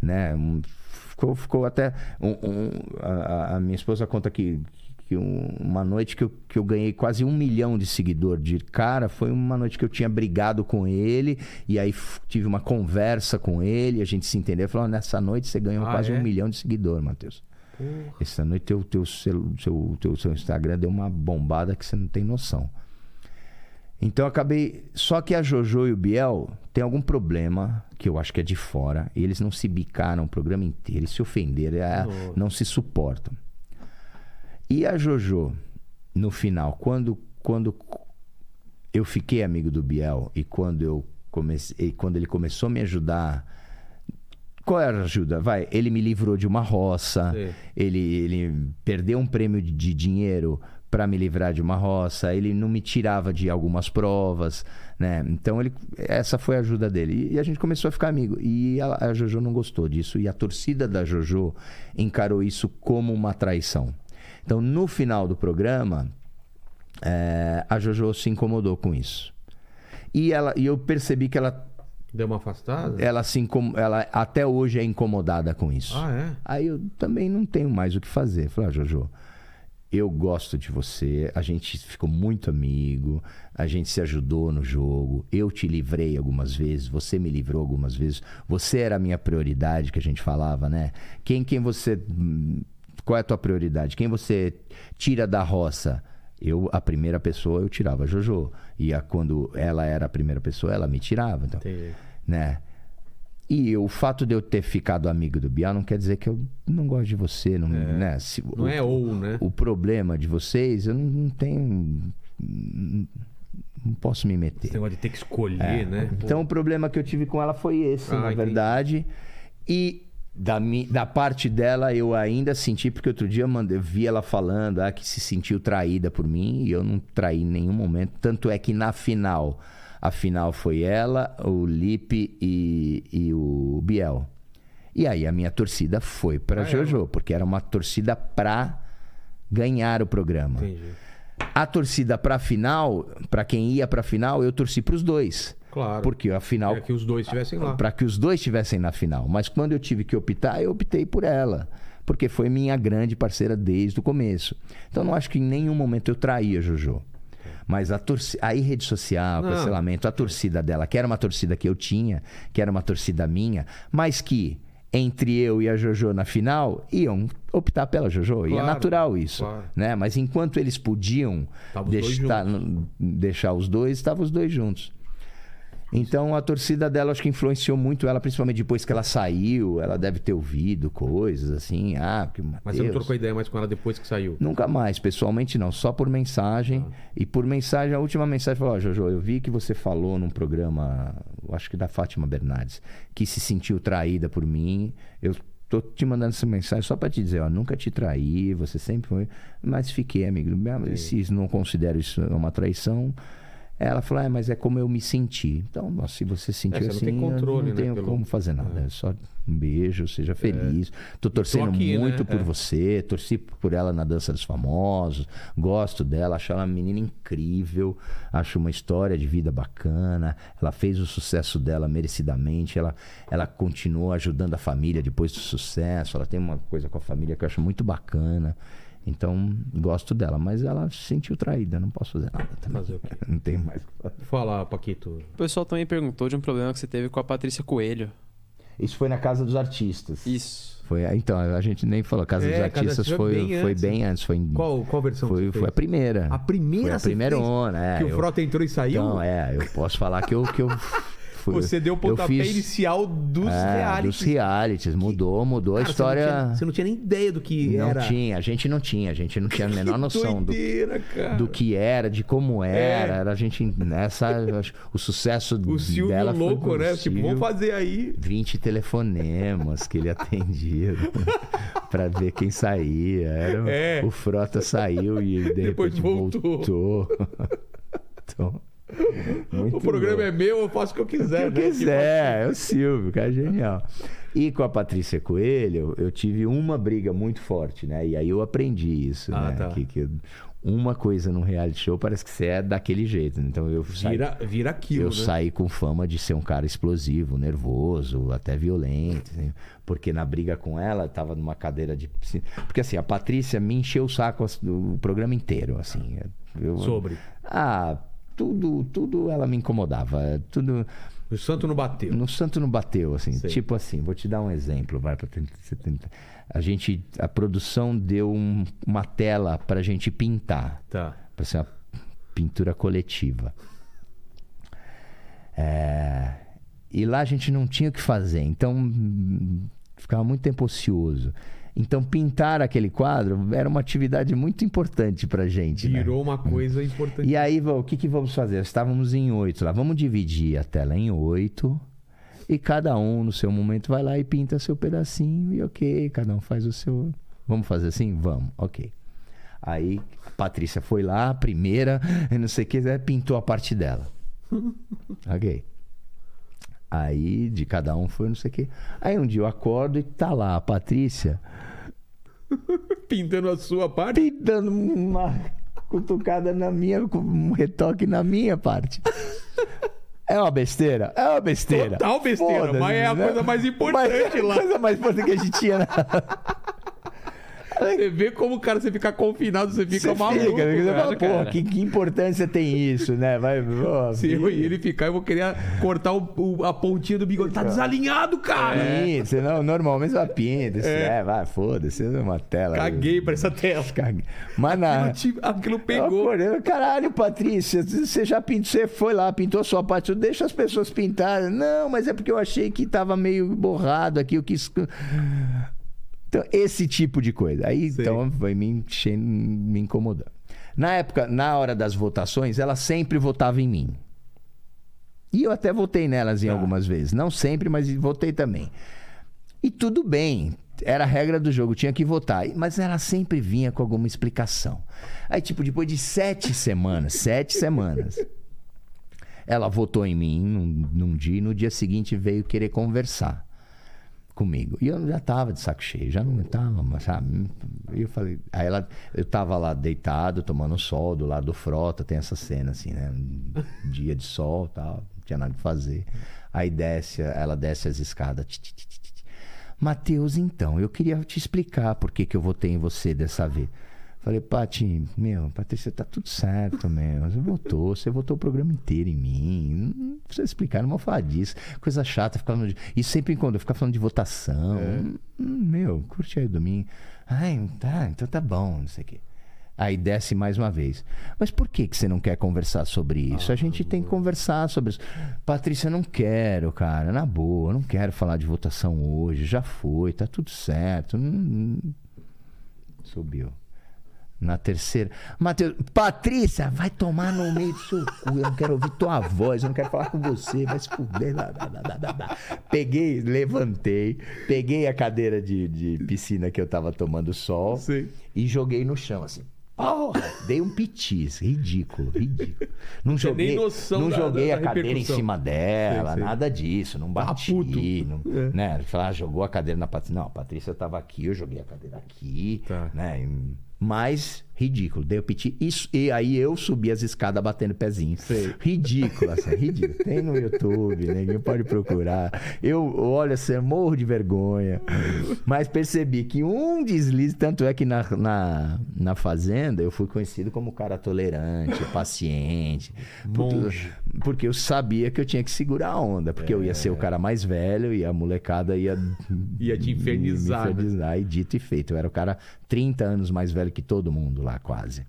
né? Ficou, ficou até... um- um- a, a minha esposa conta que, que um- uma noite que eu, que eu ganhei quase um milhão de seguidor de cara foi uma noite que eu tinha brigado com ele e aí tive uma conversa com ele, a gente se entendeu. Falou, nessa noite você ganhou Ah, quase é? um milhão de seguidor, Matheus. Essa noite teu, teu, seu, teu, seu Instagram deu uma bombada que você não tem noção. Então eu acabei. Só que a Jojo e o Biel tem algum problema, que eu acho que é de fora. E eles não se bicaram o programa inteiro, eles se ofenderam, é, não se suportam. E a Jojo, no final, quando, quando eu fiquei amigo do Biel e quando eu comecei, quando ele começou a me ajudar. Qual era a ajuda? Vai, ele me livrou de uma roça, ele, ele perdeu um prêmio de- de dinheiro para me livrar de uma roça, ele não me tirava de algumas provas, né? Então ele, essa foi a ajuda dele. E a gente começou a ficar amigo. E a, a Jojo não gostou disso e a torcida da Jojo encarou isso como uma traição. Então no final do programa, é, a Jojo se incomodou com isso. E, ela, e eu percebi que ela, Deu uma afastada? ela, se incom- ela até hoje é incomodada com isso. Ah, é? Aí eu também não tenho mais o que fazer. Falei, ah, Jojo, eu gosto de você, a gente ficou muito amigo, a gente se ajudou no jogo, eu te livrei algumas vezes, você me livrou algumas vezes, você era a minha prioridade, que a gente falava, né? Quem, quem você. hum, Qual é a tua prioridade? Quem você tira da roça? Eu, a primeira pessoa, eu tirava a Jojo. E a, quando ela era a primeira pessoa, ela me tirava. Então, Entendi. né? E o fato de eu ter ficado amigo do Bial não quer dizer que eu não gosto de você. Não, né? Se- Não o, é ou, né? o problema de vocês, eu não, não tenho. Não posso me meter. Esse negócio de ter que escolher, né? Pô, Então o problema que eu tive com ela foi esse, Ah, na entendi. verdade. E da, mi- da parte dela eu ainda senti, porque outro dia eu, mandei, vi ela falando ah, que se sentiu traída por mim e eu não traí em nenhum momento. Tanto é que na final, a final foi ela, o Lipe e, e o Biel. E aí a minha torcida foi pra Pra ela. Jojo, porque era uma torcida pra ganhar o programa. Entendi. A torcida pra final, pra quem ia pra final, eu torci pros dois. Claro. Porque a final É que os dois estivessem lá. para que os dois estivessem na final. Mas quando eu tive que optar, eu optei por ela. Porque foi minha grande parceira desde o começo. Então não acho que em nenhum momento eu traí a Jojo. Mas a torcida. Aí, rede social, Não. cancelamento, a torcida dela, que era uma torcida que eu tinha, que era uma torcida minha, mas que entre eu e a Jojo na final iam optar pela Jojo. E é Claro, natural isso. claro. Né? Mas enquanto eles podiam Tava os deixar, deixar os dois, estavam os dois juntos. Então a torcida dela acho que influenciou muito ela, principalmente depois que ela saiu. Ela deve ter ouvido coisas assim. Ah, porque Mas você não trocou ideia mais com ela depois que saiu? Nunca mais, pessoalmente não, só por mensagem. E por mensagem, a última mensagem falou: Ó, Jojo, eu vi que você falou num programa, acho que da Fátima Bernardes, que se sentiu traída por mim. Eu tô te mandando essa mensagem só para te dizer: Ó, nunca te traí, você sempre foi. Mas fiquei amigo. E Se não considero isso uma traição. Ela falou, é, mas é como eu me senti. Então, nossa, se você sentiu É, você não assim, tem controle, eu né, não tenho pelo- como fazer nada. É só um beijo, seja feliz. Tô torcendo aqui, né? muito por É. você, torci por ela na Dança dos Famosos, gosto dela, acho ela uma menina incrível, acho uma história de vida bacana. Ela fez o sucesso dela merecidamente, ela, ela continuou ajudando a família depois do sucesso, ela tem uma coisa com a família que eu acho muito bacana. Então, gosto dela, mas ela se sentiu traída, não posso fazer nada também. Fazer o quê? Não tem mais o que fazer. Fala, Paquito. O pessoal também perguntou de um problema que você teve com a Patrícia Coelho. Isso foi na Casa dos Artistas. Isso. Foi, então, a gente nem falou. Casa É, dos Casa Artistas Artistas foi, bem foi antes. bem antes. Foi, em- Qual, qual versão foi, foi a primeira. A primeira Foi a primeira onda, é. Que o eu- Frota entrou e saiu? Então, é, eu posso falar que eu. Que eu fui- Você deu o pontapé fiz- inicial dos é, realities. Dos realities. Mudou, mudou Cara, a história. Você não, tinha, você não tinha nem ideia do que Não era. tinha, a gente não tinha, a gente não tinha a menor noção do, doideira, cara. do que era, de como era. É. Era a gente nessa acho, o sucesso O Silvio dela foi louco, né? Tipo, vamos fazer aí. 20 telefonemas que ele atendia pra ver quem saía. Era, É. O Frota saiu e de Depois repente voltou. voltou. então, muito o programa louco. é meu, eu faço o que eu quiser. O que eu né? quiser, é o Silvio, cara, genial. E com a Patrícia Coelho, eu tive uma briga muito forte, né? E aí eu aprendi isso, Ah, né? tá. Que, que uma coisa num reality show parece que você é daquele jeito. né? Então eu saí, Vira, vira aquilo, eu né? saí com fama de ser um cara explosivo, nervoso, até violento. assim, porque na briga com ela, eu tava numa cadeira de piscina. Porque assim, a Patrícia me encheu o saco o programa inteiro, assim. Eu, Sobre. Ah, tudo, tudo ela me incomodava. Tudo. O santo não bateu. No santo não bateu, assim. Sei. Tipo assim, vou te dar um exemplo, vai para. A gente, a produção deu um- uma tela pra gente pintar, Tá. para ser uma pintura coletiva. É, e lá a gente não tinha o que fazer, então hum, ficava muito tempo ocioso. Então pintar aquele quadro era uma atividade muito importante pra gente. né? Virou uma coisa importante. E aí, o que, que vamos fazer? Estávamos em oito lá. Vamos dividir a tela em oito. E cada um, no seu momento, vai lá e pinta seu pedacinho. E ok, cada um faz o seu. Vamos fazer assim? Vamos, ok. Aí a Patrícia foi lá, a primeira, e não sei o que, aí pintou a parte dela. ok. Aí de cada um foi não sei o que. Aí um dia eu acordo e tá lá a Patrícia Pintando a sua parte. pintando uma cutucada na minha, um retoque na minha parte. É uma besteira? É uma besteira. Total besteira, mas é a né? coisa mais importante Mas é a lá. coisa mais importante que a gente tinha. na- Você vê como o cara, você fica confinado, você fica Você maluco. fica, você cara. fala, porra, que, que importância tem isso, né? Vai, ó, Se eu e ele ficar, eu vou querer cortar o- o- a pontinha do bigode. Tá desalinhado, cara. Pinta, não, normalmente uma pinta. Isso é, vai, foda-se, é uma tela. Caguei pra essa tela. Caguei. Mas na. Aquilo, aquilo pegou. acordei, Caralho, Patrícia, você já pintou, você foi lá, pintou sua parte, deixa as pessoas pintarem. Não, mas é porque eu achei que tava meio borrado aqui, eu quis. Então, esse tipo de coisa. Aí, Sei. então, vai me enchendo, me incomodando. Na época, na hora das votações, ela sempre votava em mim. E eu até votei nelas em Tá. algumas vezes. Não sempre, mas votei também. E tudo bem. Era a regra do jogo, tinha que votar. Mas ela sempre vinha com alguma explicação. Aí, tipo, depois de sete semanas, sete semanas, ela votou em mim num, num dia e no dia seguinte veio querer conversar comigo. E eu já tava de saco cheio, já não tava, mas, sabe? Eu falei, aí ela, eu tava lá deitado, tomando sol do lado do frota, tem essa cena assim, né? Um dia de sol, tal, não tinha nada que fazer. Aí desce, ela desce as escadas. Matheus, então, eu queria te explicar por que, que eu votei em você dessa vez. Falei, Pati, meu, Patrícia, tá tudo certo, meu. Você votou, você votou o programa inteiro em mim. Não precisa explicar, não vou falar disso. Coisa chata, ficar falando de... E sempre quando eu ficar falando de votação. Hum, meu, curte aí o domingo. Ai, tá, então tá bom, não sei o quê. Aí desce mais uma vez. Mas por que, que você não quer conversar sobre isso? A gente tem que conversar sobre isso. Patrícia, não quero, cara, na boa, não quero falar de votação hoje. Já foi, tá tudo certo. Subiu. Na terceira. Matheus, Patrícia, vai tomar no meio do seu cu. Eu não quero ouvir tua voz, eu não quero falar com você. Vai se fuder. Dá, dá, dá. Peguei, levantei, peguei a cadeira de, de piscina que eu tava tomando sol Sim. e joguei no chão, assim. Porra! Dei um pitis, ridículo, ridículo. Não joguei, não da- joguei da a cadeira em cima dela, nada disso, não bati, não, É. né? Ah, jogou a cadeira na Patrícia. Não, a Patrícia tava aqui, eu joguei a cadeira aqui, Tá. né? Mas ridículo, dei o piti. Isso, e aí eu subi as escadas batendo pezinho. Sei. Ridículo, assim, ridículo. Tem no YouTube, ninguém pode procurar. Eu, olha, assim, eu morro de vergonha. Mas percebi que um deslize, tanto é que na, na, na Fazenda eu fui conhecido como cara tolerante, paciente. Porque, Monge. porque eu sabia que eu tinha que segurar a onda, porque eu ia ser o cara mais velho e a molecada ia. Ia te infernizar, me né? infernizar. E dito e feito. Eu era o cara 30 anos mais velho que todo mundo lá, quase.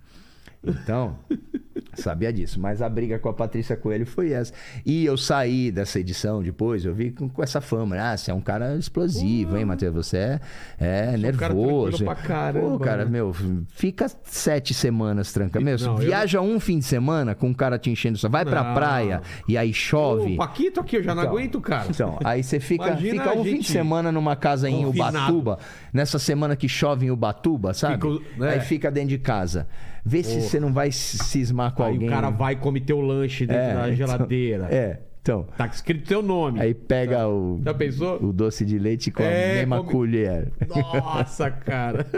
Então, sabia disso. Mas a briga com a Patrícia Coelho foi essa. E eu saí dessa edição depois, eu vi com, com essa fama. Ah, você é um cara explosivo, hein, Matheus? Você é, é cara nervoso. tranquilo pra caramba, Pô, cara, né? meu, fica sete semanas trancado. Meu, Não, eu- viaja um fim de semana com um cara te enchendo. Só vai pra Não. praia e aí chove. Ô, Paquito aqui, eu já não Então, aguento, cara. Então, aí você fica, Imagina fica um fim de semana numa casa em. Ubatuba, nessa semana que chove em Ubatuba, sabe? Fica o- né? Aí fica dentro de casa. Vê se Porra. você não vai cismar com Aí alguém. o cara vai comer teu lanche dentro É, da então, geladeira. É, então. Tá escrito teu nome. Aí pega o, Já pensou? o doce de leite com É, a mesma come- colher. Nossa, cara.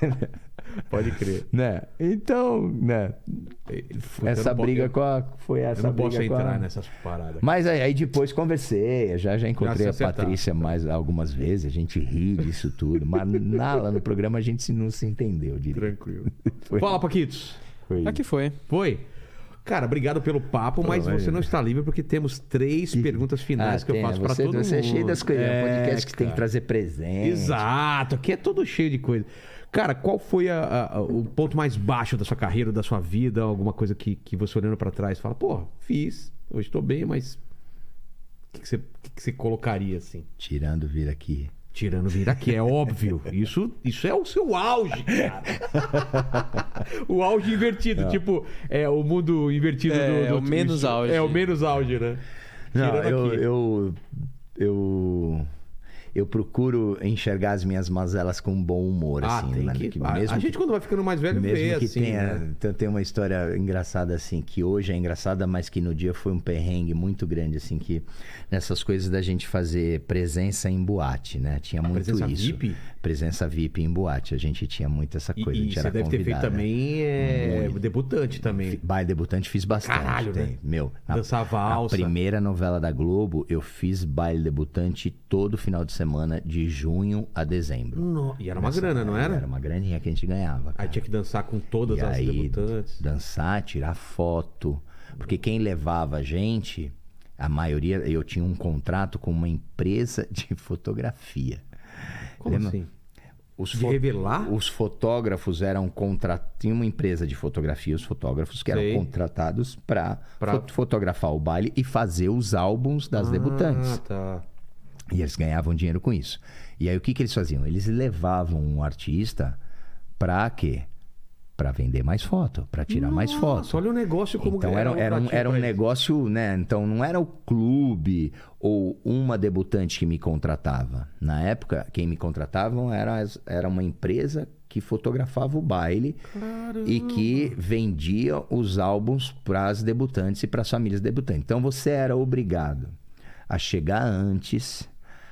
Pode crer. né? Então, né? Puta, essa eu não briga com a. Foi Eu essa não briga posso entrar a... nessas paradas. Mas aí, aí depois conversei, já, já encontrei Já a. Patrícia mais algumas vezes, a gente ri disso tudo, mas na, lá no programa a gente se- não se entendeu direito. Tranquilo. Foi- Fala, Paquitos. Foi. Aqui foi. Foi? Cara, obrigado pelo papo, mas você não está livre porque temos três perguntas finais que eu faço né? para você, todo você mundo. é cheio das coisas. É, É, podcast que tem que trazer presente. Exato, aqui é todo cheio de coisa. Cara, qual foi a- a- o ponto mais baixo da sua carreira, da sua vida? Alguma coisa que, que você olhando pra trás fala, pô, fiz, hoje tô bem, mas o que, que você, que, que você colocaria assim? Tirando vir aqui. Tirando vir aqui, é óbvio. Isso, isso é o seu auge, cara. o auge invertido, tipo, é o mundo invertido É, do, do é o menos auge. É o menos auge, né? Não, Tirando eu, aqui. eu, eu, eu procuro enxergar as minhas mazelas com bom humor, Ah, assim. tem né? que... Que a- mesmo a gente que- quando vai ficando mais velho Mesmo vê que assim, tenha. né? Então tem uma história engraçada, assim, que hoje é engraçada, mas que no dia foi um perrengue muito grande, assim, que nessas coisas da gente fazer presença em boate, né? Tinha muito presença isso. VIP? Presença VIP em boate. A gente tinha muito essa E, coisa. a e gente você deve ter feito convidado. também é, debutante também. Baile debutante fiz bastante. Caralho, tem. né? Meu, Dançava na alça. primeira novela da Globo, eu fiz baile debutante todo final de semana de junho a dezembro. No- E era uma Nessa- grana, não era? Era uma graninha que a gente ganhava. Aí cara. tinha que dançar com todas E as aí, debutantes. dançar, tirar foto. Porque quem levava a gente, a maioria, eu tinha um contrato com uma empresa de fotografia. Como Lembra? assim? Os De revelar? Os fotógrafos eram contratados. Tinha uma empresa de fotografia, os fotógrafos que eram Sei. contratados para Pra- fotografar o baile e fazer os álbuns das debutantes. Ah, tá. E eles ganhavam dinheiro com isso. E aí o que, que eles faziam? Eles levavam um artista para quê? Para vender mais foto, para tirar mais Nossa, foto. Olha o negócio como Então era, era, um, lucrativo era um negócio, né? Então não era o clube ou uma debutante que me contratava. Na época, quem me contratavam era, era uma empresa que fotografava o baile e que vendia os álbuns para as debutantes e para as famílias debutantes. Então você era obrigado a chegar antes,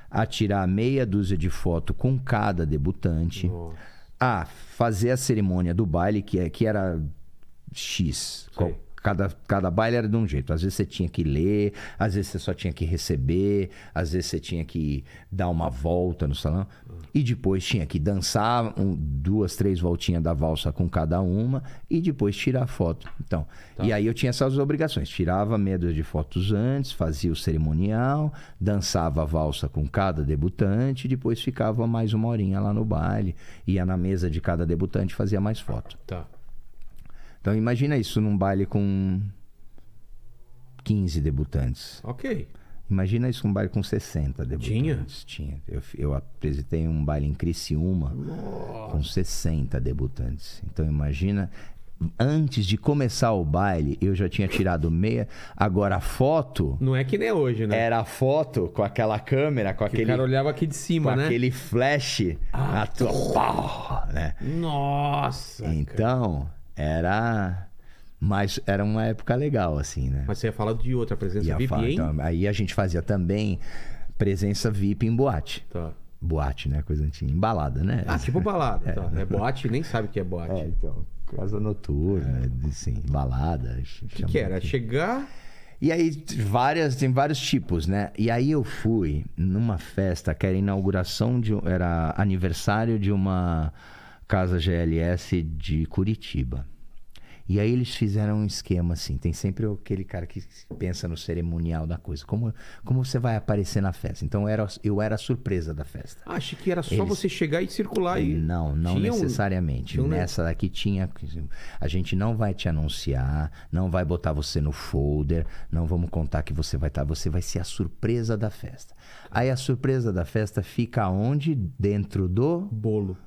a tirar meia dúzia de foto com cada debutante, Nossa. A fazer a cerimônia do baile, que, é, que era X. Qual- Cada, cada baile era de um jeito. Às vezes você tinha que ler, às vezes você só tinha que receber, às vezes você tinha que dar uma volta no salão. E depois tinha que dançar um- duas, três voltinhas da valsa com cada uma e depois tirar foto. Então, e aí eu tinha essas obrigações. Tirava meia dúzia de fotos antes, fazia o cerimonial, dançava a valsa com cada debutante, e depois ficava mais uma horinha lá no baile, ia na mesa de cada debutante e fazia mais foto. Tá. Então imagina isso num baile com 15 debutantes. Ok. Imagina isso num baile com 60 Tinha? debutantes. Tinha. Eu, eu apresentei um baile em Criciúma com 60 debutantes. Então imagina, antes de começar o baile, eu já tinha tirado meia. Agora a foto Não é que nem hoje, né? era a foto com aquela câmera, com Que aquele, o cara olhava aqui de com cima, né? aquele flash na tua pau, né? Nossa. cara. Então, era. Mas era uma época legal, assim, né? Mas você ia falar de outra presença Ia VIP, falar, hein? então, aí a gente fazia também presença VIP em boate. Tá. Boate, né? Coisa antiga. Em balada, né? Ah, tipo balada. tá. É boate, nem sabe o que é boate. É, então. Casa noturna, assim, balada. O que, que era? Chegar. E aí, várias, tem vários tipos, né? E aí eu fui numa festa que era inauguração de. Era aniversário de uma casa GLS de Curitiba. E aí eles fizeram um esquema assim. Tem sempre aquele cara que pensa no cerimonial da coisa. Como, como você vai aparecer na festa? Então eu era, eu era a surpresa da festa. Ah, achei que era só Eles- você chegar e circular aí. Não, não Tinha necessariamente. um ne- Nessa daqui tinha. A gente não vai te anunciar, não vai botar você no folder, não vamos contar que você vai estar. Você vai ser a surpresa da festa. Aí a surpresa da festa fica onde? Dentro do. Bolo.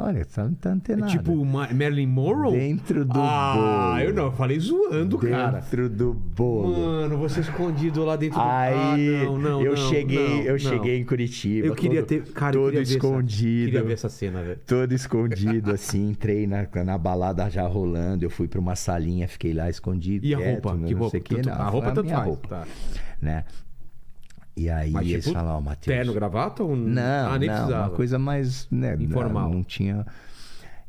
Olha, tá, tá É antenado. tipo o Ma- Marilyn Monroe? Dentro do ah, bolo. eu não, eu falei zoando, cara. Dentro do bolo. Mano, você escondido lá dentro Aí do... Ah, não, não, eu não, cheguei, não, eu não. cheguei em Curitiba. Eu queria todo- ter... Cara, eu todo queria ver essa- escondido. Queria ver essa cena, velho. Todo escondido, assim, entrei na, na balada já rolando. Eu fui pra uma salinha, fiquei lá escondido. E a quieto, roupa? né, Que não roupa? sei Tanto- não, a roupa tanto faz. roupa, Tá. né? E aí Mas, eles tipo, falaram, ó, Matheus. Terno, gravata ou... Não, ah, nem não, precisava. uma coisa mais, né, Informal. Não, não tinha.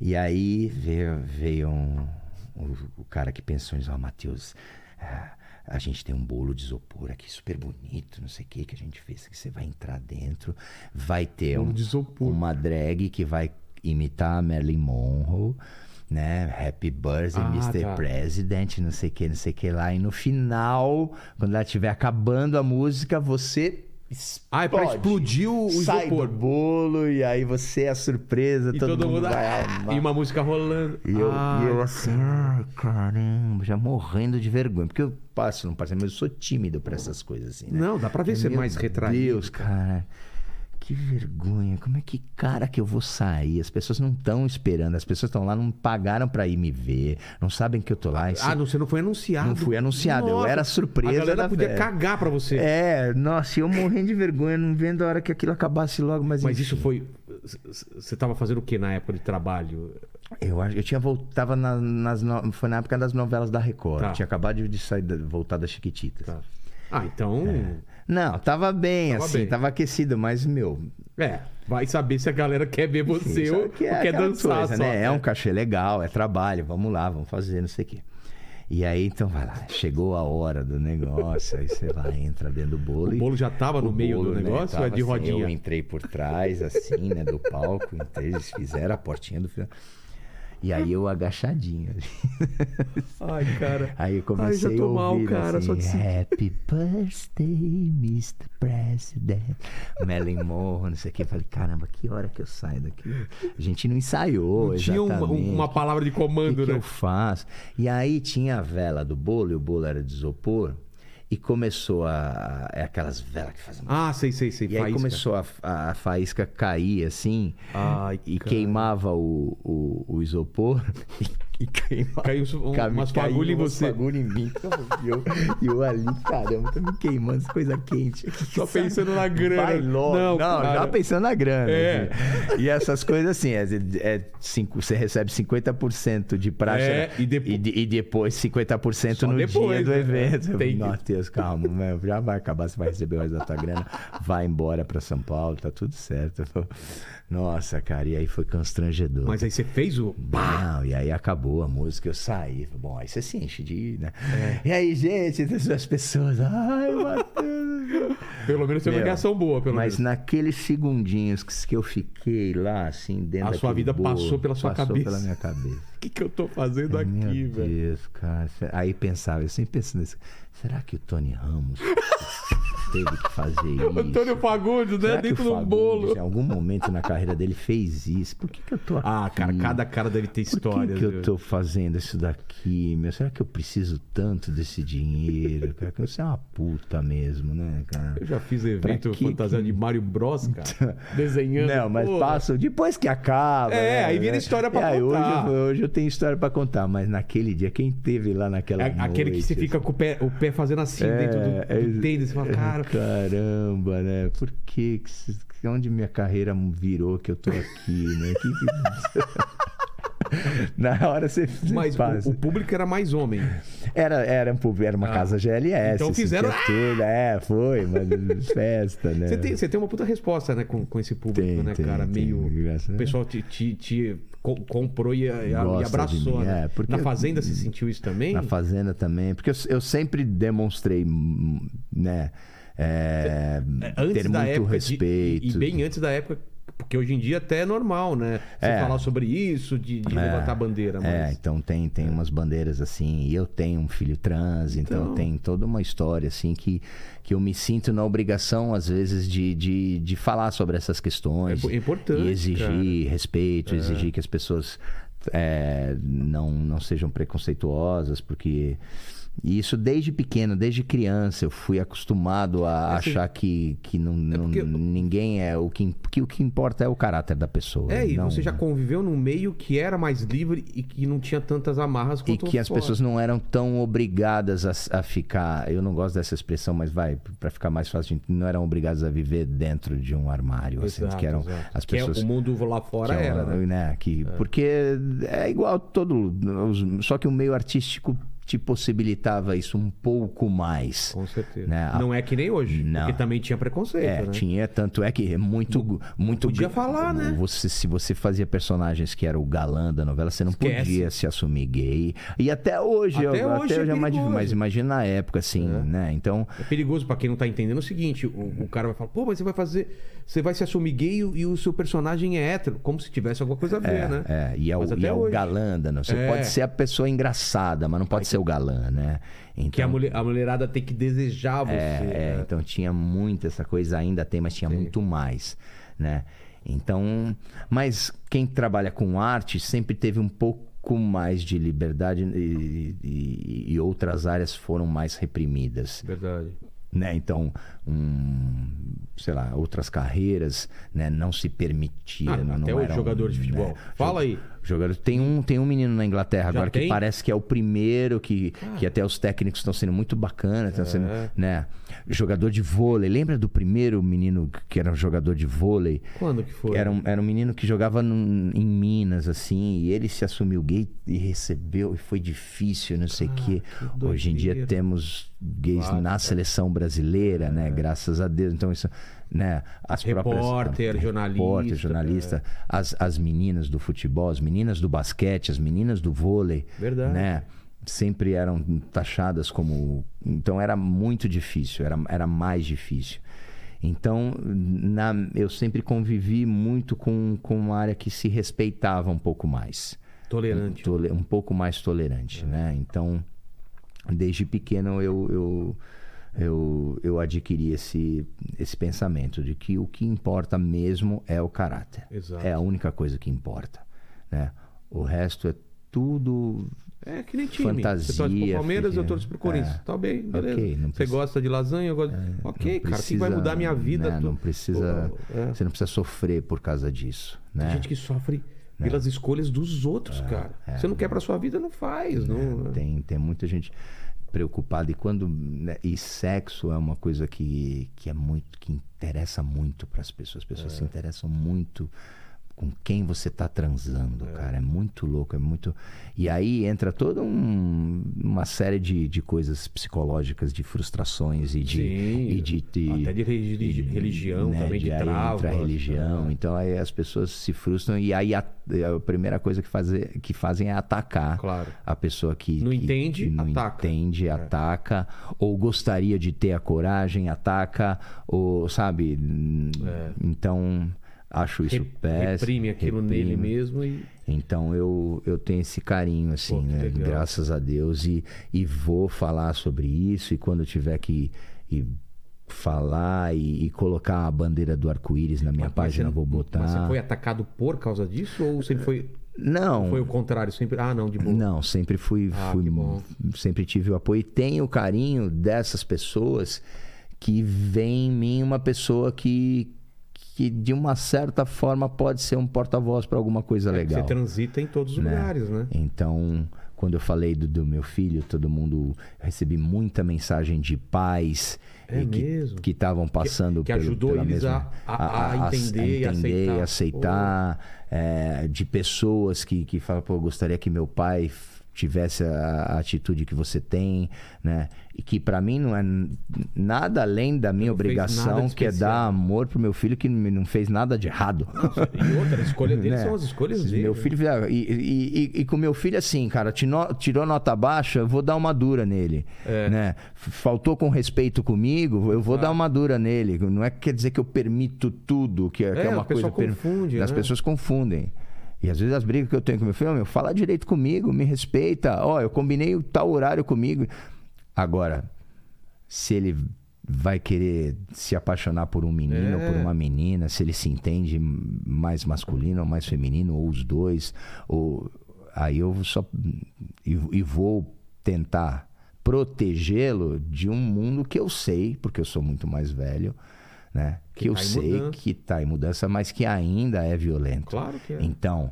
E aí veio, veio um, o, o cara que pensou nisso, ó, Matheus, ah, a gente tem um bolo de isopor aqui super bonito, não sei o que que a gente fez, que você vai entrar dentro, vai ter um- uma drag que vai imitar a Marilyn Monroe, né? Happy Birthday, Ah, Mr. tá. President, não sei o que, não sei o que lá. E no final, quando ela estiver acabando a música, você Ah, é pra explodir o, o sai isopor. do bolo e aí você é a surpresa, E todo, mundo, vai ah, amar. E uma música rolando. E eu, Ah, e eu assim, ai, caramba, já morrendo de vergonha. Porque eu passo, não passo, mas eu sou tímido pra essas coisas assim, né? Não, dá pra ver ser Meu mais retraído. Deus, cara. Que vergonha. Como é que cara que eu vou sair? As pessoas não estão esperando. As pessoas estão lá, não pagaram pra ir me ver. Não sabem que eu tô lá. Esse- Ah, não, você não foi anunciado. Não fui anunciado, eu era surpresa A galera podia festa. cagar pra você. É, nossa, eu morrendo de vergonha, não vendo a hora que aquilo acabasse logo, mas Mas enfim. isso foi. Você tava fazendo o que na época de trabalho? Eu acho eu tinha voltava na, nas no- foi na época das novelas da Record. Tá. Tinha acabado de sair voltar das Chiquititas. Tá. Ah, então. Não, tava bem Tava assim, bem. tava aquecido, mas meu, É, vai saber se a galera quer ver você Sim, ou, que ou quer dançar coisa, só. né? É um cachê legal, é trabalho, vamos lá, vamos fazer, não sei o quê. E aí, então, vai lá, chegou a hora do negócio, aí você vai, entra dentro do bolo. O bolo já tava no meio bolo, do né, negócio ou é de assim, rodinha? Eu entrei por trás, assim, né, do palco, entrei, eles fizeram a portinha do final. E aí eu agachadinho. Ai, cara. Aí eu Ai, comecei já tô a mal, ouvir cara, assim, só de Happy Birthday, Mr. President. Marilyn Monroe, não sei o que. Eu falei, caramba, que hora que eu saio daqui? A gente não ensaiou, Não tinha uma, uma palavra de comando, que, que né? eu faço? E aí tinha a vela do bolo, e o bolo era de isopor, e começou a. É aquelas velas que fazem. Ah, sei, sei, sei. e aí faísca. começou a, a, a faísca cair assim, Ai, e cara. queimava o, o, o isopor, e, queimava. Caiu um- Ca- umas caiu fagulhas em você. fagulhas em mim. E eu, eu ali, caramba, tá me queimando essa coisa quente. Só pensando na grana. Vai logo. Não, Não, já pensando na grana. É. assim. E essas coisas assim, é, é cinco, você recebe 50% de praxe É, né? e depo- e, de- e depois 50% Só no depois, dia do né? evento. Tem Matheus, calma, meu, já vai acabar, você vai receber o resto da tua grana, vai embora pra São Paulo, tá tudo certo. Nossa, cara, e aí foi constrangedor. Mas aí você fez o. Não, e aí acabou a música, eu saí. Bom, aí você se enche de. Né? É. E aí, gente, as pessoas. Ai, Matheus. Pelo menos teve uma Meu, reação boa, pelo Mas menos. naqueles segundinhos que, que eu fiquei lá, assim, dentro A sua vida bolo, passou pela sua passou cabeça. pela minha cabeça. O que, que eu tô fazendo Ai, aqui, Meu velho? Deus, cara. Aí pensava, eu sempre pensando nisso. Será que o Tony Ramos teve que fazer isso? Antônio Fagundes, né? Dentro o do bolo. Em algum momento na carreira dele fez isso. Por que, que eu tô aqui? Ah, cara, cada cara deve ter Por história. que, que eu tô fazendo isso daqui, meu? Será que eu preciso tanto desse dinheiro? Cara, que você é uma puta mesmo, né, cara? Eu já fiz evento que fantasiado que- de Mario Bros, cara. Desenhando. Não, mas Pô, passa depois que acaba. É, né, aí vira história pra E aí, contar. Hoje, hoje eu tenho história pra contar, mas naquele dia, quem teve lá naquela É aquele que noite, você fica com o pé, o pé fazendo assim dentro do, é, do tênis. Você fala, é, cara, Caramba, né? Por que, que onde minha carreira virou que eu tô aqui, né? Que que- Na hora você, mas o, o público era mais homem. Era, era, um público- era uma Ah, casa GLS. então assim, fizeram- Tudo. É, foi, mas festa, né? Você tem, você tem uma puta resposta, né, com, com esse público, Tem, né, tem, cara? tem, Meio. graças O pessoal te, te, te co- comprou e, e- e abraçou, mim, né? é, porque- Na Fazenda você sentiu isso também? Na Fazenda também. Porque eu, eu sempre demonstrei, hum, né? é, antes ter muito época de- respeito. e bem antes da época, porque hoje em dia até é normal, né? Você É. falar sobre isso, de, de levantar a bandeira, mas... É, então tem, tem umas bandeiras assim, e eu tenho um filho trans, então, Então- tem toda uma história assim que, que eu me sinto na obrigação, às vezes, de, de, de falar sobre essas questões. É importante, E exigir cara. É. respeito, exigir que as pessoas é, não, não sejam preconceituosas, porque. E isso desde pequeno, desde criança, eu fui acostumado a Esse- achar que, que não, não- porque- ninguém é o que, que o que importa é o caráter da pessoa. É, e não- você já conviveu num meio que era mais livre e que não tinha tantas amarras E quanto que as fora. pessoas não eram tão obrigadas a, a ficar. Eu não gosto dessa expressão, mas vai, para ficar mais fácil, não eram obrigadas a viver dentro de um armário. assim, Exato, que eram exato. as Que é pessoas. o mundo lá fora que é era, uma- né? que, Porque é igual todo. Só que o meio artístico te possibilitava isso um pouco mais. Com certeza. Né? Não é que nem hoje, Não. porque também tinha preconceito, É, né? tinha, tanto é que é muito. muito podia gr- falar, né? Você, se você fazia personagens que era o galã da novela, você não Esquece. podia se assumir gay. E até hoje, Até eu, hoje até é hoje é mais difícil, mas imagina na época, assim, né? Então. É perigoso pra quem não tá entendendo o seguinte: o, o cara vai falar, pô, mas você vai fazer. Você vai se assumir gay e, o- seu personagem é hétero, como se tivesse alguma coisa a ver, É, né? é, e é, o, e é o galã novela. Você É. pode ser a pessoa engraçada, mas não pode ser o galã, né? Então, Que a, mulher, a mulherada tem que desejar você. É, é, né? então tinha muito essa coisa, ainda tem, mas tinha muito mais, né? Então, mas quem trabalha com arte sempre teve um pouco mais de liberdade e, e- e outras áreas foram mais reprimidas, Verdade. Né? Então, um, sei lá, outras carreiras, né? Não se permitia, Ah, não, até não eram, jogador de né, futebol. Fala aí. Jogador, tem um, tem um menino na Inglaterra Já agora que tem? parece que é o primeiro que, que até os técnicos estão sendo muito bacanas, estão sendo, É. né? Jogador de vôlei. Lembra do primeiro menino que era um jogador de vôlei? Quando que foi? Era um, era um menino que jogava num- em Minas, assim, e ele se assumiu gay e recebeu, e foi difícil, não sei o quê. que Hoje em dia temos gays na seleção brasileira, É. né? Graças a Deus. Então, isso, né? As Repórter, próprias, jornalista, repórter, jornalista, as, as meninas do futebol, as meninas do basquete, as meninas do vôlei, Verdade. né? Sempre eram taxadas como. Então era muito difícil, era, era mais difícil. Então, na, eu sempre convivi muito com, com uma área que se respeitava um pouco mais. Tolerante. Tole- um pouco mais tolerante, né? Então, desde pequeno eu, eu, eu, eu adquiri esse, esse pensamento de que o que importa mesmo é o caráter. Exato. É a única coisa que importa, né? O resto é tudo É que nem time. Você torce pro Fantasia, Palmeiras, eu fica- torço pro Corinthians. é. Tá bem, beleza. Ok, não Você precisa- gosta de lasanha, eu gosto. ok, não cara, que vai precisa, mudar minha vida? né? Tu- Não precisa, é. você não precisa sofrer por causa disso, Tem né? gente que sofre pelas escolhas dos outros, cara. Você não quer pra sua vida, não faz. Não... É, Tem, tem muita gente preocupada e quando né, e sexo é uma coisa que, que é muito que interessa muito para as pessoas. As pessoas É. se interessam muito com quem você tá transando, cara. É muito louco, é muito. E aí entra toda um- uma série de, de coisas psicológicas, de frustrações e de. Sim, e de, de- até de religi- religião né, também, de aí trava. entra a religião. Então aí as pessoas se frustram e aí a, a primeira coisa que, fazer, que fazem é atacar Claro. a pessoa que Não que- entende, que não ataca. É. entende, ataca, ou gostaria de ter a coragem, ataca, ou sabe? Então acho isso É. Re- péssimo. reprime aquilo nele reprime. mesmo e. Então eu, eu tenho esse carinho, assim, Pô, né? legal. Graças a Deus. E, e vou falar sobre isso. E quando eu tiver que ir falar e, e colocar a bandeira do arco-íris na minha Mas página, você- vou botar. Mas você foi atacado por causa disso ou sempre foi, Não, foi o contrário? Sempre. Ah, não, de boa. Não, sempre fui, Ah, fui sempre tive o apoio e tenho o carinho dessas pessoas que vem em mim uma pessoa que que de uma certa forma pode ser um porta-voz para alguma coisa É que legal. Você transita em todos os né? lugares, né? Então, quando eu falei do, do meu filho, todo mundo recebi muita mensagem de pais É que mesmo? que estavam passando que pelo- ajudou eles mesma, a- a- a entender e aceitar. e aceitar, é, de pessoas que que falam, pô, eu gostaria que meu pai tivesse a, a atitude que você tem, né? E que pra mim não é nada além da minha Não obrigação, que é dar amor pro meu filho que não fez nada de errado. E outra, a escolha deles Né? são as escolhas dele. Meu filho, e, e, e- e com meu filho, assim, cara, tirou nota baixa, eu vou dar uma dura nele. Né? F- Faltou com respeito comigo, eu vou dar uma dura nele. Não é que quer dizer que eu permito tudo, que é, que É, é uma coisa. per- confunde, As né? pessoas confundem. E às vezes as brigas que eu tenho com meu filho, meu, fala direito comigo, me respeita. Ó, eu combinei o tal horário comigo. Agora, se ele vai querer se apaixonar por um menino ou por É. uma menina, se ele se entende mais masculino ou mais feminino, ou os dois, ou aí eu só e, e vou tentar protegê-lo de um mundo que eu sei, porque eu sou muito mais velho, né? Que Que, eu tá sei mudança. que está em mudança, mas que ainda é violento. Claro que é. Então,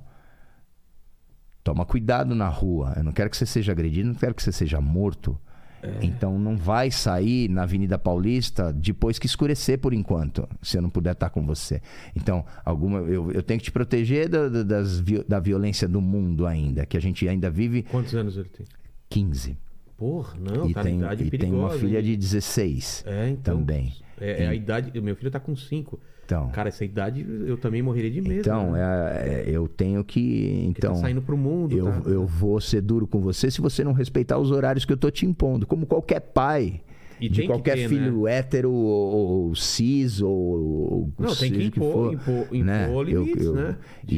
toma cuidado na rua. Eu não quero que você seja agredido, não quero que você seja morto. É. Então não vai sair na Avenida Paulista depois que escurecer por enquanto, se eu não puder estar com você. Então, alguma eu, eu tenho que te proteger da, da- das, da violência do mundo ainda, que a gente ainda vive Quantos anos ele tem? 15. Porra, não, e tá tem, e tem perigosa. uma filha hein? de 16 É, então. também. É, é a idade. Meu filho tá com 5. Então, Cara, essa idade eu também morreria de medo. então né? é- é- eu tenho que. Porque Então, tá saindo pro mundo. eu, tá? eu vou ser duro com você se você não respeitar os horários que eu tô te impondo, como qualquer pai. E de que qualquer ter, filho hétero ou, ou cis ou, ou Não, tem que impor- for, impor- né? impor limites, né? E,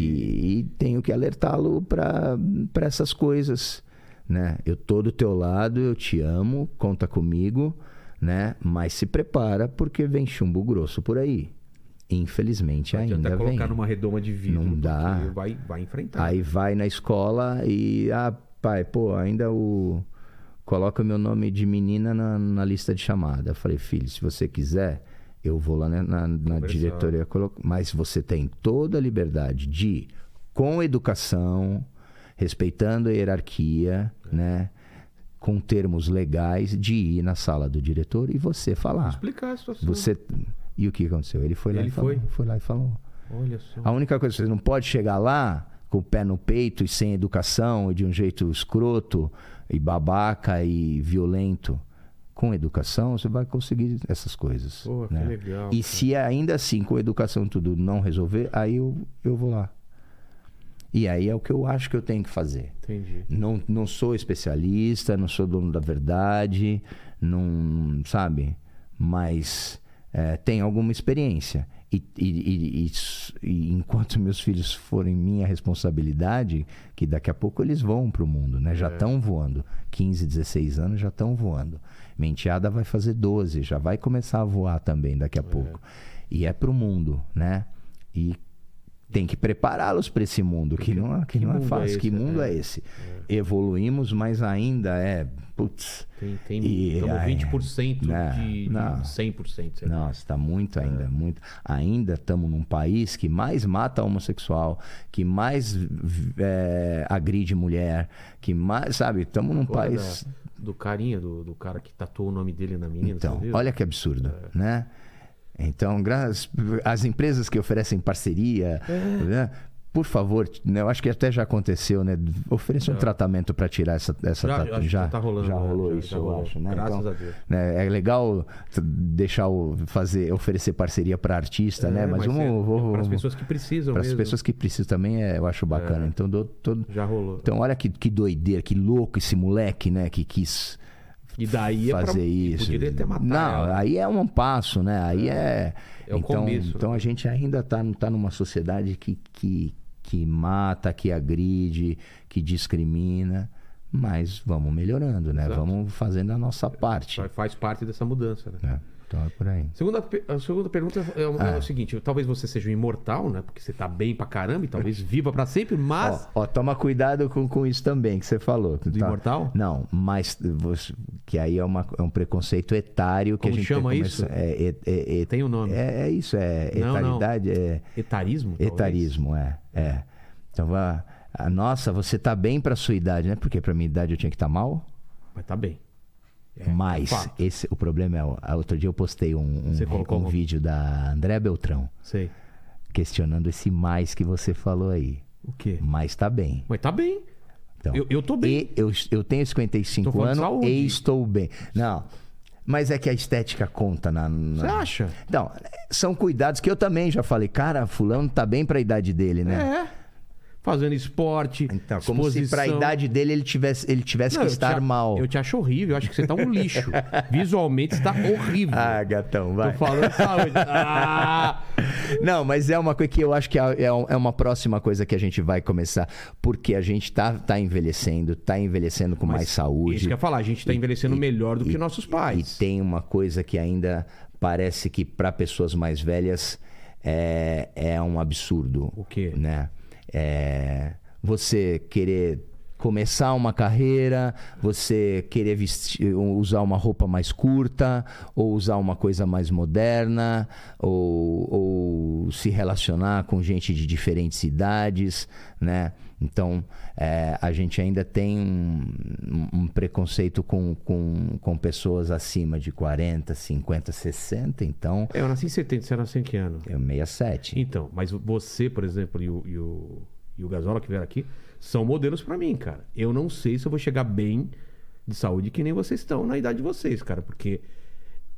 e tenho que alertá-lo para essas coisas, né? Eu tô do teu lado, eu te amo, conta comigo, né? Mas se prepara porque vem chumbo grosso por aí. Infelizmente Não ainda vem. colocar numa redoma de vidro. Não dá. Vai, vai enfrentar. Aí vai na escola e, ah, pai, pô, ainda o. Coloca o meu nome de menina na, na lista de chamada. Eu falei, filho, se você quiser, eu vou lá na, na- na diretoria. colo- Mas você tem toda a liberdade de, com educação, respeitando a hierarquia, né? Com termos legais, de ir na sala do diretor e você falar. Explicar a situação. Você. E o que aconteceu? Ele foi lá Ele e falou. foi? Foi lá e falou. Olha só. A única coisa, você não pode chegar lá com o pé no peito e sem educação e de um jeito escroto e babaca e violento. Com educação, você vai conseguir essas coisas. Pô, que né? legal, E cara. se ainda assim, com educação tudo não resolver, aí eu, eu vou lá. E aí é o que eu acho que eu tenho que fazer. Entendi. Não, não sou especialista, não sou dono da verdade, não sabe, mas é, tenho alguma experiência. E, e- e- e- enquanto meus filhos forem minha responsabilidade, que daqui a pouco eles vão para o mundo, né? Já estão voando. 15, 16 anos já estão voando. Minha enteada vai fazer 12, já vai começar a voar também daqui a pouco. E é para o mundo, né? E tem que prepará-los para esse mundo, que não, é- que que não é é fácil. esse, que mundo né? é esse? Evoluímos, mas ainda é. Putz. Tem, tem E estamos aí, 20% né, de, de não. 100%. sei lá. Nossa, está muito É. ainda, muito. Ainda estamos num país que mais mata homossexual, que mais é, agride mulher, que mais, sabe? Estamos num país. da- do carinha, do, do cara que tatuou o nome dele na menina, Então, olha que absurdo, É. né? Então, as empresas que oferecem parceria, É. né? por favor, né, eu acho que até já aconteceu, né? Ofereça um tratamento para tirar essa, essa Já- tatu- já, tá rolando, já né? rolou Já- isso, já eu rolou. acho, né? Graças Então, a Deus. né, é legal deixar o fazer, oferecer parceria para artista, né? É, Mas, vamos, é, para as pessoas que precisam para as pessoas que precisam também, é, eu acho bacana. Então, dou todo. Já rolou. Então, olha que, que doideira, que louco esse moleque, né? Que quis E daí é pra- fazer isso. Poderia ter matado Não, ela. aí é um passo, né? Aí é. É o então, começo, então né? a gente ainda tá, tá numa sociedade que, que, que mata, que agride, que discrimina. Mas vamos melhorando, né? Exato. Vamos fazendo a nossa parte. Faz- parte dessa mudança, né? né? Então é por aí. Segunda, a segunda pergunta é, o- Ah. é o seguinte: talvez você seja um imortal, né? Porque você tá bem pra caramba e talvez viva pra sempre, mas. Ó, ó, toma cuidado com, com isso também que você falou. tá? Do imortal? Não, mas você- que aí é, uma- é um preconceito etário que Como a gente chama isso? É, é, é, é- Tem um nome. é, é isso, é Não, não. etaridade, é Etarismo? talvez? etarismo, é, é. Então, vá, ah, nossa, você tá bem pra sua idade, né? Porque pra minha idade eu tinha que estar mal. Mas tá bem. É, mas fato. esse, o problema é, outro dia eu postei um, um, um vídeo da André Beltrão Sei. questionando esse mais que você falou aí. O quê? Mas tá bem. Mas tá bem. Então, Eu- eu tô bem. E eu, eu tenho Tô 55 falando de anos e estou bem. Não, mas é que a estética conta na... na... Você acha? Não, são cuidados que eu também já falei. Cara, fulano tá bem pra idade dele, né? É. Fazendo esporte. Então, como se pra exposição. idade dele ele tivesse, ele tivesse Não, que estar te, mal. Eu te acho horrível. Eu acho que você tá um lixo. Visualmente está horrível. Ah, gatão, vai. Tô falando de saúde. Ah! Não, mas é uma coisa que eu acho que é, é é uma próxima coisa que a gente vai começar. Porque a gente tá, tá envelhecendo, tá envelhecendo com mais saúde. Isso que eu ia falar. A gente tá envelhecendo melhor do que nossos pais. E tem uma coisa que ainda parece que para pessoas mais velhas é, é um absurdo. O quê? Né? É, você querer começar uma carreira, você querer vestir, usar uma roupa mais curta, ou usar uma coisa mais moderna, ou, ou se relacionar com gente de diferentes idades, né? Então, é, a gente ainda tem um, um- preconceito com, com, com pessoas acima de 40, 50, 60, então Eu nasci em 70, você nasceu em que ano? é 67. Então, mas você, por exemplo, e o, e o, e o Gasola que vieram aqui, são modelos pra mim, cara. Eu não sei se eu vou chegar bem de saúde que nem vocês estão na idade de vocês, cara. Porque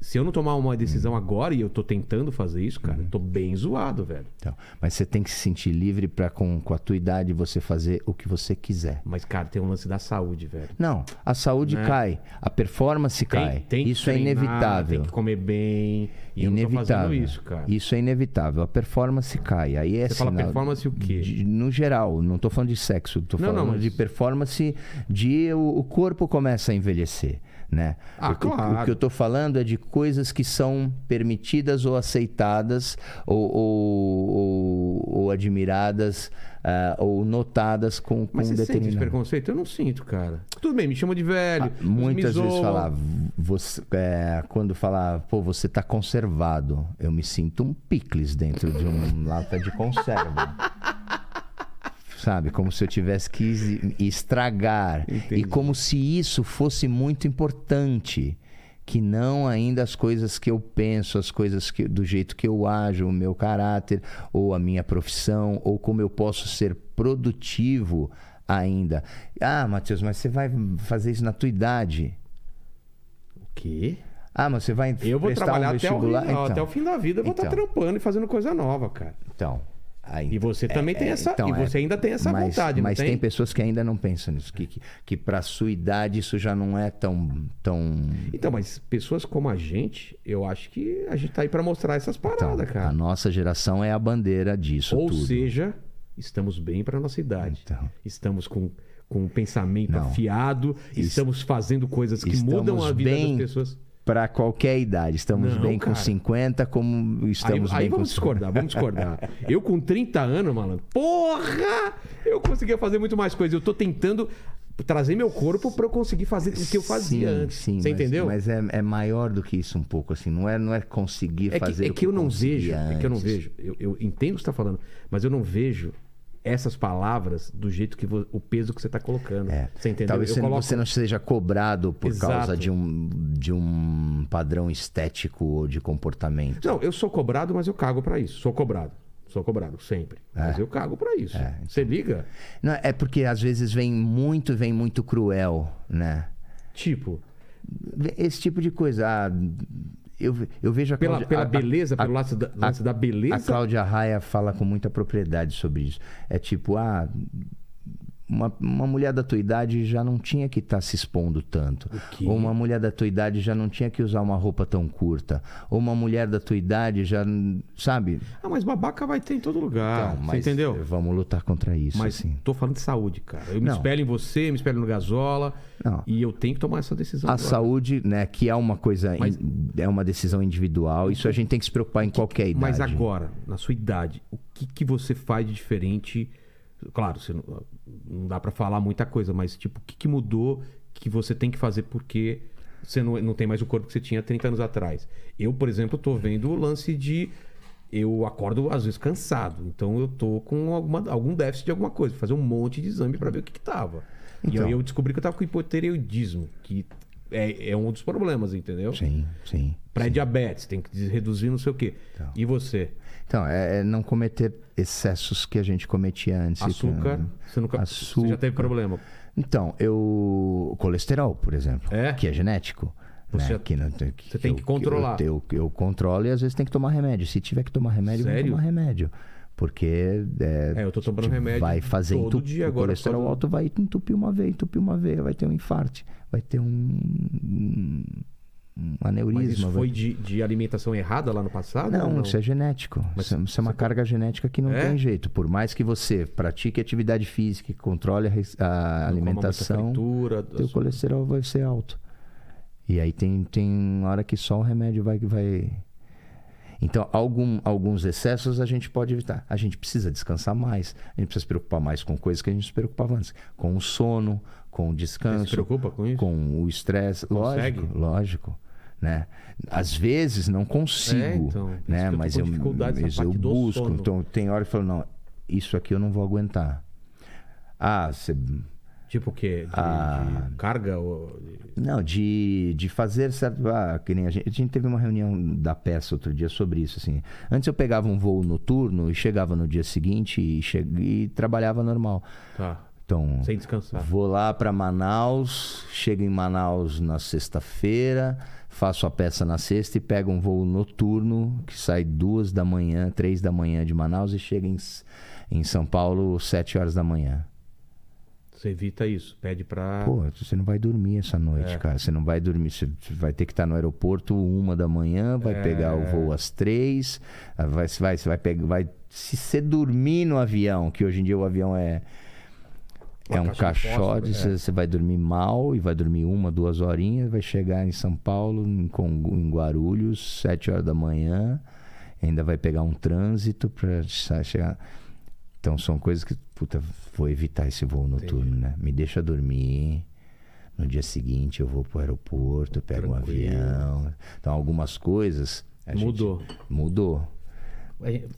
se eu não tomar uma decisão agora, e eu tô tentando fazer isso, cara, eu tô bem zoado, velho. Então, mas você tem que se sentir livre para com, com a tua idade você fazer o que você quiser. Mas, cara, tem um lance da saúde, velho. Não, a saúde Né? cai, a performance cai. Tem, isso é treinar, inevitável. Tem que comer bem. E inevitável. fazendo isso, cara. Isso é inevitável. A performance cai. Aí é Você fala sinal performance o quê? de- no geral, não tô falando de sexo, tô Não, falando não, mas- de performance de o, o corpo começa a envelhecer, né? Ah, o, que- o claro. que eu tô falando é de coisas que são permitidas ou aceitadas ou, ou, ou- ou admiradas ah, ou notadas com, com Mas você sente determinado. preconceito? Eu não sinto, cara. Tudo bem, me chama de velho. Ah, Muitas vezes falar, você, é, quando falar, pô, você tá conservado, eu me sinto um picles dentro de um lata de conserva. Sabe, como se eu tivesse que es- estragar. Entendi. E como se isso fosse muito importante. Que não ainda as coisas que eu penso, as coisas que, do jeito que eu ajo, o meu caráter, ou a minha profissão, ou como eu posso ser produtivo ainda. Ah, Matheus, mas você vai fazer isso na tua idade. O quê? Ah, mas você vai Eu vou trabalhar um até, o, Então, até o fim da vida. Eu vou estar Então. trampando e fazendo coisa nova, cara. Então, Ah, E você também tem é, essa. então, e é, você ainda tem essa mas, vontade, mas tem? tem? pessoas que ainda não pensam nisso, que, que, que para sua idade isso já não é tão tão Então, mas pessoas como a gente, eu acho que a gente tá aí pra mostrar essas então, paradas, a cara. nossa geração é a bandeira disso Ou tudo. seja, estamos bem pra nossa idade. Então. Estamos com, com um pensamento Não. afiado, estamos fazendo coisas que estamos mudam a vida bem das pessoas. Para qualquer idade, estamos Não, bem com cara. 50 como Aí, estamos aí bem vamos com discordar, vamos discordar. Eu com 30 anos, malandro, porra! Eu conseguia fazer muito mais coisas. Eu tô tentando trazer meu corpo pra eu conseguir fazer o que eu fazia Sim, antes. sim, Você mas- entendeu? Mas é, é maior do que isso um pouco, assim. Não é, não é conseguir é fazer que, é o que eu não vejo, conseguia é que eu não antes. vejo. Eu, eu entendo o que você tá falando, mas eu não vejo essas palavras do jeito que o peso que você tá colocando. É. Você entendeu? Talvez você, não- coloco- você não seja cobrado por Exato. causa de um, de um padrão estético ou de comportamento. Não, eu sou cobrado, mas eu cago pra isso. Sou cobrado. Sou cobrado, sempre. Mas eu cago pra isso. É, Você liga? Não, é porque às vezes vem muito, vem muito cruel, né? Tipo, Esse tipo de coisa. Ah, eu, eu vejo a pela, Cláudia- pela a- a- beleza, a- pelo lance da, lance da A beleza. Cláudia Raia fala com muita propriedade sobre isso. É tipo, ah, uma, uma mulher da tua idade já não tinha que estar se expondo tanto. Ou uma mulher da tua idade já não tinha que usar uma roupa tão curta. Ou uma mulher da tua idade já, sabe? Ah, mas babaca vai ter em todo lugar. Então, entendeu? Vamos lutar contra isso, Mas assim. tô falando de saúde, cara. Eu me Não. espelho em você, me espelho no Gasola. Não. E eu tenho que tomar essa decisão. A agora. saúde, né, que é uma coisa, Mas- é uma decisão individual, isso a gente tem que se preocupar em qualquer idade. Mas agora, na sua idade, o que, que você faz de diferente? Claro, você não, não dá pra falar muita coisa, mas tipo, o que, que mudou que você tem que fazer porque você não, não tem mais o corpo que você tinha 30 anos atrás? Eu, por exemplo, tô vendo o lance de. Eu acordo às vezes cansado, então eu tô com alguma, algum déficit de alguma coisa, fazer um monte de exame pra ver o que, que tava. E Então. aí eu descobri que eu tava com hipotireoidismo, que é, é um dos problemas, entendeu? Sim, sim. Pré-diabetes, tem que reduzir não sei o quê. E você? Então, é, é não cometer excessos que a gente cometia antes. Açúcar, Então, você, nunca, você Açúcar. já teve problema. Então, eu. Colesterol, por exemplo. É? Que é genético. Você- né? que não tem- você tem eu- que controlar. Eu, eu, eu controlo e às vezes tem que tomar remédio. Se tiver que tomar remédio, Sério? vou tomar remédio. Porque é, É, eu tô tomando remédio vai fazer todo entup- dia o agora por colesterol alto vai entupir uma veia, entupir uma veia, vai ter um infarte, vai ter um, um aneurisma. Mas isso vai- foi de, de alimentação errada lá no passado? não, não? isso é genético. Mas isso, é- isso é uma carga genética que não É? tem jeito. Por mais que você pratique atividade física, e controle a, a alimentação, fritura, teu açúcar. colesterol vai ser alto. E aí tem, tem hora que só o remédio vai. vai... Então, algum, alguns excessos a gente pode evitar. A gente precisa descansar mais. A gente precisa se preocupar mais com coisas que a gente se preocupava antes. Com o sono, com o Você descanso se preocupa com isso? com o estresse, lógico, lógico, né? Às vezes não consigo, É, então, né? Mas eu, mas eu busco, sono. então tem hora que eu falo, não, isso aqui eu não vou aguentar. Ah, você Tipo o quê? De, Ah. de carga? Ou... não, de, de fazer certo. Ah, que nem a gente, a gente teve uma reunião da peça outro dia sobre isso. Assim. Antes eu pegava um voo noturno e chegava no dia seguinte e, che... e trabalhava normal. Tá. Então, Sem descansar. Vou lá para Manaus, chego em Manaus na sexta-feira, faço a peça na sexta e pego um voo noturno que sai duas da manhã, três da manhã de Manaus e chega em, em São Paulo sete horas da manhã. Você evita isso. Pede pra. Pô, você não vai dormir essa noite, É. cara. Você não vai dormir. Você vai ter que estar no aeroporto uma da manhã, vai É. pegar o voo às três, ah, vai, vai, vai pegar, vai. Se você dormir no avião, que hoje em dia o avião é Uma é um caixote, você, é. vai dormir mal e vai dormir uma, duas horinhas, vai chegar em São Paulo, em, Congu- em Guarulhos, sete horas da manhã, ainda vai pegar um trânsito para chegar. Então são coisas que, puta, vou evitar esse voo noturno, né? Me deixa dormir. No dia seguinte eu vou pro aeroporto, pego Tranquilo. um avião. Então algumas coisas. Mudou. mudou.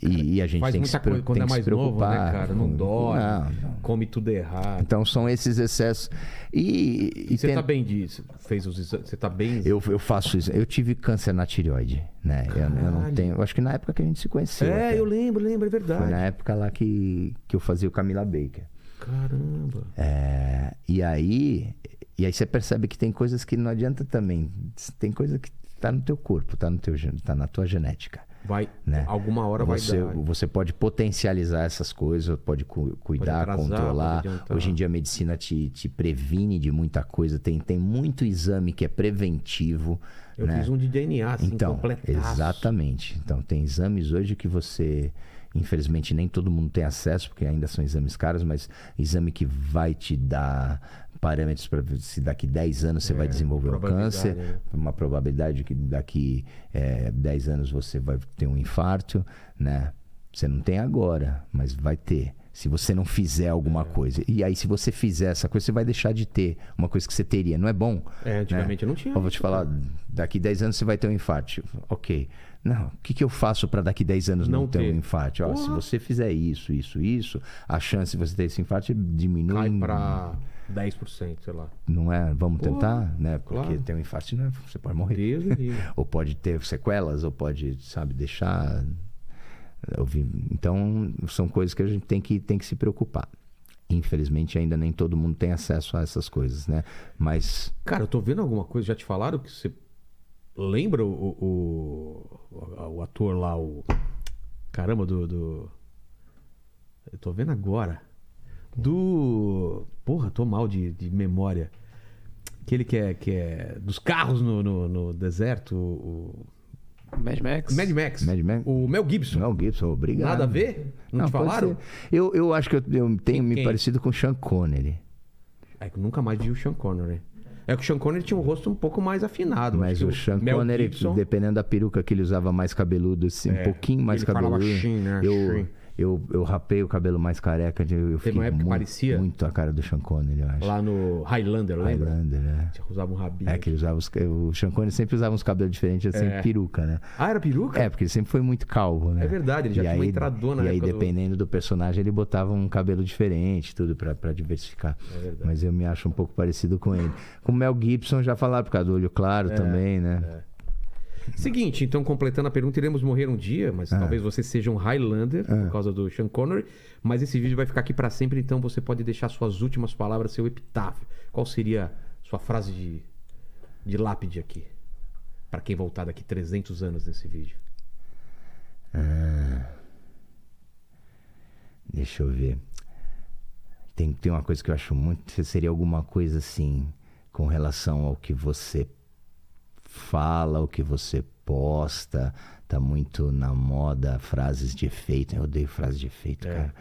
E, e a gente Faz tem que muita se, pre- coisa quando tem é que mais novo, né, cara? Não dorme, Não, não. come tudo errado. Então são esses excessos. E, E você tem- tá bem disso? Fez os exames? Você tá bem? eu, eu faço isso. Eu tive câncer na tireoide, né? Eu, eu não tenho. Eu acho que na época que a gente se conheceu. É, até. eu lembro, lembro, é Foi verdade. na época lá que, que eu fazia o Camila Baker. Caramba. É, e aí. E aí você percebe que tem coisas que não adianta também. Tem coisa que tá no teu corpo, tá, no teu, tá na tua genética. Vai, né? alguma hora você, vai dar. Você pode potencializar essas coisas, pode cu- cuidar, atrasar, controlar. pode. Hoje em dia a medicina te, te previne de muita coisa. Tem, tem muito exame que é preventivo. Eu né? fiz um de DNA, assim, Então, completaço. exatamente. Então, tem exames hoje que você, infelizmente, nem todo mundo tem acesso, porque ainda são exames caros, mas exame que vai te dar parâmetros para se daqui 10 anos você vai desenvolver É, probabilidade, câncer, né? uma probabilidade que daqui é, 10 anos você vai ter um infarto, né? Você não tem agora, mas vai ter. Se você não fizer alguma É. coisa. E aí, se você fizer essa coisa, você vai deixar de ter uma coisa que você teria. Não é bom? É, antigamente né? não tinha Eu vou te falar, daqui 10 anos você vai ter um infarto. Ok. Não, o que, que eu faço para daqui 10 anos não, Não ter um infarto? Ó, se você fizer isso, isso, isso, a chance de você ter esse infarto diminui. Cai pra 10%, sei lá. Não é? Vamos Porra, tentar, né? Porque claro. ter um infarto não é, você pode morrer. Ou pode ter sequelas, ou pode, sabe, deixar. Então, são coisas que a gente tem que, tem que se preocupar. Infelizmente, ainda nem todo mundo tem acesso a essas coisas, né? Mas Cara, eu tô vendo alguma coisa, já te falaram que você lembra o, o, o, o ator lá, o. Caramba, do, do. Eu tô vendo agora. Do. Porra, tô mal de, de memória. Aquele que é, que é. Dos carros no, no, no deserto. O, Mad Max? o Mad Max. Mad Max. O Mel Gibson. Mel Gibson, obrigado. Nada a ver? Não, te pode falaram? Eu, eu acho que eu, eu tenho me Quem? parecido com o Sean Connery. É que eu nunca mais vi o Sean Connery. É que o Sean Connery tinha um rosto um pouco mais afinado. Mas o Sean Mel Connery, Gibson- dependendo da peruca que ele usava mais cabeludo, assim, um É, pouquinho mais ele falava cabeludo. Shin, né? Eu, Shin. Eu, eu rapei o cabelo mais careca. Eu, eu fiquei uma época que muito, parecia. muito a cara do Sean Connery, eu acho. Lá no Highlander, lembra? Highlander, né? Tinha- Usava um rabinho. É que ele usava os, o Sean Connery sempre usava uns cabelos diferentes, assim, É. peruca, né? Ah, era peruca? É, porque ele sempre foi muito calvo, né? É verdade, ele já E tinha uma aí- entradona E aí, época do- dependendo do... personagem, ele botava um cabelo diferente, tudo pra, pra diversificar. É verdade. Mas eu me acho um pouco parecido com ele. Com o Mel Gibson já falaram por causa do olho claro É, também, né? Seguinte, então, completando a pergunta, iremos morrer um dia, mas Ah. talvez você seja um Highlander por causa do Sean Connery. Mas esse vídeo vai ficar aqui pra sempre, então você pode deixar suas últimas palavras, seu epitáfio. Qual seria sua frase de, de lápide aqui? Pra quem voltar daqui 300 anos nesse vídeo. Deixa eu ver. Tem, tem uma coisa que eu acho muito. Seria alguma coisa assim, com relação ao que você fala, o que você posta. Tá muito na moda frases de efeito. Eu odeio frases de efeito, É. cara.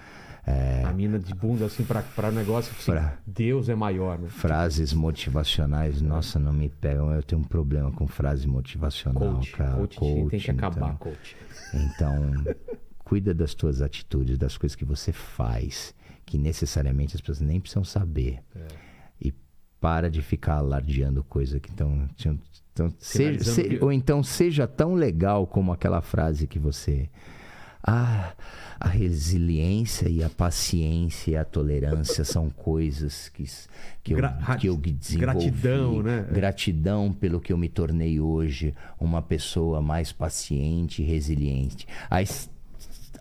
É, A mina de bunda, assim, pra, pra negócio assim, Pra- Deus é maior, né? frases motivacionais, nossa, não me pegam. Eu tenho um problema com frase motivacional, Coach. cara. Coach, tem que Coach, acabar, então. coach. Então, cuida das tuas atitudes, das coisas que você faz, que necessariamente as pessoas nem precisam saber. É. E para de ficar alardeando coisa que então, então seja, se- que- ou então seja tão legal como aquela frase que você ah, a resiliência e a paciência e a tolerância são coisas que, que, eu, Gra- que eu desenvolvi. gratidão, né? Gratidão pelo que eu me tornei hoje, uma pessoa mais paciente e resiliente. Aí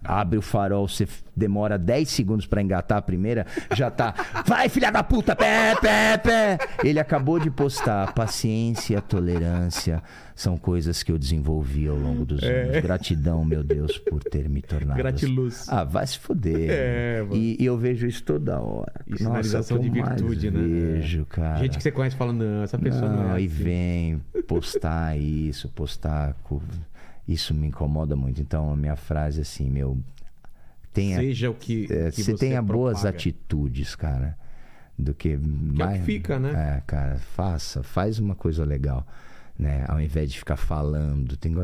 abre o farol, você demora 10 segundos pra engatar a primeira, já tá. Vai, filha da puta! Pé, pé, pé! Ele acabou de postar. Paciência e tolerância são coisas que eu desenvolvi ao longo dos anos. Gratidão, meu Deus, por ter me tornado. Gratiluz. Ah, vai se fuder. É, mano. e, e eu vejo isso toda hora. E sinalização é o que de virtude, né? Vejo, cara. Gente que você conhece fala, não, essa pessoa não, Não, é aí assim. vem postar isso, postar. Isso me incomoda muito. Então, a minha frase é assim, meu. Tenha, Seja o que, é, que você tenha boas propaga. atitudes, cara. Do que, é o mais. que fica, né? É, cara, faça, faz uma coisa legal. Né? Ao invés de ficar falando. Tem...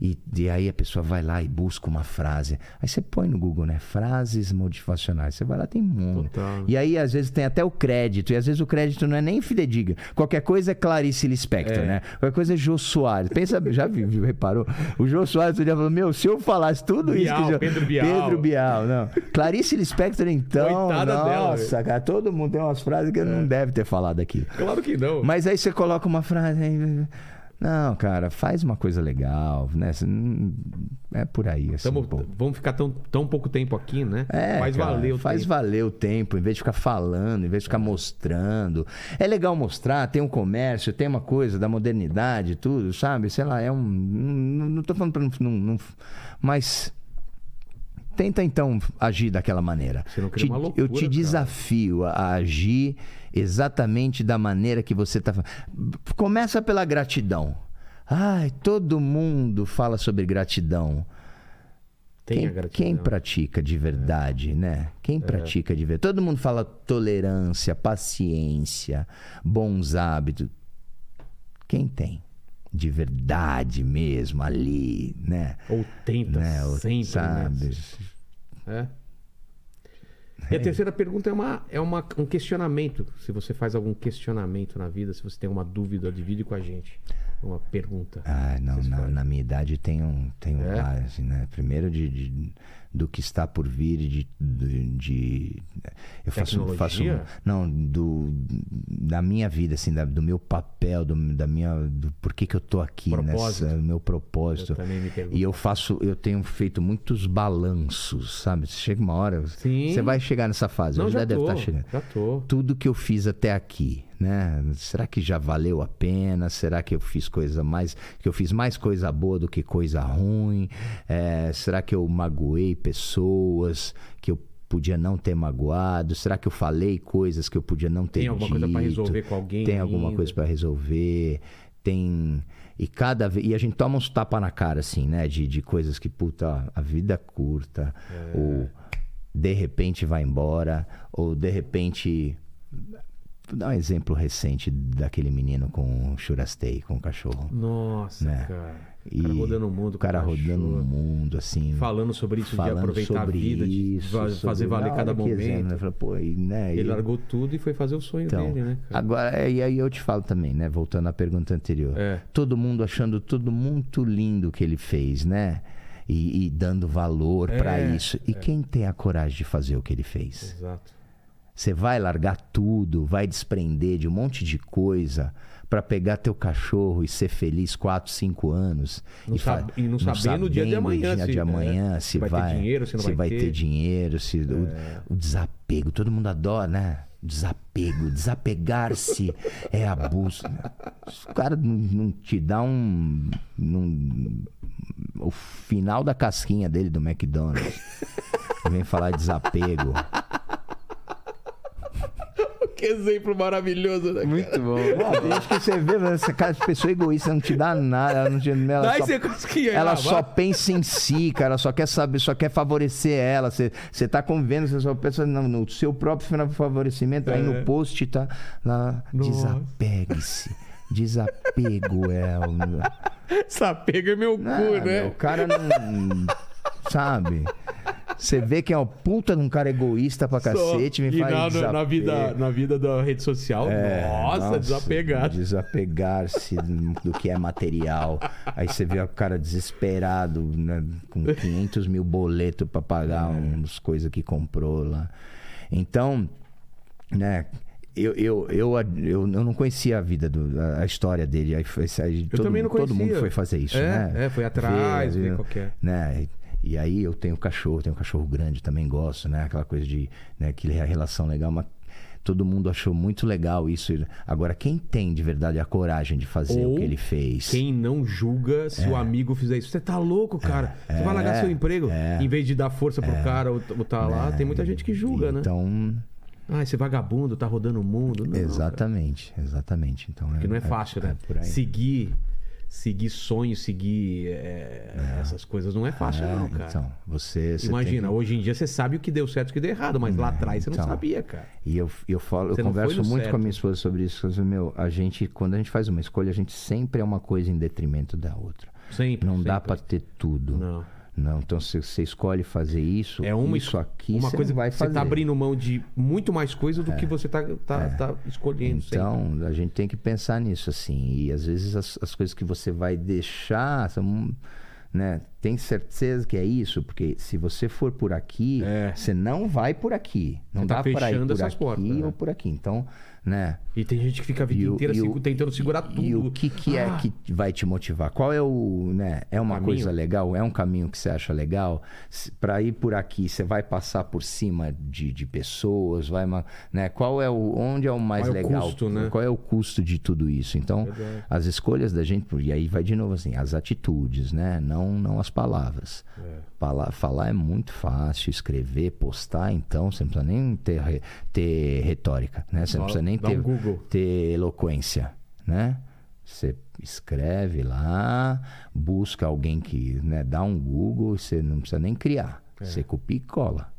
E, e aí a pessoa vai lá e busca uma frase. Aí você põe no Google, né? Frases motivacionais. Você vai lá, tem monte. Total. E aí, às vezes, tem até o crédito. E às vezes o crédito não é nem fidedigno. Qualquer coisa é Clarice Lispector, É. né? Qualquer coisa é Jô Soares. Pensa, já viu, viu, reparou? O Jô Soares dia falou: Meu, se eu falasse tudo Bial, isso que. Pedro Bial. Pedro Bial, não. Clarice Lispector, então. Coitada dela, nossa, cara, todo mundo tem umas frases que É. não deve ter falado aquilo. Claro que não. Mas aí você coloca uma frase aí. Não, cara, faz uma coisa legal, né? É por aí, assim, Tamo- vamos ficar tão, tão pouco tempo aqui, né? É, faz cara, valer o faz tempo. valer o tempo, em vez de ficar falando, em vez de ficar mostrando. É legal mostrar, tem um comércio, tem uma coisa da modernidade, tudo, sabe? Sei lá, é um. Não, não tô falando pra não, não- Mas. Tenta então agir daquela maneira. Você não Te- uma loucura, eu te cara. desafio a agir exatamente da maneira que você está. Começa pela gratidão. Ai, todo mundo fala sobre gratidão. Quem, gratidão. quem pratica de verdade, né? Quem pratica de verdade? Todo mundo fala tolerância, paciência, bons hábitos. Quem tem? De verdade mesmo, ali, né? Ou tenta né? Ou, sempre, sabe? né? É. E a terceira pergunta é, uma, é uma, um questionamento. Se você faz algum questionamento na vida, se você tem uma dúvida, divide com a gente. Uma pergunta. Ah, não, na, na minha idade tem um, tem um É? vários, assim, né? Primeiro de, de- do que está por vir de, de, de- eu faço, faço não do da minha vida assim, da- do meu papel, do, da minha do por que que eu tô aqui Propósito. nessa meu propósito. Eu. E eu faço, eu tenho feito muitos balanços, sabe? Chega uma hora, Sim. você vai chegar nessa fase, Não, já, já deve tô, estar chegando já tô. tudo que eu fiz até aqui, né? Será que já valeu a pena? Será que eu fiz coisa mais, que eu fiz mais coisa boa do que coisa ruim? É, será que eu magoei pessoas que eu podia não ter magoado? Será que eu falei coisas que eu podia não ter Tem alguma coisa pra dito? resolver com alguém Tem alguma ainda? coisa para resolver? Tem e cada vez e a gente toma uns tapa na cara assim, né? De, de coisas que puta, a vida é curta É. ou de repente vai embora ou de repente Vou dar um exemplo recente daquele menino com o churastei, com o cachorro. Nossa, Né? cara. O cara rodando o mundo. O cara com rodando cachorro. o mundo, assim. Falando sobre isso, de falando aproveitar sobre a vida, de isso, sobre- fazer valer cada momento. exame, né? Fala, Pô, e, né, Ele e- largou tudo e foi fazer o sonho então, dele, né? cara? agora, é, e aí eu te falo também, né? Voltando à pergunta anterior. É. Todo mundo achando tudo muito lindo que ele fez, né? E, e dando valor pra É, isso. E quem tem a coragem de fazer o que ele fez? Exato. Você vai largar tudo, vai desprender de um monte de coisa pra pegar teu cachorro e ser feliz 4, 5 anos. Não e, fa- sab- e não saber no dia de amanhã dia se- de é, amanhã, se se, vai ter vai, dinheiro, se não vai ter. É. ter dinheiro, se o, o desapego, todo mundo adora, né? Desapego, desapegar-se é abuso. Se o cara não, não te dá um, não- o final da casquinha dele do McDonald's. Vem falar de desapego. Que exemplo maravilhoso, né? Muito bom. Não, acho que você vê, essa cara de pessoa egoísta não te dá nada, ela não te, ela Daí só, você conseguia. ela só vai. pensa em si, cara, ela só quer saber, só quer favorecer ela. Você, você tá convivendo, você só pensa no, no seu próprio favorecimento, aí no post tá lá, desapegue-se. Desapego é o. Sapega é meu cu, Ah, né? o cara não. Sabe? Você vê que é um puta de um cara egoísta pra cacete, me e faz na, na, vida, na vida da rede social, É, nossa, desapegado. Desapegar-se do que é material. Aí você vê o cara desesperado, né, com 500 mil boletos pra pagar É. umas coisas que comprou lá. Então, né. Eu, eu, eu, eu, eu não conhecia a vida, do, a, história dele. Aí foi, aí todo, também não todo mundo conhecia. foi fazer isso, É, né? é, foi atrás, ver viu? qual que é. né? E aí eu tenho cachorro, tenho um cachorro grande, também gosto, né? Aquela coisa de, né, aquela relação legal, mas todo mundo achou muito legal isso. Agora, quem tem de verdade a coragem de fazer Ou o que ele fez? Quem não julga se É. o amigo fizer isso? Você tá louco, cara? Você vai largar seu emprego em vez de dar força pro cara ou ou tá lá. Tem muita gente que julga, né? Então, Ah, esse vagabundo tá rodando o mundo. Não, exatamente, exatamente. Então, Porque não é fácil, né? seguir, seguir sonhos, seguir é, essas coisas não é fácil, É, não, cara. Então, você, você Imagina, que- hoje em dia você sabe o que deu certo e o que deu errado, mas lá atrás você não então. sabia, cara. E eu, eu falo, eu Você não foi converso muito certo. com a minha esposa sobre isso. eu Meu, a gente, quando a gente faz uma escolha, a gente sempre é uma coisa em detrimento da outra. Sempre. Não dá sempre. pra ter tudo. Não. Não, então se você escolhe fazer isso, É uma, isso aqui, uma você coisa vai que fazer. você tá abrindo mão de muito mais coisa do que você tá, tá, tá escolhendo. sempre. Então, a gente tem que pensar nisso, assim. E às vezes as, as coisas que você vai deixar são. Né? Tem certeza que é isso? Porque se você for por aqui, É. você não vai por aqui. Não Você tá dá para ir por essas aqui portas, né? ou por aqui. Então, né? E tem gente que fica a vida E o- inteira e o- segu- tentando segurar tudo. E o que, que é Ah, que vai te motivar? Qual é o, né? É uma Caminho? coisa legal? É um caminho que você acha legal? Para ir por aqui, você vai passar por cima de, de pessoas, vai, né? Qual é o onde é o mais Qual é o legal? custo, né? Qual é o custo de tudo isso? Então, as escolhas da gente, e aí vai de novo assim, as atitudes, né? Não, não as palavras. É. Falar, falar é muito fácil, escrever, postar, então você não precisa nem ter, ter retórica, né? Você não precisa nem ter, um ter eloquência, né? Você escreve lá, busca alguém que né, dá um Google, você não precisa nem criar. É. Você copia e cola.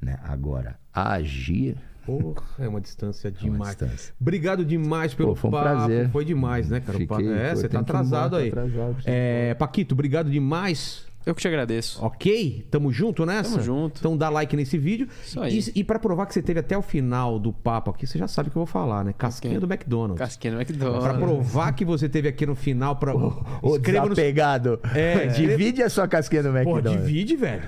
Né? Agora, agir. Porra, é uma distância uma demais. distância. Obrigado demais pelo Pô, foi um papo. prazer. Foi demais, né, cara? Fiquei- é, pô, você tá atrasado aí. atrasado, É, Paquito, obrigado demais. Eu que te agradeço. Ok? Tamo junto nessa? Tamo junto. Então dá like nesse vídeo. Isso aí. E, e pra provar que você teve até o final do papo aqui, você já sabe o que eu vou falar, né? Casquinha Ok. do McDonald's. Casquinha no Pra McDonald's. provar que você teve aqui no final, pra... Ô, escreva no... desapegado. É, Divide a sua casquinha do Pô, McDonald's. divide, velho.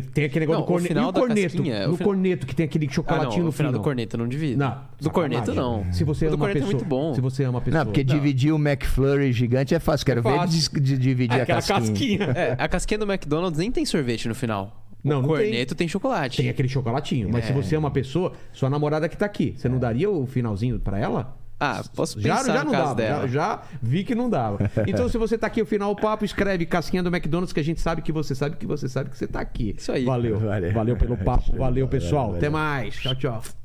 Tem aquele negócio Não, do corneto. final e corneto? casquinha, no o final- corneto que tem aquele Ah, não, chocolatinho no final do corneto não divido. Não, do corneto não. Se você o ama do corneto pessoa, é muito bom. Se você ama a pessoa. Não, porque dividir o McFlurry gigante é fácil. Quero ver fácil. dis- de dividir É a casquinha. casquinha. É, a casquinha do McDonald's nem tem sorvete no final. Não, o não corneto tem, chocolate. Tem aquele chocolatinho. Mas É. se você ama a pessoa, sua namorada que tá aqui, você não daria o finalzinho pra ela? Ah, posso Já, pensar já no não caso dava. dela. Já, já vi que não dava. Então, se você tá aqui, o final do papo, escreve casquinha do McDonald's, que a gente sabe que você sabe que você sabe que você tá aqui. Isso aí. Valeu. Valeu. Valeu pelo papo. Valeu, pessoal. Valeu, Até valeu. mais. Tchau, tchau.